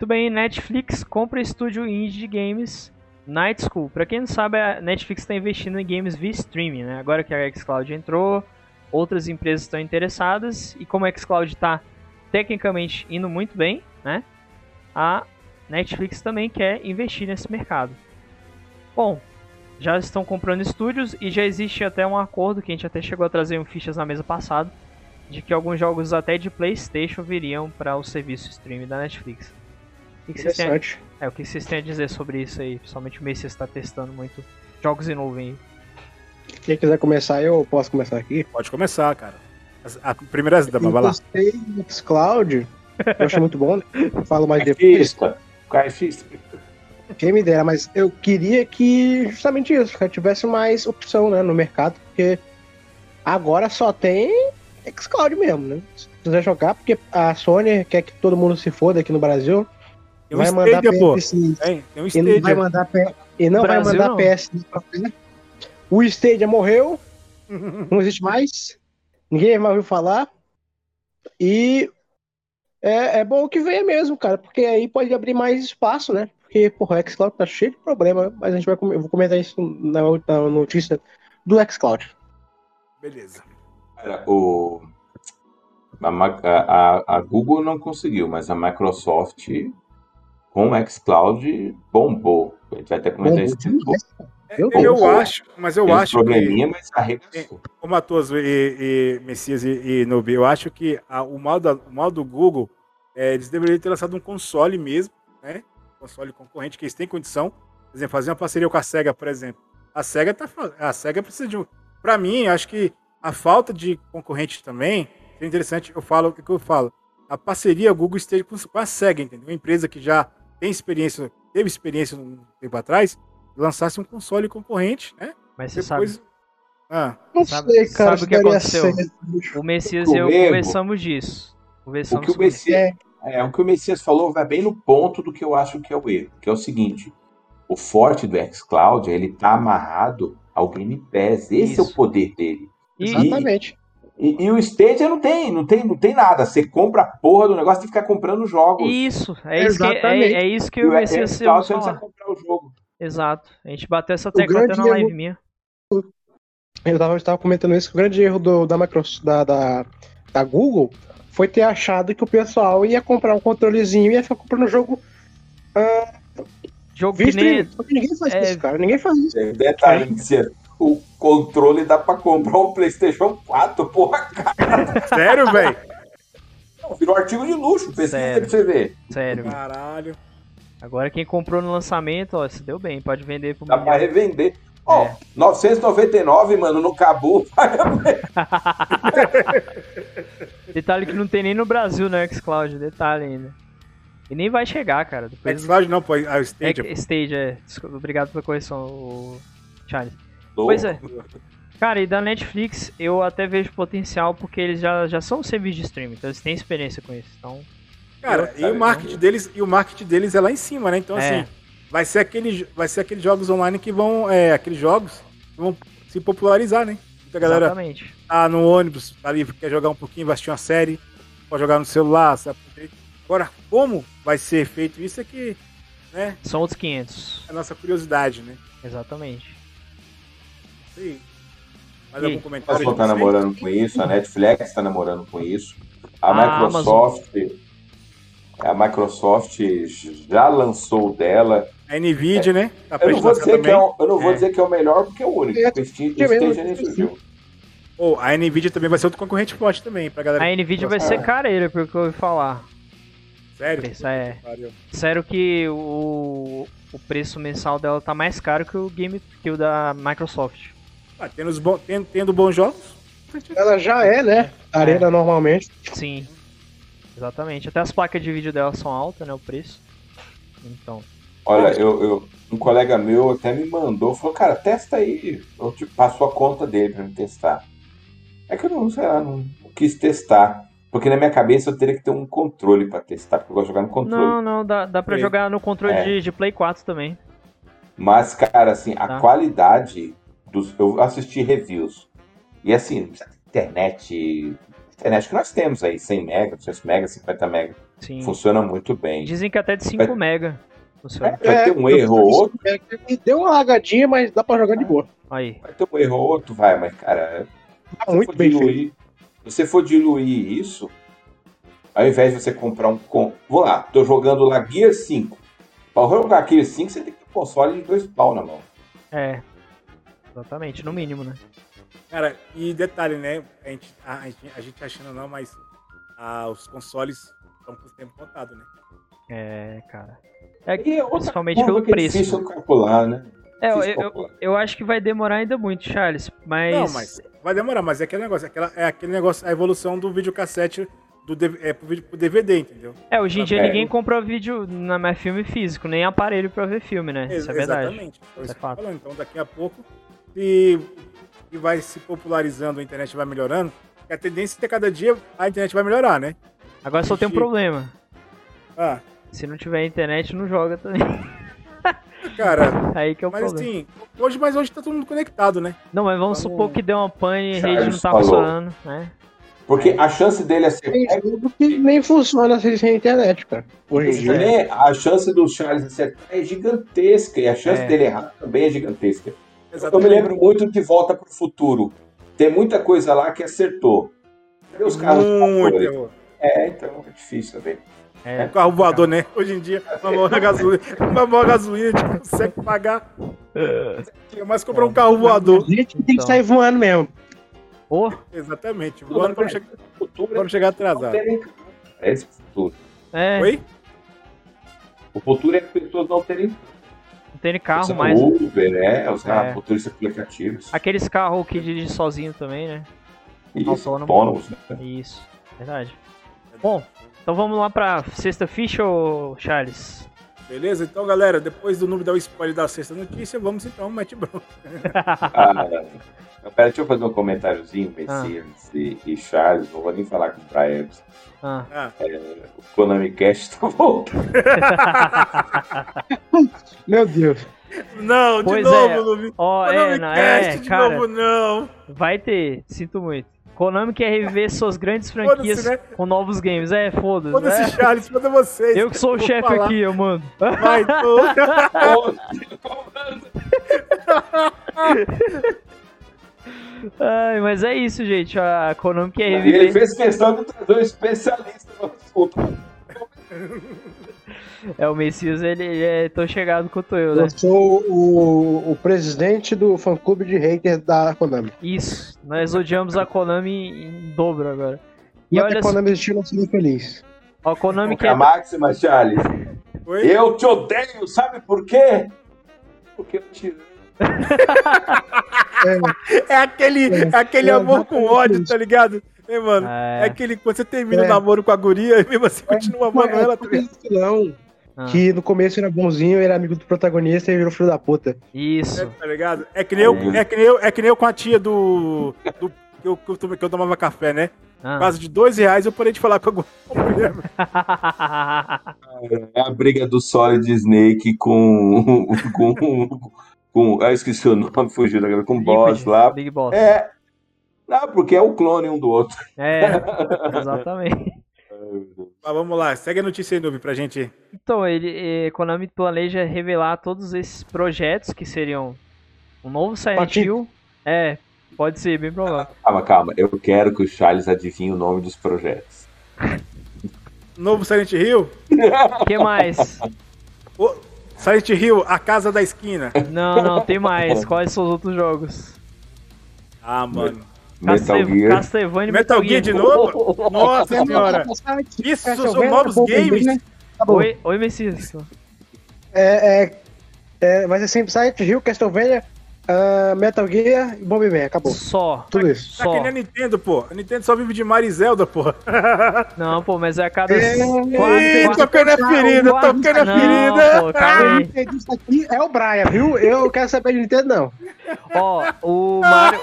muito bem, Netflix compra estúdio indie de games Night School. Para quem não sabe, a Netflix está investindo em games via streaming, né? Agora que a xCloud entrou, outras empresas estão interessadas e como a xCloud está tecnicamente indo muito bem, né? A Netflix também quer investir nesse mercado. Bom, já estão comprando estúdios e já existe até um acordo que a gente até chegou a trazer um fichas na mesa passada de que alguns jogos até de PlayStation viriam para o serviço streaming da Netflix. O que, vocês têm, é, o que vocês têm a dizer sobre isso aí? Principalmente o Messias está testando muito jogos em nuvem aí. Quem quiser começar, eu posso começar aqui? Pode começar, cara. A primeira da vai lá. Eu gostei do Xcloud, eu achei muito bom, né? falo mais depois. Caifista. Quem me dera, mas eu queria que justamente isso, que tivesse mais opção né, no mercado, porque agora só tem Xcloud mesmo, né? Se quiser jogar, porque a Sony quer que todo mundo se foda aqui no Brasil. Tem vai um mandar Stadia, PS, tem, tem um e não vai mandar e não vai mandar não. PS O Stadia morreu, não existe mais, ninguém mais ouviu falar. E é, é bom que venha mesmo, cara, porque aí pode abrir mais espaço, né? Porque, porra, o xCloud tá cheio de problema, mas a gente vai eu vou comentar isso na, na notícia do xCloud. Beleza. Cara, o a, a, a, Google não conseguiu, mas a Microsoft com o xCloud bombou. A gente vai até comentar isso. Eu, eu acho, mas eu Tem acho probleminha, que, mas arregaçou. Como Matoso e, e Messias e, e Nubi, eu acho que a, o, mal da, o mal do Google, é, eles deveriam ter lançado um console mesmo, né? console concorrente, que eles têm condição. Por exemplo, fazer uma parceria com a SEGA, por exemplo. A SEGA, tá, a SEGA precisa de um... Pra mim, acho que a falta de concorrente também, é interessante, eu falo o que eu falo. A parceria Google esteja com a SEGA, entendeu? Uma empresa que já tem experiência, teve experiência um tempo atrás, lançasse um console concorrente, né? Mas você Depois... sabe. Ah. Não sabe, sei, cara. Sabe o que aconteceu? Certo. O Messias e eu conversamos disso. Conversamos o que o Messias, é, o que o Messias falou vai bem no ponto do que eu acho que é o erro, que é o seguinte: o forte do xCloud ele tá amarrado ao Game Pass. Esse Isso. é o poder dele. Exatamente. E, e, o Stadia não tem, não tem, não tem nada. Você compra a porra do negócio e fica comprando jogos. Isso, é isso que, é, é isso que comecei a ser comprar o jogo. Exato. A gente bateu essa tecla até na live erro, minha. Eu tava, eu tava comentando isso, que o grande erro do, da, Microsoft, da, da, da Google foi ter achado que o pessoal ia comprar um controlezinho e ia ficar comprando jogo. Uh, jogo que nem... Ninguém faz é... isso, cara. Ninguém faz isso. É, detalhe, é o controle dá pra comprar um PlayStation 4, porra, cara. Sério, velho? Virou artigo de luxo, pesquisa pra você ver. Sério. Caralho. Agora quem comprou no lançamento, ó, se deu bem, pode vender pro Dá pra revender. Ó, é. 999, mano, no Cabu. detalhe que não tem nem no Brasil, né, Xcloud. Detalhe ainda. E nem vai chegar, cara. Depois... Xcloud não, pô. A Stage. É, Stage, é. Desculpa, obrigado pela correção, o Charles. Pois é. Cara, e da Netflix eu até vejo potencial porque eles já, já são serviço de streaming, então eles têm experiência com isso. Então. Cara, eu, e o marketing deles, e o marketing deles é lá em cima, né? Então é. assim, vai ser aquele, vai ser aqueles jogos online que vão, é, aqueles jogos que vão se popularizar, né? Muita galera Exatamente. tá no ônibus, tá ali, quer jogar um pouquinho, vai assistir uma série, pode jogar no celular, sabe? Agora, como vai ser feito isso é que, né? São outros 500. É a nossa curiosidade, né? Exatamente. Sim. Mais algum comentário? A tá namorando com isso, a Netflix está namorando com isso. A, a Microsoft. Amazon. A Microsoft já lançou dela. A Nvidia, é, né? Tá eu não, vou dizer, que é, o, eu não vou é. dizer que é o melhor, porque é o único. É, o Stage nem surgiu. Oh, a Nvidia também vai ser outro concorrente forte também, pra galera. A Nvidia vai ser careira, pelo que eu ouvi falar. Sério? Isso é. Sério que o, o preço mensal dela tá mais caro que o game que o da Microsoft. Ah, tendo, bom, tendo, tendo, bons jogos. Ela já é, né? Arena é. normalmente. Sim. Exatamente. Até as placas de vídeo dela são altas, né? O preço. Então. Olha, eu, eu, um colega meu até me mandou, falou, cara, testa aí. Eu te passo a conta dele pra me testar. É que eu não, sei lá, não, quis testar. Porque na minha cabeça eu teria que ter um controle pra testar, porque eu gosto de jogar no controle. Não, não, dá, dá pra jogar no controle é. de, de Play 4 também. Mas, cara, assim, a tá. qualidade dos, eu assisti reviews. E assim, internet. Internet que nós temos aí, 100 mega, 200 mega, 50 mega. Sim. Funciona muito bem. Dizem que até de 5 vai, mega. Funciona. É, vai ter um erro ou outro. Deu uma lagadinha, mas dá pra jogar de boa. Aí. Vai ter um erro ou outro, vai, mas cara. Tá muito bem diluir, feito. Se você for diluir isso, ao invés de você comprar um. Com... Vou lá, tô jogando lá Gear 5. Pra jogar Gear 5, você tem que ter um console de dois pau na mão. É. Exatamente, no mínimo, né? Cara, e detalhe, né? A gente, a, a gente, a gente achando não, mas ah, os consoles estão com o tempo contado, né? É, cara. É, principalmente pelo preço. calcular, né? É, eu, eu, eu, acho que vai demorar ainda muito, Charles, mas... Não, mas vai demorar, mas é aquele negócio, é, aquela, é aquele negócio, a evolução do videocassete do, é, pro, vídeo, pro DVD, entendeu? É, hoje em dia é. ninguém compra vídeo na mais filme físico, nem aparelho pra ver filme, né? Isso é verdade. Exatamente. Então, isso é fato. Falando. Então daqui a pouco e, e vai se popularizando, a internet vai melhorando, a tendência é que cada dia a internet vai melhorar, né? Agora só tem um problema. Ah. Se não tiver internet, não joga também. Cara, aí que é o mas problema. assim, hoje, mas hoje tá todo mundo conectado, né? Não, mas vamos, supor que deu uma pane e a rede não tá falou. funcionando, né? Porque a chance dele é ser. Tem jogo que nem funciona sem internet, cara. Hoje em dia. A chance do Charles acertar é gigantesca e a chance é. dele errar também é gigantesca. Exatamente. Eu me lembro muito de Volta para o Futuro. Tem muita coisa lá que acertou. Cadê os carros muito. É, então é difícil também. É, é, carro voador, né? Hoje em dia, uma maior gasolina, uma maior gasolina, a gente consegue pagar. É mais comprar um carro voador. A gente tem que sair voando mesmo. Oh. Exatamente, voando para não, chegar, não chegar atrasado. É esse futuro. É. Oi? O futuro é as pessoas não terem tem carro mais. Uber, né? Os é. motoristas aplicativos. Aqueles carros que dirigem sozinho também, né? Isso, autônomos. Né? Isso, verdade. Bom, então vamos lá pra sexta ficha, Charles? Beleza? Então, galera, depois do número dar o spoiler da sexta notícia, vamos então ao Matt Brown. ah, pera, deixa eu fazer um comentáriozinho, Messias ah. e, e, Charles, não vou nem falar com o Brian. Ah. É, o Konami Cast tá voltando. Meu Deus. Não, de pois novo, é. Luvi. Oh, é, não, é, de cara, novo, não. Vai ter, sinto muito. Konami quer reviver suas grandes franquias né? com novos games. É, foda-se. Foda-se, né? Charles, foda vocês. Eu que sou o chefe aqui, eu mando. Vai, tô. Ai, mas é isso, gente. A Konami quer reviver. Ele fez questão de trazer um especialista no assunto. É, o Messias, ele, ele é tão chegado quanto eu, né? Eu sou o, o presidente do fã-clube de haters da Konami. Isso, nós odiamos a Konami em dobro agora. E olha a Konami existir, nós somos felizes. A Konami que é... A máxima, Charles. Oi? Eu te odeio, sabe por quê? Porque eu te é, é aquele, é, aquele é, amor com ódio, tá ligado? É, mano, é. é aquele quando você termina o namoro com a guria e mesmo assim continua amando ela. Tá não, ah. Que no começo era bonzinho, era amigo do protagonista e virou filho da puta. Isso. É, tá ligado? É que nem, eu, é. que nem eu, é que nem eu com a tia do. do que, eu, que, eu, que eu tomava café, né? Ah. Por causa de dois reais eu parei de falar com a mulher. é a briga do Solid Snake com. com. com. Ah, esqueci o nome, fugiu da Com o boss lá. Big Boss. É. Não, porque é o clone um do outro. É, exatamente. Mas vamos lá, segue a notícia aí, Noob, pra gente. Então, ele, Konami planeja revelar todos esses projetos que seriam um novo Silent Hill. É, pode ser, bem provável. Calma, calma, eu quero que o Charles adivinhe o nome dos projetos. Novo Silent Hill? O que mais? O Silent Hill, a casa da esquina. Não, não, tem mais. Quais são os outros jogos? Ah, mano. Metal Gear. Castlevania Metal, Gear de novo? Nossa senhora. Isso são novos games. Né? Oi, oi, Messias. É, é, é, vai ser sempre Silent Hill, Castlevania, uh, Metal Gear e Bomberman. Acabou. Só. Tudo isso. Tá só. que nem a Nintendo, pô. A Nintendo só vive de Mario e Zelda, pô. Não, pô, mas é a cada... É, Ih, tocando a ferida, tocando a ferida. Pô, calma aí. Isso aqui é o Brian, viu? Eu quero saber de Nintendo, não. Ó, o Mario,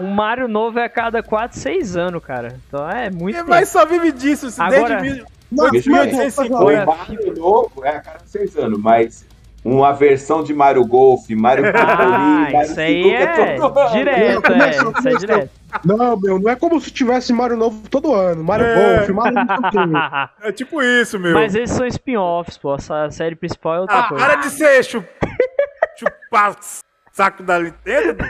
o Mario novo é a cada 4, 6 anos, cara. Então é muito. É, mas só vive disso, Agora, desde não, 1850. O Mario novo é a cada 6 anos, mas uma versão de Mario Golf, Mario Ah, Mario isso aí é, é todo... direto, é, isso é direto. Não, meu, não é como se tivesse Mario novo todo ano. Mario é. Golf, Mario É tipo isso, meu. Mas esses são spin-offs, pô. A série principal é outra ah, coisa. Para de ser chup... chupar saco da Nintendo?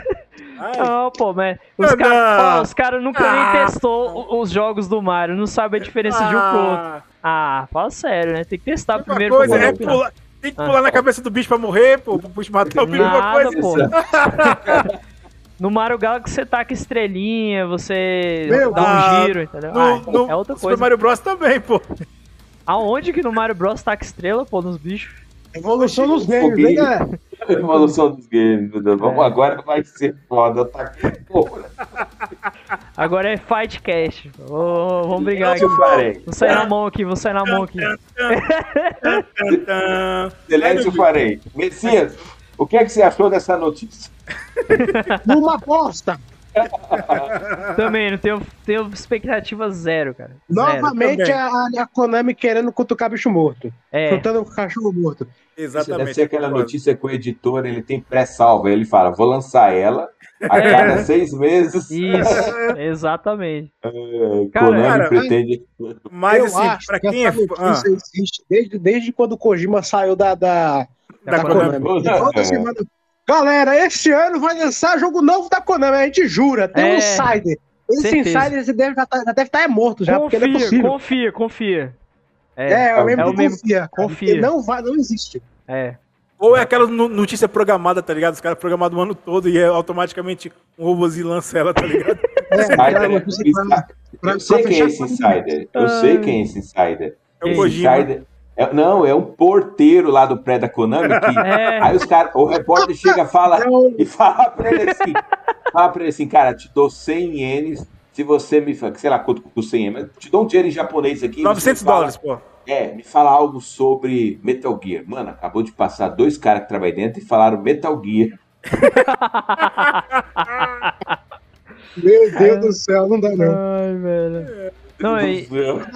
Não, pô, mas os caras cara nunca ah, nem testou os jogos do Mario, não sabe a diferença ah, de um pro outro. Ah, fala sério, né? Tem que testar primeiro. Coisa, é pular, tem que pular ah. na cabeça do bicho pra morrer, pô, pro bicho matar o bicho, Nada, coisa. Pô. No Mario Galaxy você taca estrelinha, você Meu, dá um ah, giro, entendeu? No, ah, no é outra coisa. No Mario Bros também, pô. Aonde que no Mario Bros taca estrela, pô, nos bichos? Evolução dos games, né, galera? Evolução dos games, meu Deus. Vamos, é. Agora vai ser foda. Tá porra. Agora é Fight Cash. Oh, vamos brigar aqui. Vou sair na mão aqui, vou sair na mão aqui. Silêncio farei. Messias, o que é que você achou dessa notícia? Uma bosta! Também, não tenho, tenho expectativa zero, cara. Novamente zero. A, a Konami querendo cutucar bicho morto. É. Chutando o cachorro morto. Exatamente. Deve ser aquela notícia que o editor ele tem pré-salva. Ele fala: vou lançar ela a é. cada é. seis meses. Isso, exatamente. É, cara, Konami cara, pretende. Mas assim, pra quem é. Ah. Existe desde, desde quando o Kojima saiu da, da, da, da Konami. Konami. Toda semana Galera, este ano vai lançar jogo novo da Konami, a gente jura. Tem é, um insider. Esse certeza. insider você deve, já, tá, já deve estar tá, é morto já, confia, porque não é possível. Confia, confia. É, é, é o mesmo é o mesmo, confia. Confia. Não, vai, não existe. É. Ou é aquela notícia programada, tá ligado? Os caras programam o ano todo e é automaticamente um robôzinho lança ela, tá ligado? É, eu sei quem é esse insider. Eu sei quem é esse insider. É o Kojima. Insider, é, não, é um porteiro lá do pré da Konami que. É. Aí os cara, o repórter chega fala, e fala pra ele assim: fala pra ele assim, cara, te dou 100 ienes se você me. Sei lá quanto custa 100 ienes, te dou um dinheiro em japonês aqui. 900 fala, dólares, pô. É, me fala algo sobre Metal Gear. Mano, acabou de passar dois caras que trabalham dentro e falaram Metal Gear. Meu Deus do céu, não dá não. Ai, velho. Não, e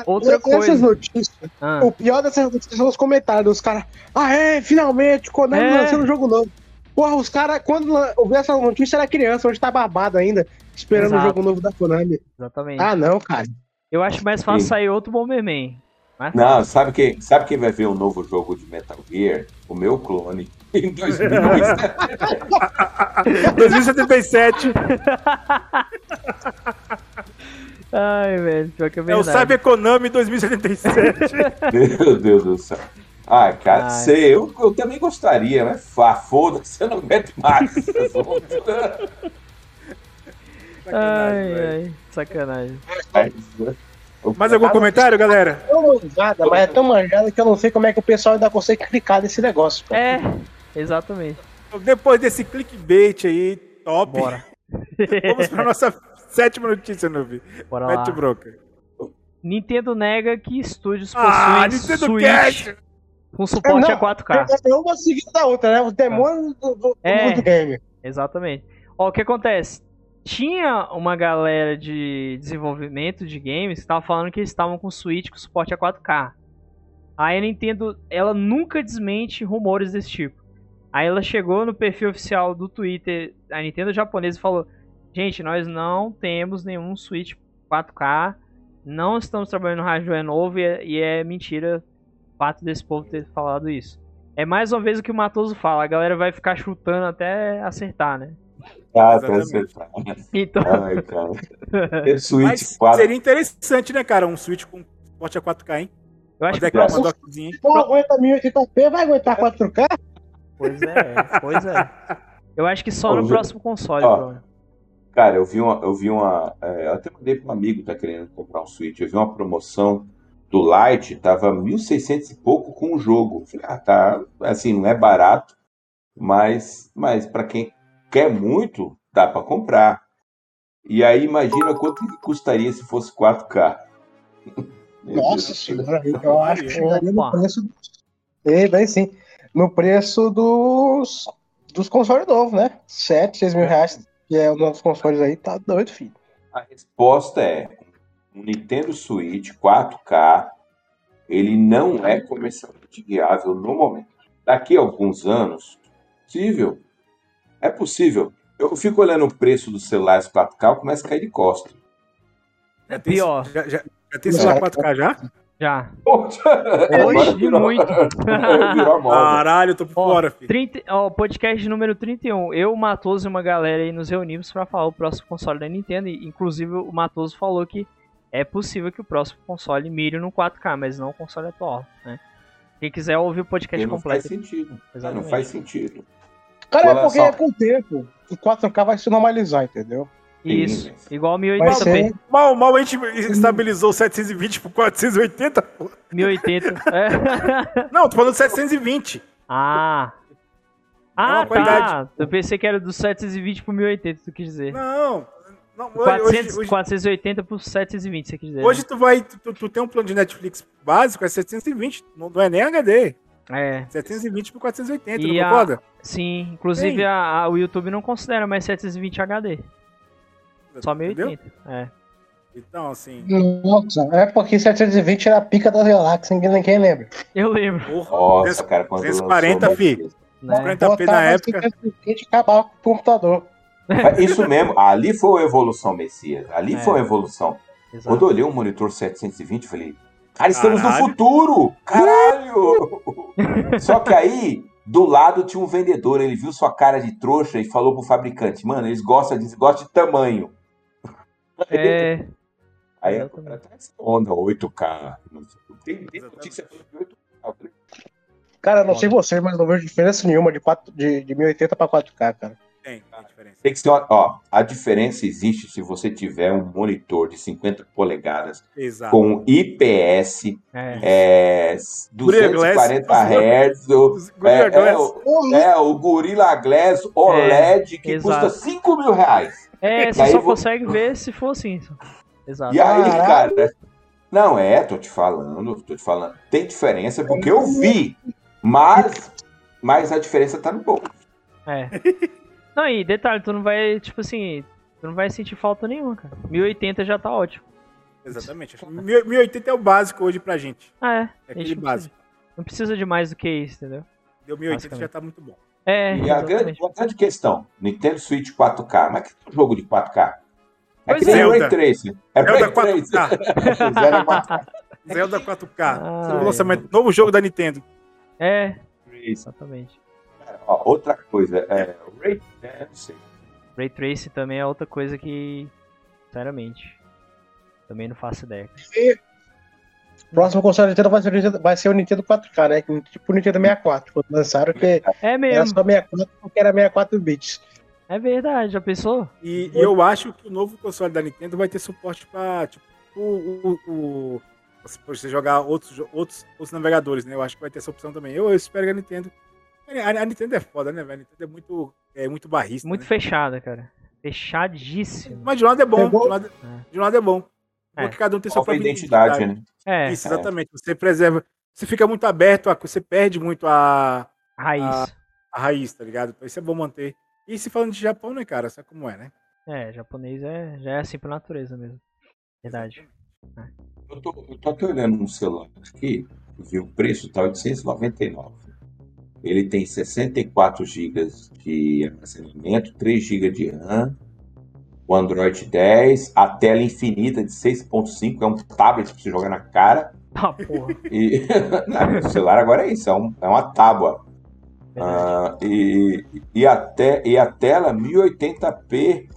outra coisa. Essas notícias, ah. O pior dessas notícias são os comentários. Os caras, ah, é, finalmente, Konami é. lançando um jogo novo. Porra, os caras, quando eu vi essa notícia, era criança, hoje tá barbado ainda, esperando o um jogo novo da Konami. Exatamente. Ah, não, cara. Eu acho mais fácil Sim. sair outro Bomberman. Mas... Não, sabe quem, sabe quem vai ver um novo jogo de Metal Gear? O meu clone. Em 2077. Ai, velho, pior que é verdade. É o Cyber Konami 2077. Meu Deus do céu. Ah, cara, Ai. sei, eu, eu também gostaria, mas ah, foda-se, eu não mete mais Ai, ai, sacanagem. Mais algum comentário, galera? É tão manjada, mas é tão manjada que eu não sei como é que o pessoal ainda consegue clicar nesse negócio. É, exatamente. depois desse clickbait aí, top. Bora. Vamos pra nossa sétima notícia, Nubi. Bora Mete lá. Broker. Nintendo nega que estúdios ah, possuem Nintendo Switch Cash. com suporte é, a 4K. É uma seguida da outra, né? Os demônios do, do, é, do game. Exatamente. Ó, o que acontece? Tinha uma galera de desenvolvimento de games que estava falando que eles estavam com Switch com suporte a 4K. Aí a Nintendo, ela nunca desmente rumores desse tipo. Aí ela chegou no perfil oficial do Twitter, a Nintendo japonesa, e falou: Gente, nós não temos nenhum Switch 4K, não estamos trabalhando no hardware novo e é, e é mentira o fato desse povo ter falado isso. É mais uma vez o que o Matoso fala, a galera vai ficar chutando até acertar, né? Ah, até acertar. Então... Ai, cara. Switch Mas 4... Seria interessante, né, cara? Um Switch com suporte a 4K, hein? Eu acho que é uma Não aguenta 1080p, vai aguentar 4K? Pois é, pois é. Eu acho que só no próximo console, ó, Cara, eu vi uma. Eu vi uma é, até mandei para um amigo que tá querendo comprar um Switch. Eu vi uma promoção do Lite, tava 1.600 e pouco com o jogo. Falei, ah, tá. Assim, não é barato, mas, mas para quem quer muito, dá para comprar. E aí, imagina quanto que custaria se fosse 4K. Nossa senhora, eu acho que chegaria no preço. E daí sim. No preço dos, dos consoles novos, né? 7, 6 mil reais, que é um dos consoles aí, tá doido, filho. A resposta é: o Nintendo Switch 4K ele não é comercialmente viável no momento. Daqui a alguns anos, possível. É possível. Eu fico olhando o preço dos celulares 4K, eu começo a cair de costa. É pior. Já, já, já tem celular 4K já? Já. Hoje muito. Caralho, eu tô por fora, filho. 30, ó, podcast número 31. Eu, o Matoso e uma galera aí nos reunimos pra falar o próximo console da Nintendo. E, inclusive, o Matoso falou que é possível que o próximo console mire no 4K, mas não o console atual, né? Quem quiser ouvir o podcast não completo. Faz sentido. Exatamente. Não faz sentido. Cara, é porque é com o tempo. O 4K vai se normalizar, entendeu? Isso, igual 1080p. Ser... Mal, mal a gente estabilizou 720 por 480, pô. 1080. É. Não, tô falando 720. Ah. Ah, é tá. Eu pensei que era do 720 por 1080, tu quis dizer. Não. não 400, hoje, 480 por 720, você quis dizer. Hoje né? tu vai, tu, tu, tem um plano de Netflix básico, é 720, não, não é nem HD. É. 720 por 480, e não concorda? Sim, inclusive a, a, o YouTube não considera mais 720 HD. Só 1080. É. Então, assim. Nossa, é porque 720 era a pica da galáxia, ninguém lembra. Eu lembro. Porra, Nossa, cara, quando 240, fi. Né? 40p na época. acabar com o computador. Isso mesmo, ali foi a evolução, Messias. Ali é. foi a evolução. Exato. Quando eu olhei um monitor 720, eu falei, cara, estamos Caralho. no futuro! Caralho! Só que aí, do lado tinha um vendedor, ele viu sua cara de trouxa e falou pro fabricante, mano, eles gostam de, gostam de tamanho. É. Aí a cara tá essa onda, 8K. Tem, tem notícia de 8K. Cara, não sei você, mas não vejo diferença nenhuma de, 4, de, de 1080 para 4K, cara. Tem, que ser uma, ó, a diferença existe se você tiver um monitor de 50 polegadas Exato. com IPS, é. É, 240 Hz, o, é, é, o, é, o Gorilla Glass OLED que Exato. custa 5 mil reais. É, você só consegue ver se for assim. Exato. E aí, cara, não é, tô te falando, tô te falando. Tem diferença porque eu vi, mas, mas a diferença tá no bolso. É. Não, e detalhe, tu não vai, tipo assim, tu não vai sentir falta nenhuma, cara. 1080 já tá ótimo. Exatamente. 1080 é o básico hoje pra gente. Ah, é. É aquele não básico. Precisa, não precisa de mais do que isso, entendeu? Deu 1080 já tá muito bom. É. E a grande, a grande, questão, Nintendo Switch 4K, mas que é um jogo de 4K? É pois que nem Ray Tracing. É Zelda 4K. Zelda 4K. Zelda 4K. Ah, lançamento, novo jogo da Nintendo. É. Exatamente. Ó, outra coisa, é, Ray Tracing. Ray Tracing também é outra coisa que, sinceramente, também não faço ideia. E próximo console da Nintendo vai ser, vai ser o Nintendo 4K, né? Tipo o Nintendo 64, quando lançaram, que é mesmo. era só 64 porque era 64 bits. É verdade, já pensou? E, e eu acho que o novo console da Nintendo vai ter suporte para tipo, o, o, o, você jogar outros, outros, outros navegadores, né? Eu acho que vai ter essa opção também. Eu, eu espero que a Nintendo A, Nintendo é foda, né, velho? A Nintendo é muito, é muito barrista. Muito né? fechada, cara. Fechadíssimo. Mas de um lado é bom. É bom. De, um lado, é. de um lado é bom. É. Porque cada um tem sua própria identidade, identidade, né? É. Isso, exatamente. Você preserva. Você fica muito aberto, a, você perde muito a. A raiz. A, a raiz, tá ligado? Então isso é bom manter. E se falando de Japão, né, cara? Sabe como é, né? É, japonês é, já é assim por natureza mesmo. Verdade. É. Eu, tô, eu tô até olhando no celular aqui, vi o preço, tá 899. Ele tem 64 GB de armazenamento, 3 GB de RAM, o Android 10, a tela infinita de 6.5, é um tablet pra você jogar na cara. Ah, porra. E não, o celular agora é isso, é, um, é uma tábua. Uh, e, e, a te, e a tela 1080p.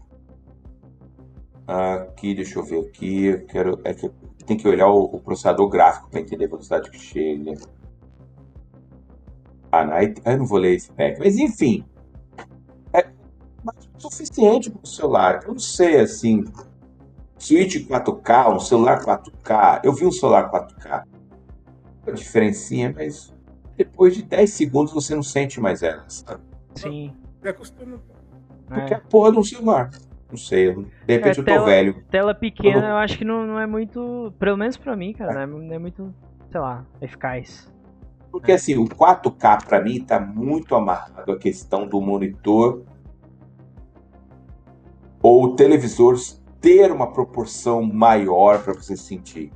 Aqui, deixa eu ver aqui. Eu quero, é que tem que olhar o, o processador gráfico para entender a velocidade que chega. Ah, não, eu não vou ler esse pack. Mas enfim. É suficiente para o celular. Eu não sei assim. Switch 4K, um celular 4K. Eu vi um celular 4K. A diferencinha, mas depois de 10 segundos você não sente mais ela, sabe? Sim. É costume. Porque é. a porra de um celular. Não sei, de repente é, eu tô tela, velho. Tela pequena eu acho que não, não é muito. Pelo menos pra mim, cara, é. não é muito, sei lá, eficaz. Porque assim, o 4K para mim tá muito amarrado à questão do monitor ou o televisor ter uma proporção maior para você sentir.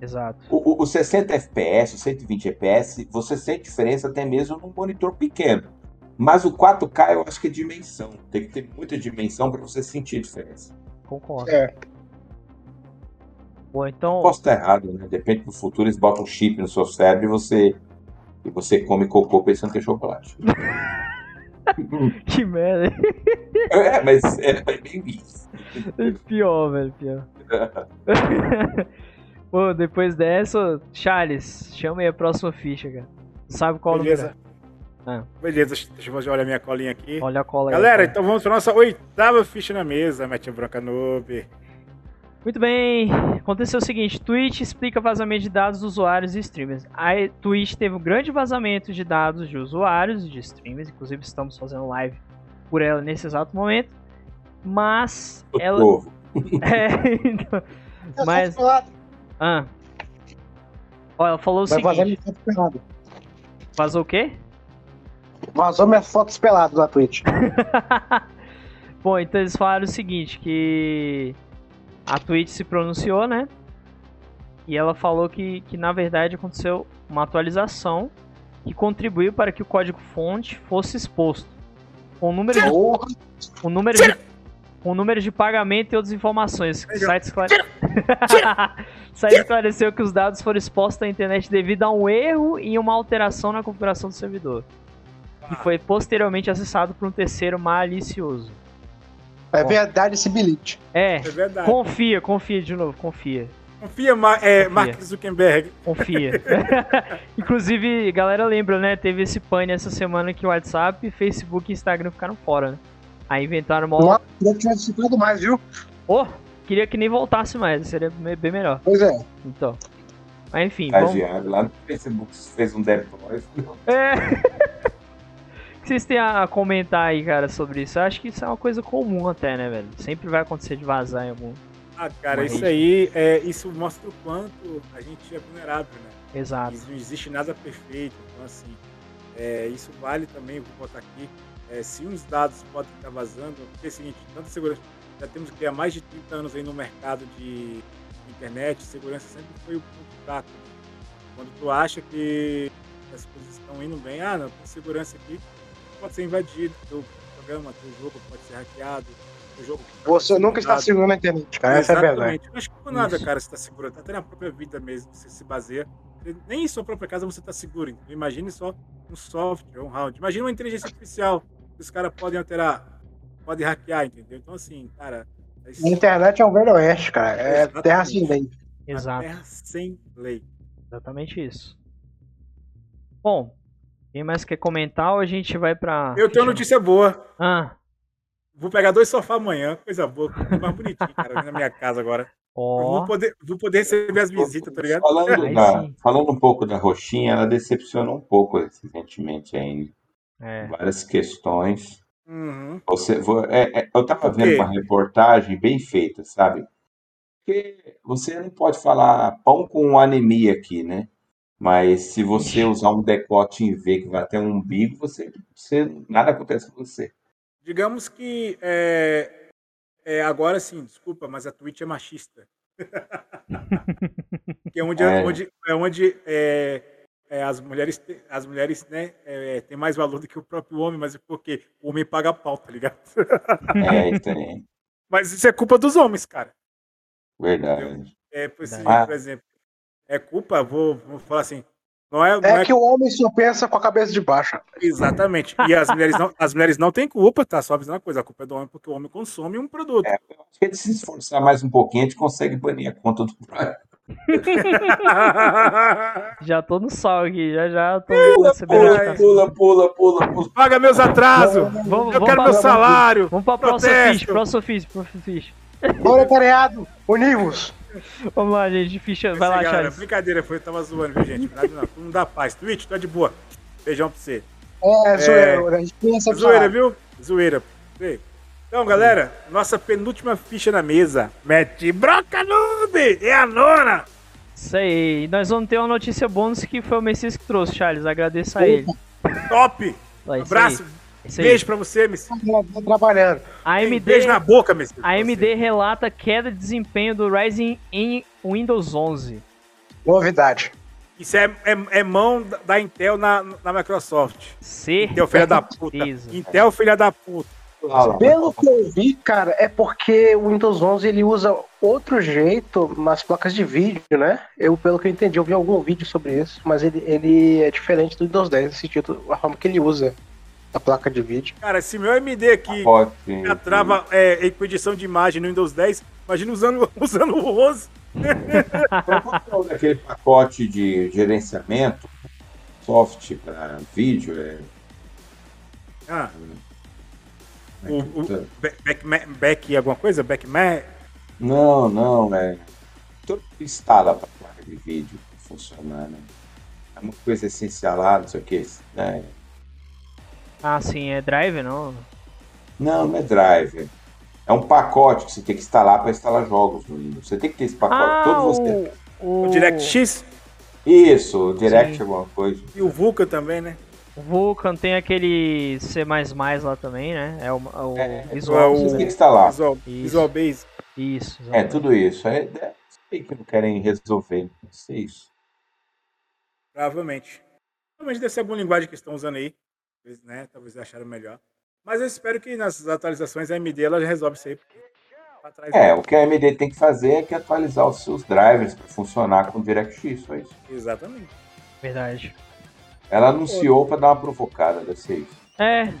Exato. O, o 60 FPS, o 120 FPS, você sente diferença até mesmo num monitor pequeno. Mas o 4K eu acho que é dimensão. Tem que ter muita dimensão para você sentir a diferença. Concordo. É. Bom, então... Posso estar errado, né? Depende do futuro, eles botam um chip no seu cérebro e você, e você come cocô pensando que é chocolate. que merda. É, mas é, é bem isso. É pior, velho, pior. Pô, depois dessa, Charles, chama aí a próxima ficha, cara. Sabe qual Beleza. número? Ah. Beleza, deixa eu olhar minha colinha aqui. Olha a cola Galera, aí, então vamos para nossa oitava ficha na mesa, Mete Branca Noob. Muito bem, aconteceu o seguinte, Twitch explica vazamento de dados dos usuários e streamers. A Twitch teve um grande vazamento de dados de usuários e de streamers, inclusive estamos fazendo live por ela nesse exato momento. Mas o ela povo. É, então, mas ah. Ó, ela falou o Vai seguinte. Vazou o quê? Vazou minhas fotos peladas na Twitch. Bom, então eles falaram o seguinte, que a Twitch se pronunciou, né? E ela falou que, que na verdade aconteceu uma atualização que contribuiu para que o código-fonte fosse exposto. Com o número de, o número de, com número de pagamento e outras informações. O site, esclare... o site esclareceu que os dados foram expostos à internet devido a um erro e uma alteração na configuração do servidor e foi posteriormente acessado por um terceiro malicioso. É Bom, verdade esse bilhete. É, é verdade. confia, confia de novo, confia. Confia, é, Mark Zuckerberg. Confia. Inclusive, galera lembra, né? Teve esse pane essa semana que o WhatsApp, Facebook e Instagram ficaram fora, né? Aí inventaram uma. Não, queria que tivesse ficado mais, viu? Oh, queria que nem voltasse mais, seria bem melhor. Pois é. Então. Mas enfim. Vamos... Lá no Facebook fez um deploy. É. que vocês têm a comentar aí, cara, sobre isso? Eu acho que isso é uma coisa comum até, né, velho? Sempre vai acontecer de vazar em algum. Ah, cara, isso aí, é, isso mostra o quanto a gente é vulnerável, né? Exato. não existe nada perfeito. Então, assim, é, isso vale também, vou botar aqui, é, se uns dados podem estar vazando, porque é o seguinte, tanta segurança, já temos que há mais de 30 anos aí no mercado de internet, segurança sempre foi o ponto fraco. Quando tu acha que as coisas estão indo bem, ah, não, tem segurança aqui, pode ser invadido, o programa, o jogo pode ser hackeado. O jogo você nunca está seguro na internet, cara. Essa é a verdade. Não acho que por nada, Isso. cara, você está seguro. Até na própria vida mesmo, você se baseia. Nem em sua própria casa você está seguro. Imagine só um software, um round. Imagine uma inteligência artificial que os caras podem alterar, podem hackear, entendeu? Então, assim, cara. É a internet é um velho oeste, cara. É Exatamente. terra sem lei. Exato. Terra sem lei. Exatamente isso. Bom, quem mais quer comentar ou a gente vai pra. Eu tenho notícia boa. Ah. Vou pegar dois sofás amanhã, coisa boa, mais bonitinho, cara, na minha casa agora. Oh. Vou, poder, vou poder receber as visitas, tá ligado? Falando, da, falando um pouco da roxinha, ela decepcionou um pouco recentemente ainda. É. Várias questões. Uhum. Você, é, é, eu tava vendo uma reportagem bem feita, sabe? Porque você não pode falar pão com anemia aqui, né? Mas se você usar um decote em V que vai até um umbigo, você, você nada acontece com você. Digamos que é, é, agora sim, desculpa, mas a Twitch é machista. que é onde, é. onde, é onde é, é, as mulheres, as mulheres né, é, têm mais valor do que o próprio homem, mas é porque o homem paga pau, tá ligado? É, isso aí. Mas isso é culpa dos homens, cara. Verdade. É, por, ah. por exemplo, é culpa, vou, vou falar assim, não é, não é, é, que o homem só pensa com a cabeça de baixo. Exatamente. E as mulheres não, as mulheres não têm culpa, tá? Só avisando uma coisa, a culpa é do homem porque o homem consome um produto. É, eu acho que se esforçar mais um pouquinho, a gente consegue banir a conta do já tô no sal aqui, já já tô pula, pula, pula, pula, pula, pula, Paga meus atrasos. Vamos, eu vamos quero meu salário. Vamos pra próxima ficha, próxima ficha, próxima ficha. Proletariado, univos. Vamos lá, gente. Ficha, vai lá, galera, Charles. Brincadeira, foi, tava zoando, viu, gente? Nada não, não dá paz. Twitch, tá de boa. Beijão pra você. É, é zoeira, a gente pensa Zoeira, viu? Zoeira. Então, galera, nossa penúltima ficha na mesa. Mete broca noob! É a nona! Isso aí. Nós vamos ter uma notícia bônus que foi o Messias que trouxe, Charles. Agradeço a ele. Top! Um abraço. Beijo pra você, Messi. Tô trabalhando. A AMD, Beijo na boca, Messi. A AMD relata queda de desempenho do Ryzen em Windows 11. Novidade. Isso é, é, é mão da Intel na, na Microsoft. Certeza. Intel, filha da puta. Intel, filha da puta. Pelo que eu vi, cara, é porque o Windows 11 ele usa outro jeito nas placas de vídeo, né? Eu, pelo que eu entendi, eu vi algum vídeo sobre isso, mas ele, ele é diferente do Windows 10 nesse sentido, a forma que ele usa a placa de vídeo. Cara, se meu AMD aqui já trava é, edição de imagem no Windows 10, imagina usando, usando o 11. Aquele pacote de gerenciamento, soft para vídeo, é. Ah. É o, o back, back, back, alguma coisa? Back Não, não, é. Tudo instala para placa de vídeo funcionar, né? É uma coisa essencial lá, não sei o que. Né? Ah, sim, é drive, não? Não, não é drive. É um pacote que você tem que instalar para instalar jogos no Windows. Você tem que ter esse pacote. Ah, todo você. O, o DirectX? Isso, o Direct Sim. alguma coisa. E o Vulkan também, né? O Vulkan tem aquele C lá também, né? É o, o é, Visual. É, você tem que instalar. Visual, Visual Base. Isso. É, tudo isso. É, é, sei que não querem resolver. Não sei isso. Provavelmente. Provavelmente deve ser alguma linguagem que estão usando aí né? Talvez acharam melhor. Mas eu espero que nas atualizações a AMD ela resolve isso aí. É, o que a AMD tem que fazer é que atualizar os seus drivers para funcionar com o DirectX, só isso. Exatamente. Verdade. Ela anunciou para dar uma provocada, deve ser isso. É,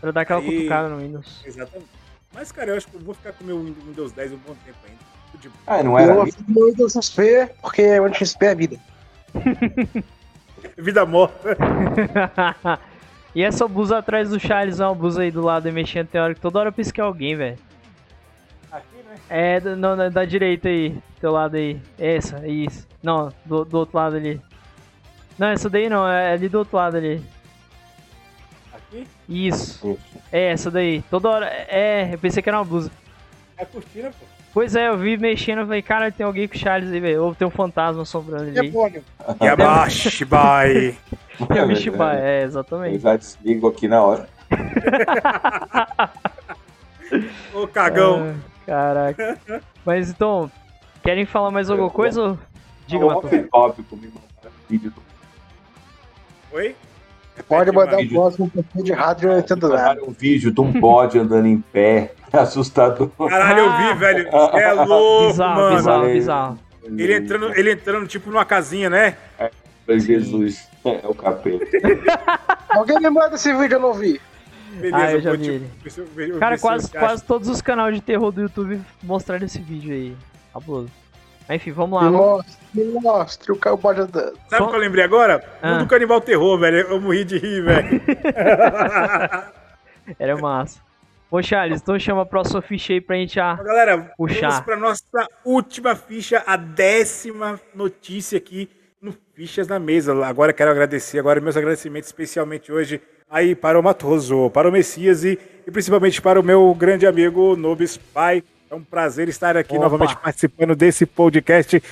para dar aquela aí... cutucada no Windows. Exatamente. Mas, cara, eu acho que eu vou ficar com o meu Windows 10 um bom tempo ainda. Tipo... Ah, não era? Eu vou com o Windows XP, porque o XP é vida. vida morta. E essa blusa atrás do Charles é uma blusa aí do lado e mexendo, tem hora que toda hora pisca alguém, velho. Aqui, né? É, não, da direita aí, teu lado aí. Essa, isso. Não, do, do outro lado ali. Não, essa daí não, é ali do outro lado ali. Aqui? Isso. É, essa daí. Toda hora. É, eu pensei que era uma blusa. É a cortina, pô. Pois é, eu vi mexendo, e falei, cara, tem alguém com o Charles aí, velho. Ou tem um fantasma assombrando ali. Yabashi, bye. Yamishi bye, é, exatamente. Eu já desligo aqui na hora. Ô, cagão. Ah, caraca. Mas então, querem falar mais alguma coisa? Diga, Matheus. Oi? Pode mandar o próximo pouquinho de rádio eu entendo nada. um vídeo de um bode andando em pé. Assustador. Caralho, eu vi, velho. É louco, bizarro, mano. Bizarro, bizarro. Ele entrando, ele entrando tipo numa casinha, né? É, Jesus. É, é o capeta. Alguém me manda esse vídeo, eu não vi. Beleza, ah, eu já vi ele. Cara, quase, quase todos os canais de terror do YouTube mostraram esse vídeo aí. Fabuloso. Enfim, vamos lá. Mostre, vamos... mostre o cara pode andando. Sabe o que eu lembrei agora? Ah. do Canibal Terror, velho. Eu morri de rir, velho. Era massa. Ô, Charles, então chama a próxima ficha aí pra gente já Galera, puxar. vamos pra nossa última ficha, a décima notícia aqui no Fichas na Mesa. Agora quero agradecer, agora meus agradecimentos especialmente hoje aí para o Matoso, para o Messias e, e principalmente para o meu grande amigo Nobis Pai. É um prazer estar aqui Opa. novamente participando desse podcast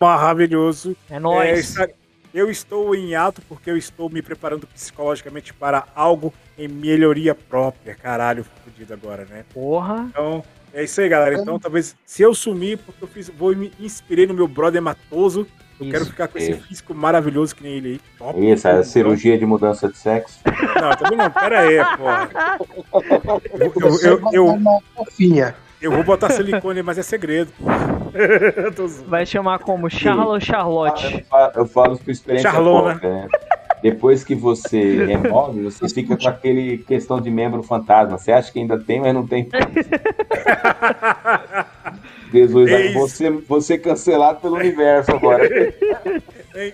maravilhoso. É nóis. É, eu estou em alto porque eu estou me preparando psicologicamente para algo em melhoria própria. Caralho, fodido agora, né? Porra. Então, é isso aí, galera. Então, talvez se eu sumir, porque eu fiz, vou me inspirei no meu brother Matoso. Eu isso, quero ficar com esse físico maravilhoso que nem ele aí. Top, isso, é cirurgia de mudança de sexo. Não, também não. Pera aí, pô. Eu, eu, eu, eu, eu vou botar silicone, mas é segredo. Vai chamar como Charlo ou Charlotte? Eu falo, eu por experiência Charlona. própria, né? Depois que você remove, você fica com aquele questão de membro fantasma. Você acha que ainda tem, mas não tem. Jesus, Eis... você, você cancelado pelo universo agora.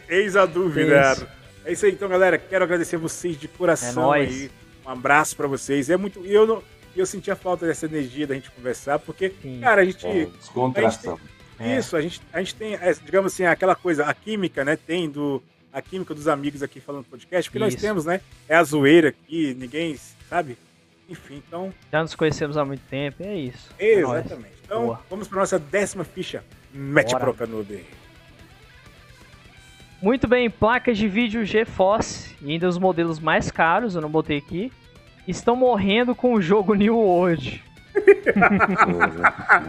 Eis a dúvida. Isso. É isso aí, então, galera. Quero agradecer vocês de coração é aí. Um abraço para vocês. É muito. Eu não e eu sentia falta dessa energia da gente conversar, porque, Sim. cara, a gente. É, descontração. É. Isso, a gente, a gente tem, é, digamos assim, aquela coisa, a química, né? Tem do. A química dos amigos aqui falando podcast, porque isso. nós temos, né? É a zoeira aqui, ninguém, sabe? Enfim, então. Já nos conhecemos há muito tempo, é isso. Exatamente. É então, Boa. vamos para nossa décima ficha. Mete Bora. broca no Muito bem, placas de vídeo GeForce, e ainda os modelos mais caros, eu não botei aqui, estão morrendo com o jogo New World.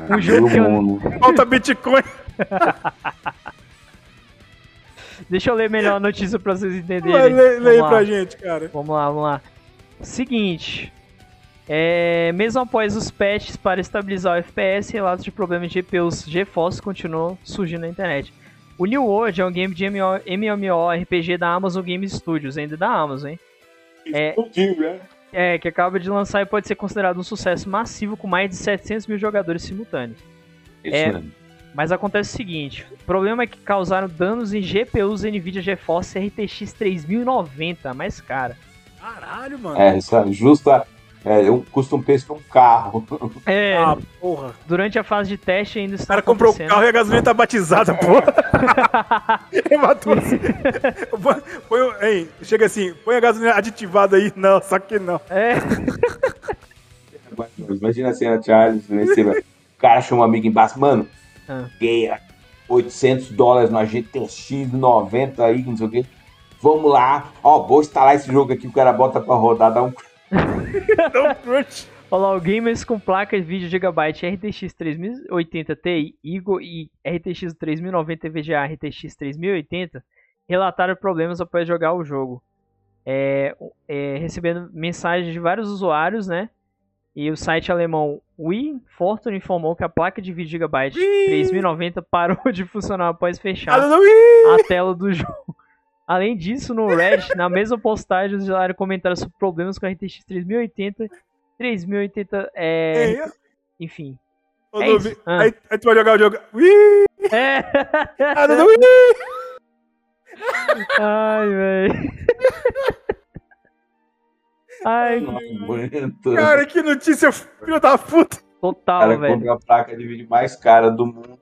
um jogo que eu... Falta Bitcoin. Deixa eu ler melhor a notícia pra vocês entenderem. Lê, lê aí pra gente, cara. Vamos lá, vamos lá. Seguinte. É, mesmo após os patches para estabilizar o FPS, relatos de problemas de GPUs GeForce continuam surgindo na internet. O New World é um game de MMORPG da Amazon Game Studios, ainda da Amazon, hein? É, Explodiu, né? É, que acaba de lançar e pode ser considerado um sucesso massivo com mais de 700 mil jogadores simultâneos. Isso é, mesmo. Mas acontece o seguinte: o problema é que causaram danos em GPUs NVIDIA GeForce RTX 3090, mais cara. Caralho, mano. É, justa, é, um, custa um preço de um carro. É, ah, porra. Durante a fase de teste ainda está. O cara comprou o carro e a gasolina tá batizada, porra. Ele matou assim. põe, hein, chega assim, põe a gasolina aditivada aí. Não, só que não. É. Imagina a cena, Charles, né, o cara chama um amigo embaixo, mano, ah. 800 dólares no GTX 90 aí, não sei o quê. Vamos lá, ó, vou instalar esse jogo aqui, o cara bota pra rodar, dá um não curte. Olha lá, o gamers com placas vídeo Gigabyte RTX 3080 Ti, Eagle e RTX 3090 VGA RTX 3080 relataram problemas após jogar o jogo. É, é, recebendo mensagens de vários usuários, né? E o site alemão WeFortune informou que a placa de vídeo Gigabyte 3090 parou de funcionar após fechar a tela do jogo. Além disso, no Reddit, na mesma postagem, os usuários comentaram sobre problemas com a RTX 3080. 3080 é. é. Enfim. Ô, é ah. aí, aí, tu vai jogar o jogo. Ui! É! Ah, não, Ai, velho. Ai, não aguento. Cara, que notícia filho da puta. Total, velho. Cara, a placa de vídeo mais cara do mundo.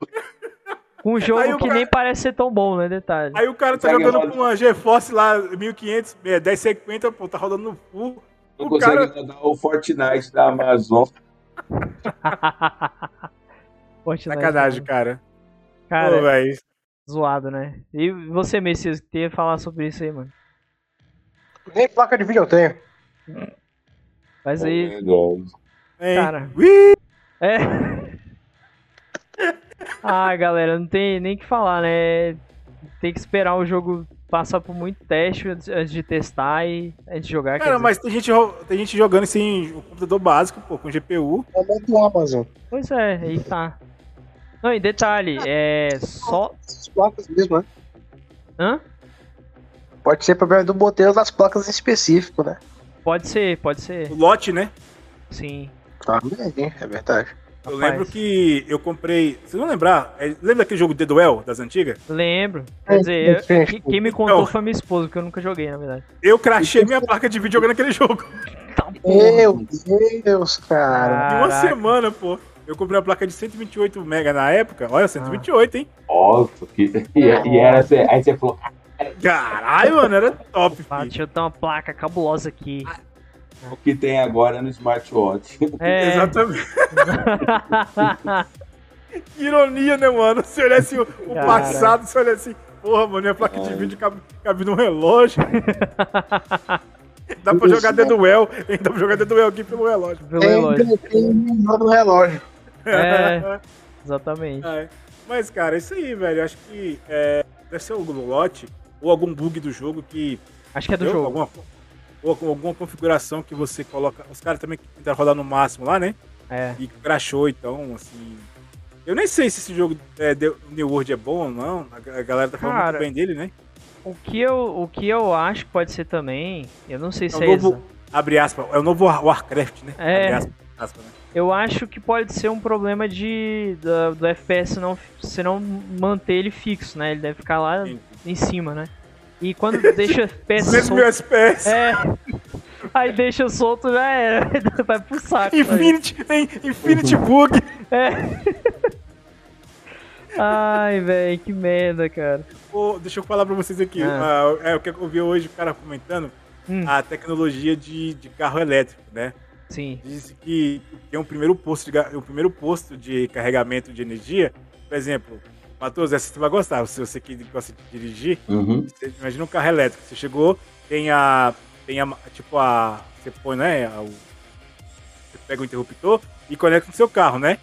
Um jogo que cara... nem parece ser tão bom, né? Detalhe. Aí o cara tá jogando com uma GeForce lá, 1500, 1050, pô, tá rodando no full. Não o consegue cara... rodar o Fortnite da Amazon. Fortnite, Sacanagem, né? cara. Cara, Pô, zoado, né? E você, Messias, que ia falar sobre isso aí, mano? Nem placa de vídeo eu tenho. Mas aí. É, cara. É. Ah, galera, não tem nem que falar, né? Tem que esperar o jogo passar por muito teste antes de testar e antes de jogar. Cara, mas tem gente, tem gente jogando assim, o computador básico, pô, com GPU. É do Amazon. Pois é, aí tá. Não, e detalhe, é só. As placas mesmo, né? Hã? Pode ser problema do modelo das placas específico, né? Pode ser, pode ser. O lote, né? Sim. Tá bem, é verdade. Eu lembro que eu comprei. Vocês vão lembrar? É, lembra daquele jogo The Duel das antigas? Lembro. Quer dizer, eu, quem me contou então, foi minha esposa, porque eu nunca joguei, na verdade. Eu crachei minha placa de vídeo jogando aquele jogo. Tá Meu Deus, cara. Em uma semana, pô. Eu comprei uma placa de 128 MB na época. Olha, 128, hein? Nossa, que... e, e era assim, aí você falou. Caralho, mano, era top. Ah, deixa eu ter uma placa cabulosa aqui. O que tem agora no smartwatch. É. Exatamente. Ironia, né, mano? Se olhasse o, o passado, se olhasse assim, porra, mano, minha placa de vídeo cabe, cabe num relógio. Dá pra jogar dentro do well. Dá pra jogar dentro do well aqui pelo relógio. Pelo relógio. Tem no relógio. É, exatamente. É. Mas, cara, é isso aí, velho. Acho que é, deve ser algum lote ou algum bug do jogo que. Acho que é do jogo. Alguma, ou alguma configuração que você coloca. Os caras também tentaram rodar no máximo lá, né? É. E crashou, então, assim. Eu nem sei se esse jogo é, New World é bom ou não. A galera tá falando cara, muito bem dele, né? O que, eu, o que eu acho que pode ser também, eu não sei é se é, novo, Abre aspas, é o novo Warcraft, né? É. Aspas, aspas, né? Eu acho que pode ser um problema de do, do FPS não, se não manter ele fixo, né? Ele deve ficar lá Sim. em cima, né? E quando deixa FPS solto... mil FPS. É. Aí deixa solto, já era. Vai pro saco. Infinity, hein? Infinity Bug. É. Ai, velho, que merda, cara. Oh, deixa eu falar pra vocês aqui. Ah. Uh, é o que eu vi hoje o cara comentando hum. a tecnologia de, de carro elétrico, né? Sim. Disse que tem um primeiro posto de, um primeiro posto de carregamento de energia. Por exemplo, Matheus, essa você vai gostar. Se você que gosta de dirigir, uhum. você imagina um carro elétrico. Você chegou, tem a. Tem a. Tipo a. Você põe, né? A, o, você pega o interruptor e conecta no seu carro, né?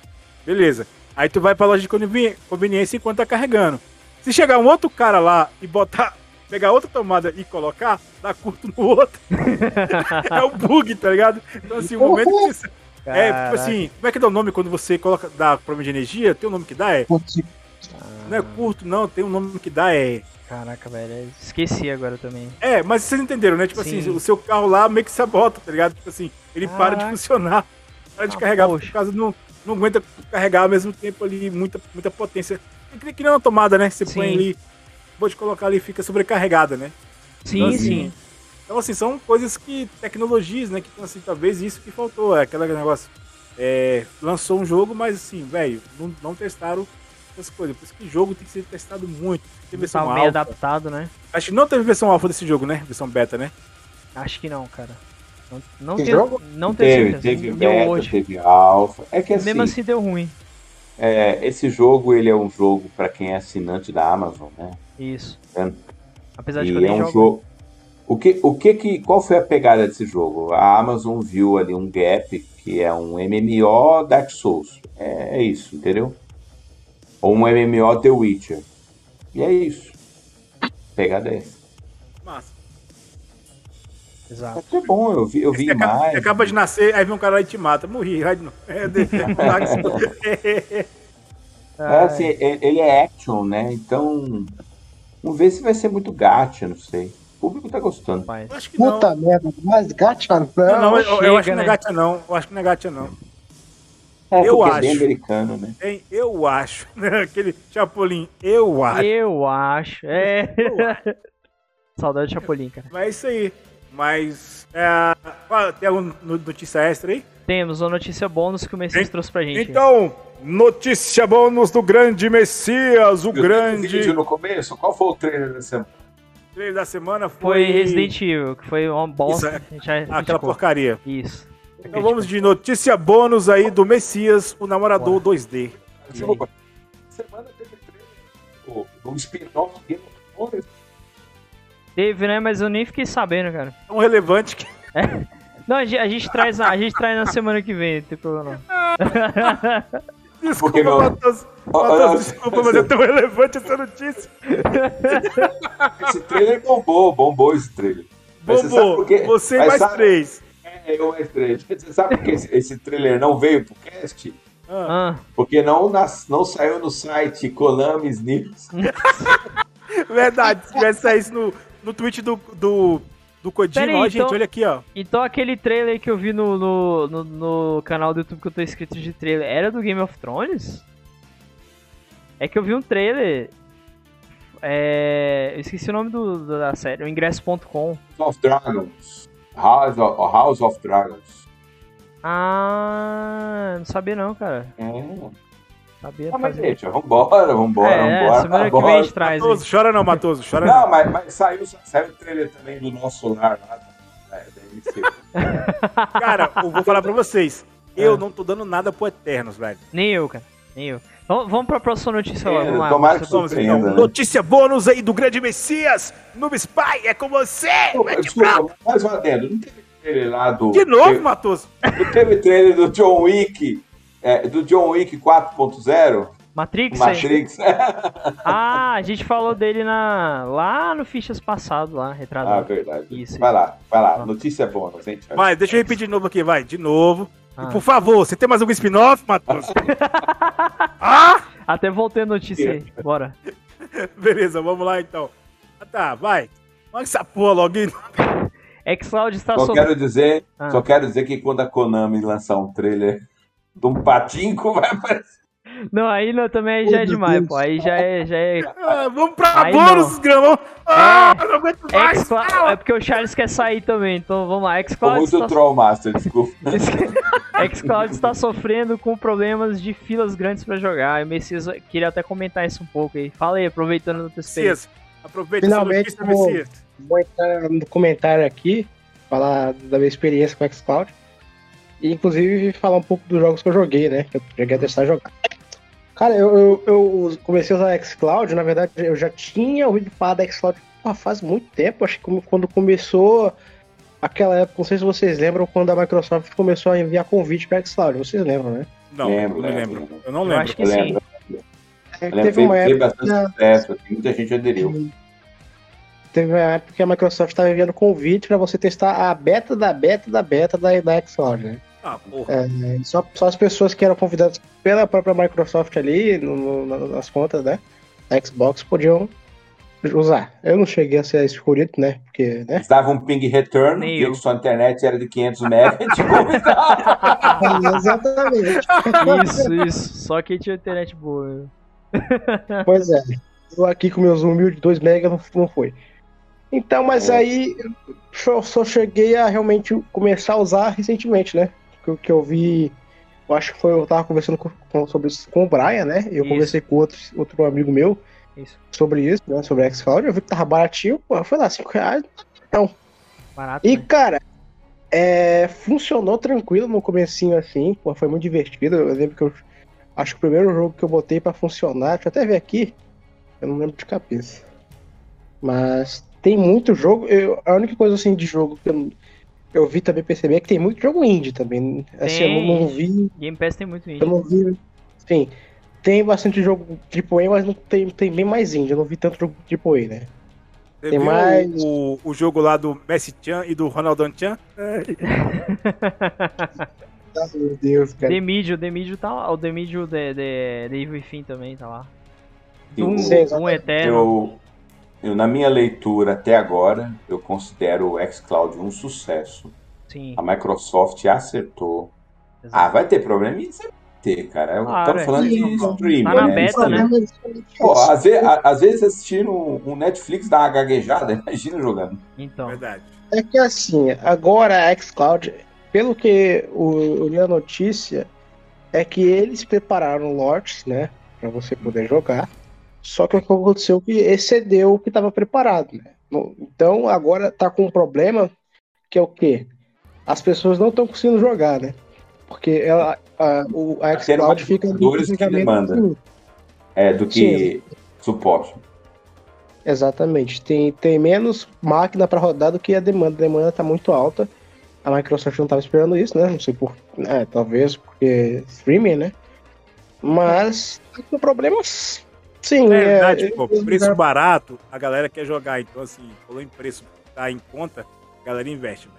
Beleza. Aí tu vai pra loja de conveniência enquanto tá carregando. Se chegar um outro cara lá e botar pegar outra tomada e colocar, dá curto no outro. é o bug, tá ligado? Então, assim, o momento que você. Caraca. É, tipo assim, como é que dá o nome quando você coloca, dá problema de energia? Tem um nome que dá? É. Não é curto, não, tem um nome que dá, é. Caraca, velho, esqueci agora também. É, mas vocês entenderam, né? Tipo assim, Sim. assim, o seu carro lá meio que sabota, tá ligado? Tipo assim, ele Caraca. para de funcionar, para de ah, carregar, poxa. por causa não, não aguenta carregar ao mesmo tempo ali muita, muita potência. Tem que criar uma tomada, né? Você Sim. põe ali pode colocar ali fica sobrecarregada, né? Sim, então, assim, sim. Então, assim, são coisas que. tecnologias, né? Que, então, assim, talvez isso que faltou. É aquele negócio. É, lançou um jogo, mas, assim, velho, não, não testaram essas coisas. Por isso que jogo tem que ser testado muito. Tem versão tá meio alpha. adaptado, né? Acho que não teve versão alfa desse jogo, né? Versão beta, né? Acho que não, cara. Não, não, tem, jogo? não teve. Teve, teve beta, hoje. teve alfa. É que assim. Mesmo assim deu ruim. É, esse jogo, ele é um jogo para quem é assinante da Amazon, né? Isso. É. Apesar de que eu é um jogo. jogo. O que, o que que, qual foi a pegada desse jogo? A Amazon viu ali um gap que é um MMO Dark Souls. É, é isso, entendeu? Ou um MMO The Witcher. E é isso. Pegada é essa. Massa. Exato. É bom, eu vi, eu vi você mais. Acaba, acaba de nascer, aí vem um cara e te mata. Morri, vai de novo. É, assim, ele é action, né? Então, vamos ver se vai ser muito gacha, não sei. O público tá gostando. Acho que Puta não. merda, mas gacha não. Não, não eu, Chega, eu, acho que não é né? gacha não. Eu acho que não é gacha não. É, eu acho. É bem americano, né? Tem, eu acho. Aquele Chapolin, eu acho. Eu acho. É. Eu acho. Saudade de Chapolin, cara. Mas é isso aí. Mas. É, tem alguma notícia extra aí? Temos uma notícia bônus que o Messias trouxe pra gente. Então, notícia bônus do grande Messias, o Eu grande. Vídeo no começo, qual foi o trailer da semana? O trailer da semana foi. Foi Resident Evil, que foi uma bosta. Isso, aquela porcaria. Isso. Então vamos de notícia bônus aí do Messias, o namorador Bora. 2D. Semana teve trailer do spin-off Game of Thrones. Teve, né? Mas eu nem fiquei sabendo, cara. Tão relevante que. É. Não, a gente, a gente, traz, a gente traz na semana que vem, não tem problema não. Desculpa. Matheus. Matheus, desculpa, mas é tão relevante essa notícia. Esse trailer bombou, bombou esse trailer. Bombou, você, você mais sabe... três. É, eu três. Você sabe por que esse, esse trailer não veio pro cast? Ah. Porque não, nas, não saiu no site Konami's News. Verdade, se tivesse saído no, no tweet do, do, do Kojima, aí, ó, gente, então, olha aqui, ó. Então aquele trailer que eu vi no, no, no, no, canal do YouTube que eu tô inscrito de trailer era do Game of Thrones? É que eu vi um trailer. É, eu esqueci o nome do, da série, o ingresso.com. Of Dragons. House of, House of Dragons. Ah, não sabia não, cara. É. Sabia ah, mas, gente, vambora, vambora, é, vambora. Semana que vem a gente traz. Matoso, chora não, Matoso, chora não. Não, mas, mas saiu, saiu o trailer também do nosso lar lá, né, da MC. Cara, eu vou falar pra vocês. Eu é. não tô dando nada pro Eternos, velho. Nem eu, cara. Nem eu. Vamos, vamos pra próxima notícia lá. Vamos lá. Tomara que vamos, então. Notícia bônus aí do grande Messias. Noob Spy, é com você. Pô, desculpa, mais um adendo. Não teve trailer lá do... De novo, teve, Matos? Não teve trailer do John Wick, é, do John Wick 4.0? Matrix? Matrix. ah, a gente falou dele na lá no Fichas passado, lá, retratado. Ah, verdade. Isso, vai isso. lá, vai lá. Notícia boa, gente. Vai, deixa eu repetir de novo aqui, vai. De novo. Ah. E, por favor, você tem mais algum spin-off, Matheus? ah! Até voltei a notícia aí. Bora. Beleza, vamos lá então. Ah, tá, vai. Manda essa porra logo. Xcloud está só quero dizer, ah. Só quero dizer que quando a Konami lançar um trailer de um patinco, vai aparecer. Não, aí não, também já é demais, Deus. pô. Aí já é. Já é... Ah, vamos pra bônus, grão. Ah, é, não aguento mais. É porque o Charles quer sair também, então vamos lá. Xcloud. Muito está... Trollmaster, desculpa. Xcloud está sofrendo com problemas de filas grandes pra jogar. O Messias queria até comentar isso um pouco aí. Fala aí, aproveitando o teu Messias, aproveita Finalmente, essa notícia, vou, Messias. Vou entrar no comentário aqui, falar da minha experiência com o Xcloud. E inclusive falar um pouco dos jogos que eu joguei, né? Que eu cheguei a testar jogar. Cara, eu, eu, eu, comecei a usar xCloud, na verdade eu já tinha ouvido falar da xCloud faz muito tempo, acho que quando começou aquela época, não sei se vocês lembram, quando a Microsoft começou a enviar convite para xCloud, vocês lembram, né? Não, lembro, não lembro. Eu não lembro. Eu acho que sim. É, teve uma época. bastante sucesso, muita gente aderiu. Teve uma época que a Microsoft estava enviando convite para você testar a beta da beta da beta da, da xCloud, né? Ah, porra. É, só, só as pessoas que eram convidadas pela própria Microsoft ali, no, no, nas contas, né? Xbox podiam usar. Eu não cheguei a ser escolhido, né? Porque, né? Estava um ping return, e que sua internet era de 500 MB, Exatamente. Isso, isso. Só quem tinha internet boa. Pois é. Eu aqui com meus humildes 2 MB não, não foi. Então, mas é. aí eu só cheguei a realmente começar a usar recentemente, né? Que, que eu vi. Eu acho que foi. Eu tava conversando com, com sobre isso com o Brian, né? Eu isso. conversei com outro, outro amigo meu isso. sobre isso, né? Sobre Xcloud. Eu vi que tava baratinho, pô, foi lá, 5 reais. Então. Barato, e, né? cara, é, funcionou tranquilo no comecinho assim, pô, foi muito divertido. Eu lembro que eu acho que o primeiro jogo que eu botei para funcionar, deixa eu até ver aqui, eu não lembro de cabeça. Mas tem muito jogo, eu, a única coisa assim de jogo que eu, eu vi também perceber que tem muito jogo indie também. Assim, tem. eu não vi. Game Pass tem muito indie. Eu não vi. Sim. Tem bastante jogo AAA, mas não tem, tem bem mais indie. Eu não vi tanto jogo AAA, né? Você tem mais. O, o jogo lá do Messi Chan e do Ronaldão Chan? Ah, meu Deus, cara. The Medium, The Medium tá lá. O The Medium de, de, de Evil Fim também tá lá. Um, um Eterno. Eu, eu, na minha leitura até agora, eu considero o xCloud um sucesso. Sim. A Microsoft acertou. Exato. Ah, vai ter problema? Isso vai ter, cara. Eu claro, é. falando é. de streaming. Tá na né? beta, né? Pô, às, vezes, às vezes assistindo um Netflix dá uma gaguejada, imagina jogando. Então. Verdade. É que assim, agora a xCloud, pelo que eu li a notícia, é que eles prepararam lotes, né? Pra você poder jogar. Só que o que aconteceu que excedeu o que estava preparado. Né? Então agora está com um problema que é o quê? As pessoas não estão conseguindo jogar, né? Porque ela, a, o, a xCloud fica que demanda. É, do que Sim. suporte. Exatamente. Tem, tem menos máquina para rodar do que a demanda. A demanda está muito alta. A Microsoft não estava esperando isso, né? Não sei por. É, talvez porque streaming, né? Mas tá com problemas Sim, é. Verdade, pô, preço barato, a galera quer jogar. Então, assim, falou em preço tá em conta, a galera investe,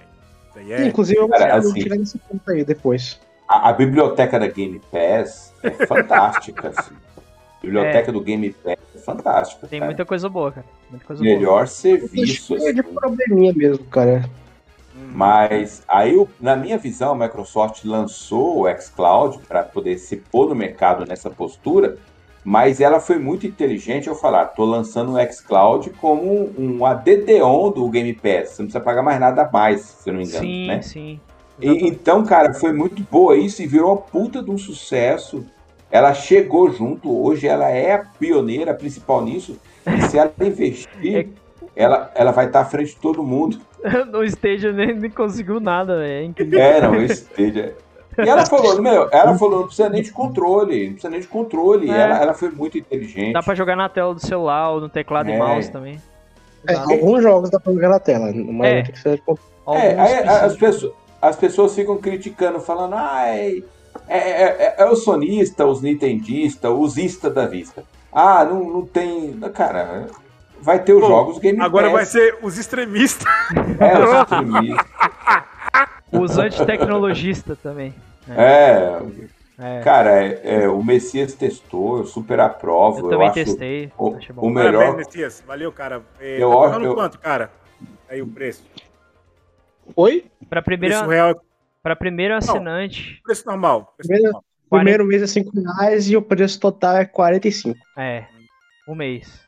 velho. É... Inclusive, eu vou assim, tirar esse ponto aí depois. A, a, biblioteca da Game Pass é fantástica, assim. A biblioteca é. do Game Pass é fantástica. Tem cara. muita coisa boa, cara. Muita coisa Melhor boa. serviço. É de assim. probleminha mesmo, cara. Mas aí, na minha visão, a Microsoft lançou o xCloud para poder se pôr no mercado nessa postura mas ela foi muito inteligente ao falar: estou lançando o xCloud como um ADD-ON do Game Pass. Você não precisa pagar mais nada a mais, se eu não me engano. Sim, né? sim. E, então, cara, foi muito boa isso e virou uma puta de um sucesso. Ela chegou junto, hoje ela é a pioneira principal nisso. E se ela investir. É, ela, ela vai estar tá à frente de todo mundo. no Stadia nem, nem conseguiu nada. É, é, não, o Stadia. E ela falou, meu, ela falou, não precisa nem de controle, não precisa nem de controle. É. Ela, ela foi muito inteligente. Dá pra jogar na tela do celular ou no teclado é. e mouse também. É, alguns jogos dá pra jogar na tela, mas é. tem que ser de É, aí, as, pessoas, as pessoas ficam criticando, falando, ai, é, é, é, é o sonista, os nintendistas, os ista da vista. Ah, não, não tem. Cara, vai ter os Pô, jogos Game Agora Pass. vai ser os extremistas. É, os extremistas. os antitecnologistas também. É. é. Cara, é, é, o Messias testou, eu super aprovo. Eu, eu também testei. O, o melhor. Parabéns, Messias. Valeu, cara. É, eu tá acho. Eu... quanto, cara? Aí o preço. Oi? Pra primeira. Real... Pra primeiro assinante. Não, preço normal. Preço primeiro, normal. primeiro mês é 5 reais e o preço total é 45. É. Um mês.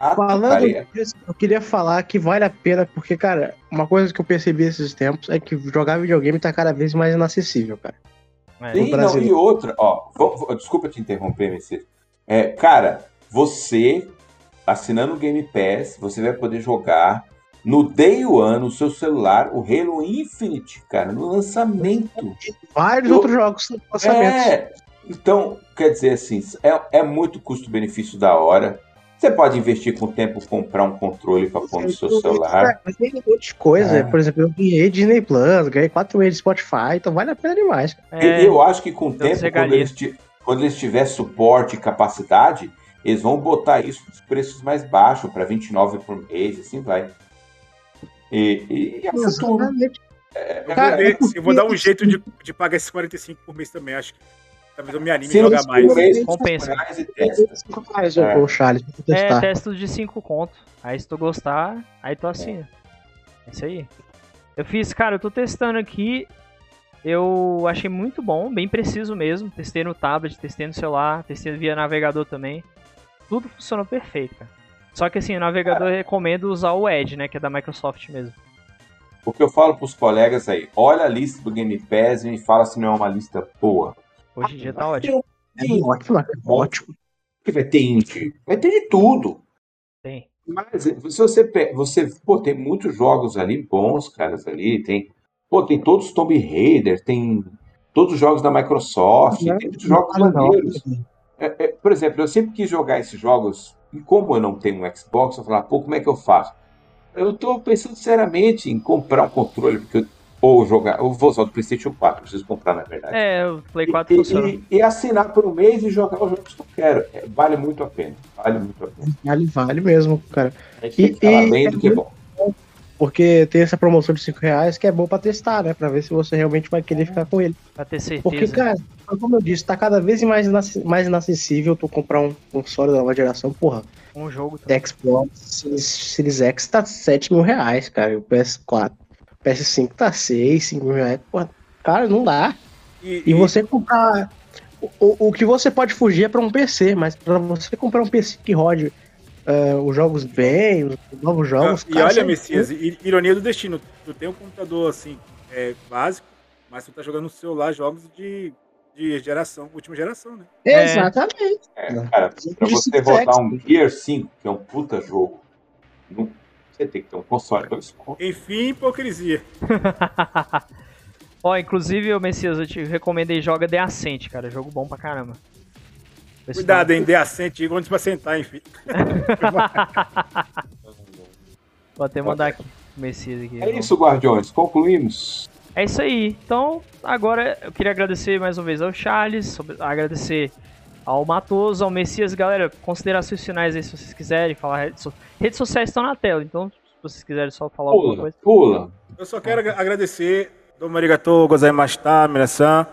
Ah, Falando disso, eu queria falar que vale a pena, porque, cara, uma coisa que eu percebi esses tempos é que jogar videogame tá cada vez mais inacessível, cara. É. Sim, não, e outra, ó, vou, vou, desculpa te interromper, Messias. É, cara, você, assinando o Game Pass, você vai poder jogar no Day One, no seu celular, o Halo Infinite, cara, no lançamento. Vários eu, outros jogos no lançamento. É, então, quer dizer assim, é, é muito custo-benefício da hora. Você pode investir com o tempo, comprar um controle para pôr no seu celular. Mas tem outras coisas. É. Por exemplo, eu ganhei Disney Plus, ganhei 4 meses de Spotify, então vale a pena demais. É, eu acho que com o tempo, quando eles, quando eles tiver suporte e capacidade, eles vão botar isso nos preços mais baixos, para 29 por mês, assim vai. E, e, é futuro. É, Cara, eu, vou, eu vou dar um jeito de, de pagar esses 45 por mês também, acho que Talvez eu me anime a jogar mais. Compensa. É. O Charles, é, testo de 5 conto. Aí se tu gostar, aí tu assina. É isso aí. Eu fiz, cara, eu tô testando aqui. Eu achei muito bom, bem preciso mesmo. Testei no tablet, testei no celular, testei via navegador também. Tudo funcionou perfeito, cara. Só que assim, o navegador eu recomendo usar o Edge, né? Que é da Microsoft mesmo. O que eu falo pros colegas aí, olha a lista do Game Pass e me fala se não é uma lista boa. Hoje em dia tá ótimo. É ótimo, é ótimo. Que vai ter indie, vai ter de tudo. Tem. Mas se você você pô, tem muitos jogos ali bons, caras ali, tem pô, tem todos os Tomb Raider, tem todos os jogos da Microsoft, é, tem muitos jogos maneiros. É, é, por exemplo, eu sempre quis jogar esses jogos e como eu não tenho um Xbox, eu falar, pô, como é que eu faço? Eu tô pensando seriamente em comprar um controle, porque eu ou jogar, ou vou usar do PlayStation 4, preciso comprar na verdade. É, o Play 4 e, funciona. E, e, assinar por um mês e jogar os jogos que eu quero. É, vale muito a pena. Vale muito a pena. Vale, vale mesmo, cara. A gente e, tem que bem é do que é bom. Porque tem essa promoção de 5 reais que é bom pra testar, né? Pra ver se você realmente vai querer ficar com ele. Pra ter certeza. Porque, cara, como eu disse, tá cada vez mais, mais inacessível tu comprar um console da nova geração, porra. Um jogo também. Xbox Series X tá 7 mil reais, cara. E o PS4 PS5 tá 6, 5 mil reais. Porra, cara, não dá. E, e, você comprar. O, o que você pode fugir é para um PC, mas para você comprar um PC que rode uh, os jogos bem, os novos jogos. Ah, e olha, Messias, ironia do destino. Tu tem um computador assim, é, básico, mas tu tá jogando no celular jogos de, de geração, última geração, né? Exatamente. É, cara, pra você rodar um Gear 5, que é um puta jogo, não você tem que ter um console dois contos. Enfim, hipocrisia. Ó, inclusive, o Messias, eu te recomendei joga The Ascent, cara. Jogo bom pra caramba. Cuidado, hein? The Ascent, onde pra sentar, enfim. Vou até mandar aqui o Messias aqui. É isso, Guardiões. Concluímos. É isso aí. Então, agora eu queria agradecer mais uma vez ao Charles, agradecer ao Matoso, ao Messias. Galera, considerações finais aí se vocês quiserem falar. Redes, so... redes sociais estão na tela, então se vocês quiserem só falar pula, alguma coisa. Pula. Eu só quero agradecer. Domo arigatou, gozaimashita, minasan.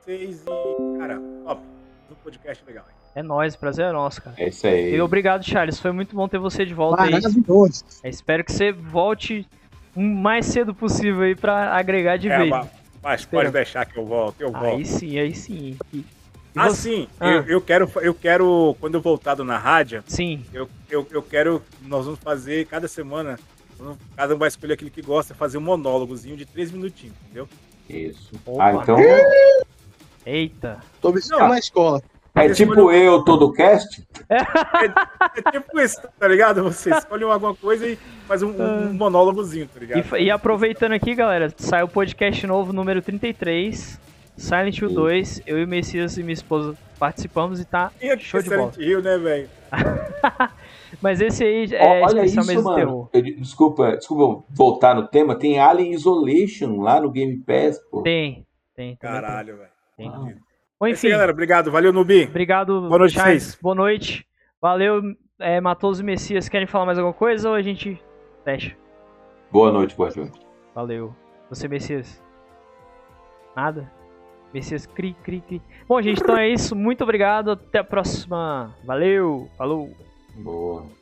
Vocês e, cara, top. Um podcast legal. Hein? É nóis, prazer é nosso, cara. É isso aí. E obrigado, Charles. Foi muito bom ter você de volta aí. Maravilhoso. É, espero que você volte o mais cedo possível aí pra agregar de é, vez. Mas, mas pode deixar que eu volto, eu volto. Aí sim, aí sim. Ah, sim. Ah. Eu, eu, quero, eu quero, quando eu voltado na rádio, sim. Eu, eu, eu quero, nós vamos fazer cada semana, cada um vai escolher aquele que gosta, fazer um monólogozinho de três minutinhos, entendeu? Isso. Opa. Ah, então. Eita. Tô me na escola. É tipo eu todo cast? É, é, tipo isso, tá ligado? Você escolhe alguma coisa e faz um, um monólogozinho, tá ligado? E, e, aproveitando aqui, galera, sai o podcast novo número 33, Silent Hill 2. Eu e o Messias e minha esposa participamos e tá e show de bola. Silent Hill, né, velho? Mas esse aí é Olha especial isso, mano. terror. Eu, desculpa, desculpa voltar no tema. Tem Alien Isolation lá no Game Pass, pô. Tem, tem. Caralho, velho. Tem. Ah. Bom, é enfim. galera. Obrigado. Valeu, Nubi. Obrigado, Boa noite, Charles. Boa noite. Valeu, é, Matoso e Messias. Querem falar mais alguma coisa ou a gente fecha? Boa noite, boa noite. Valeu. Você, Messias? Nada? Messias, cri, cri, cri. Bom, gente, então é isso. Muito obrigado. Até a próxima. Valeu. Falou. Boa.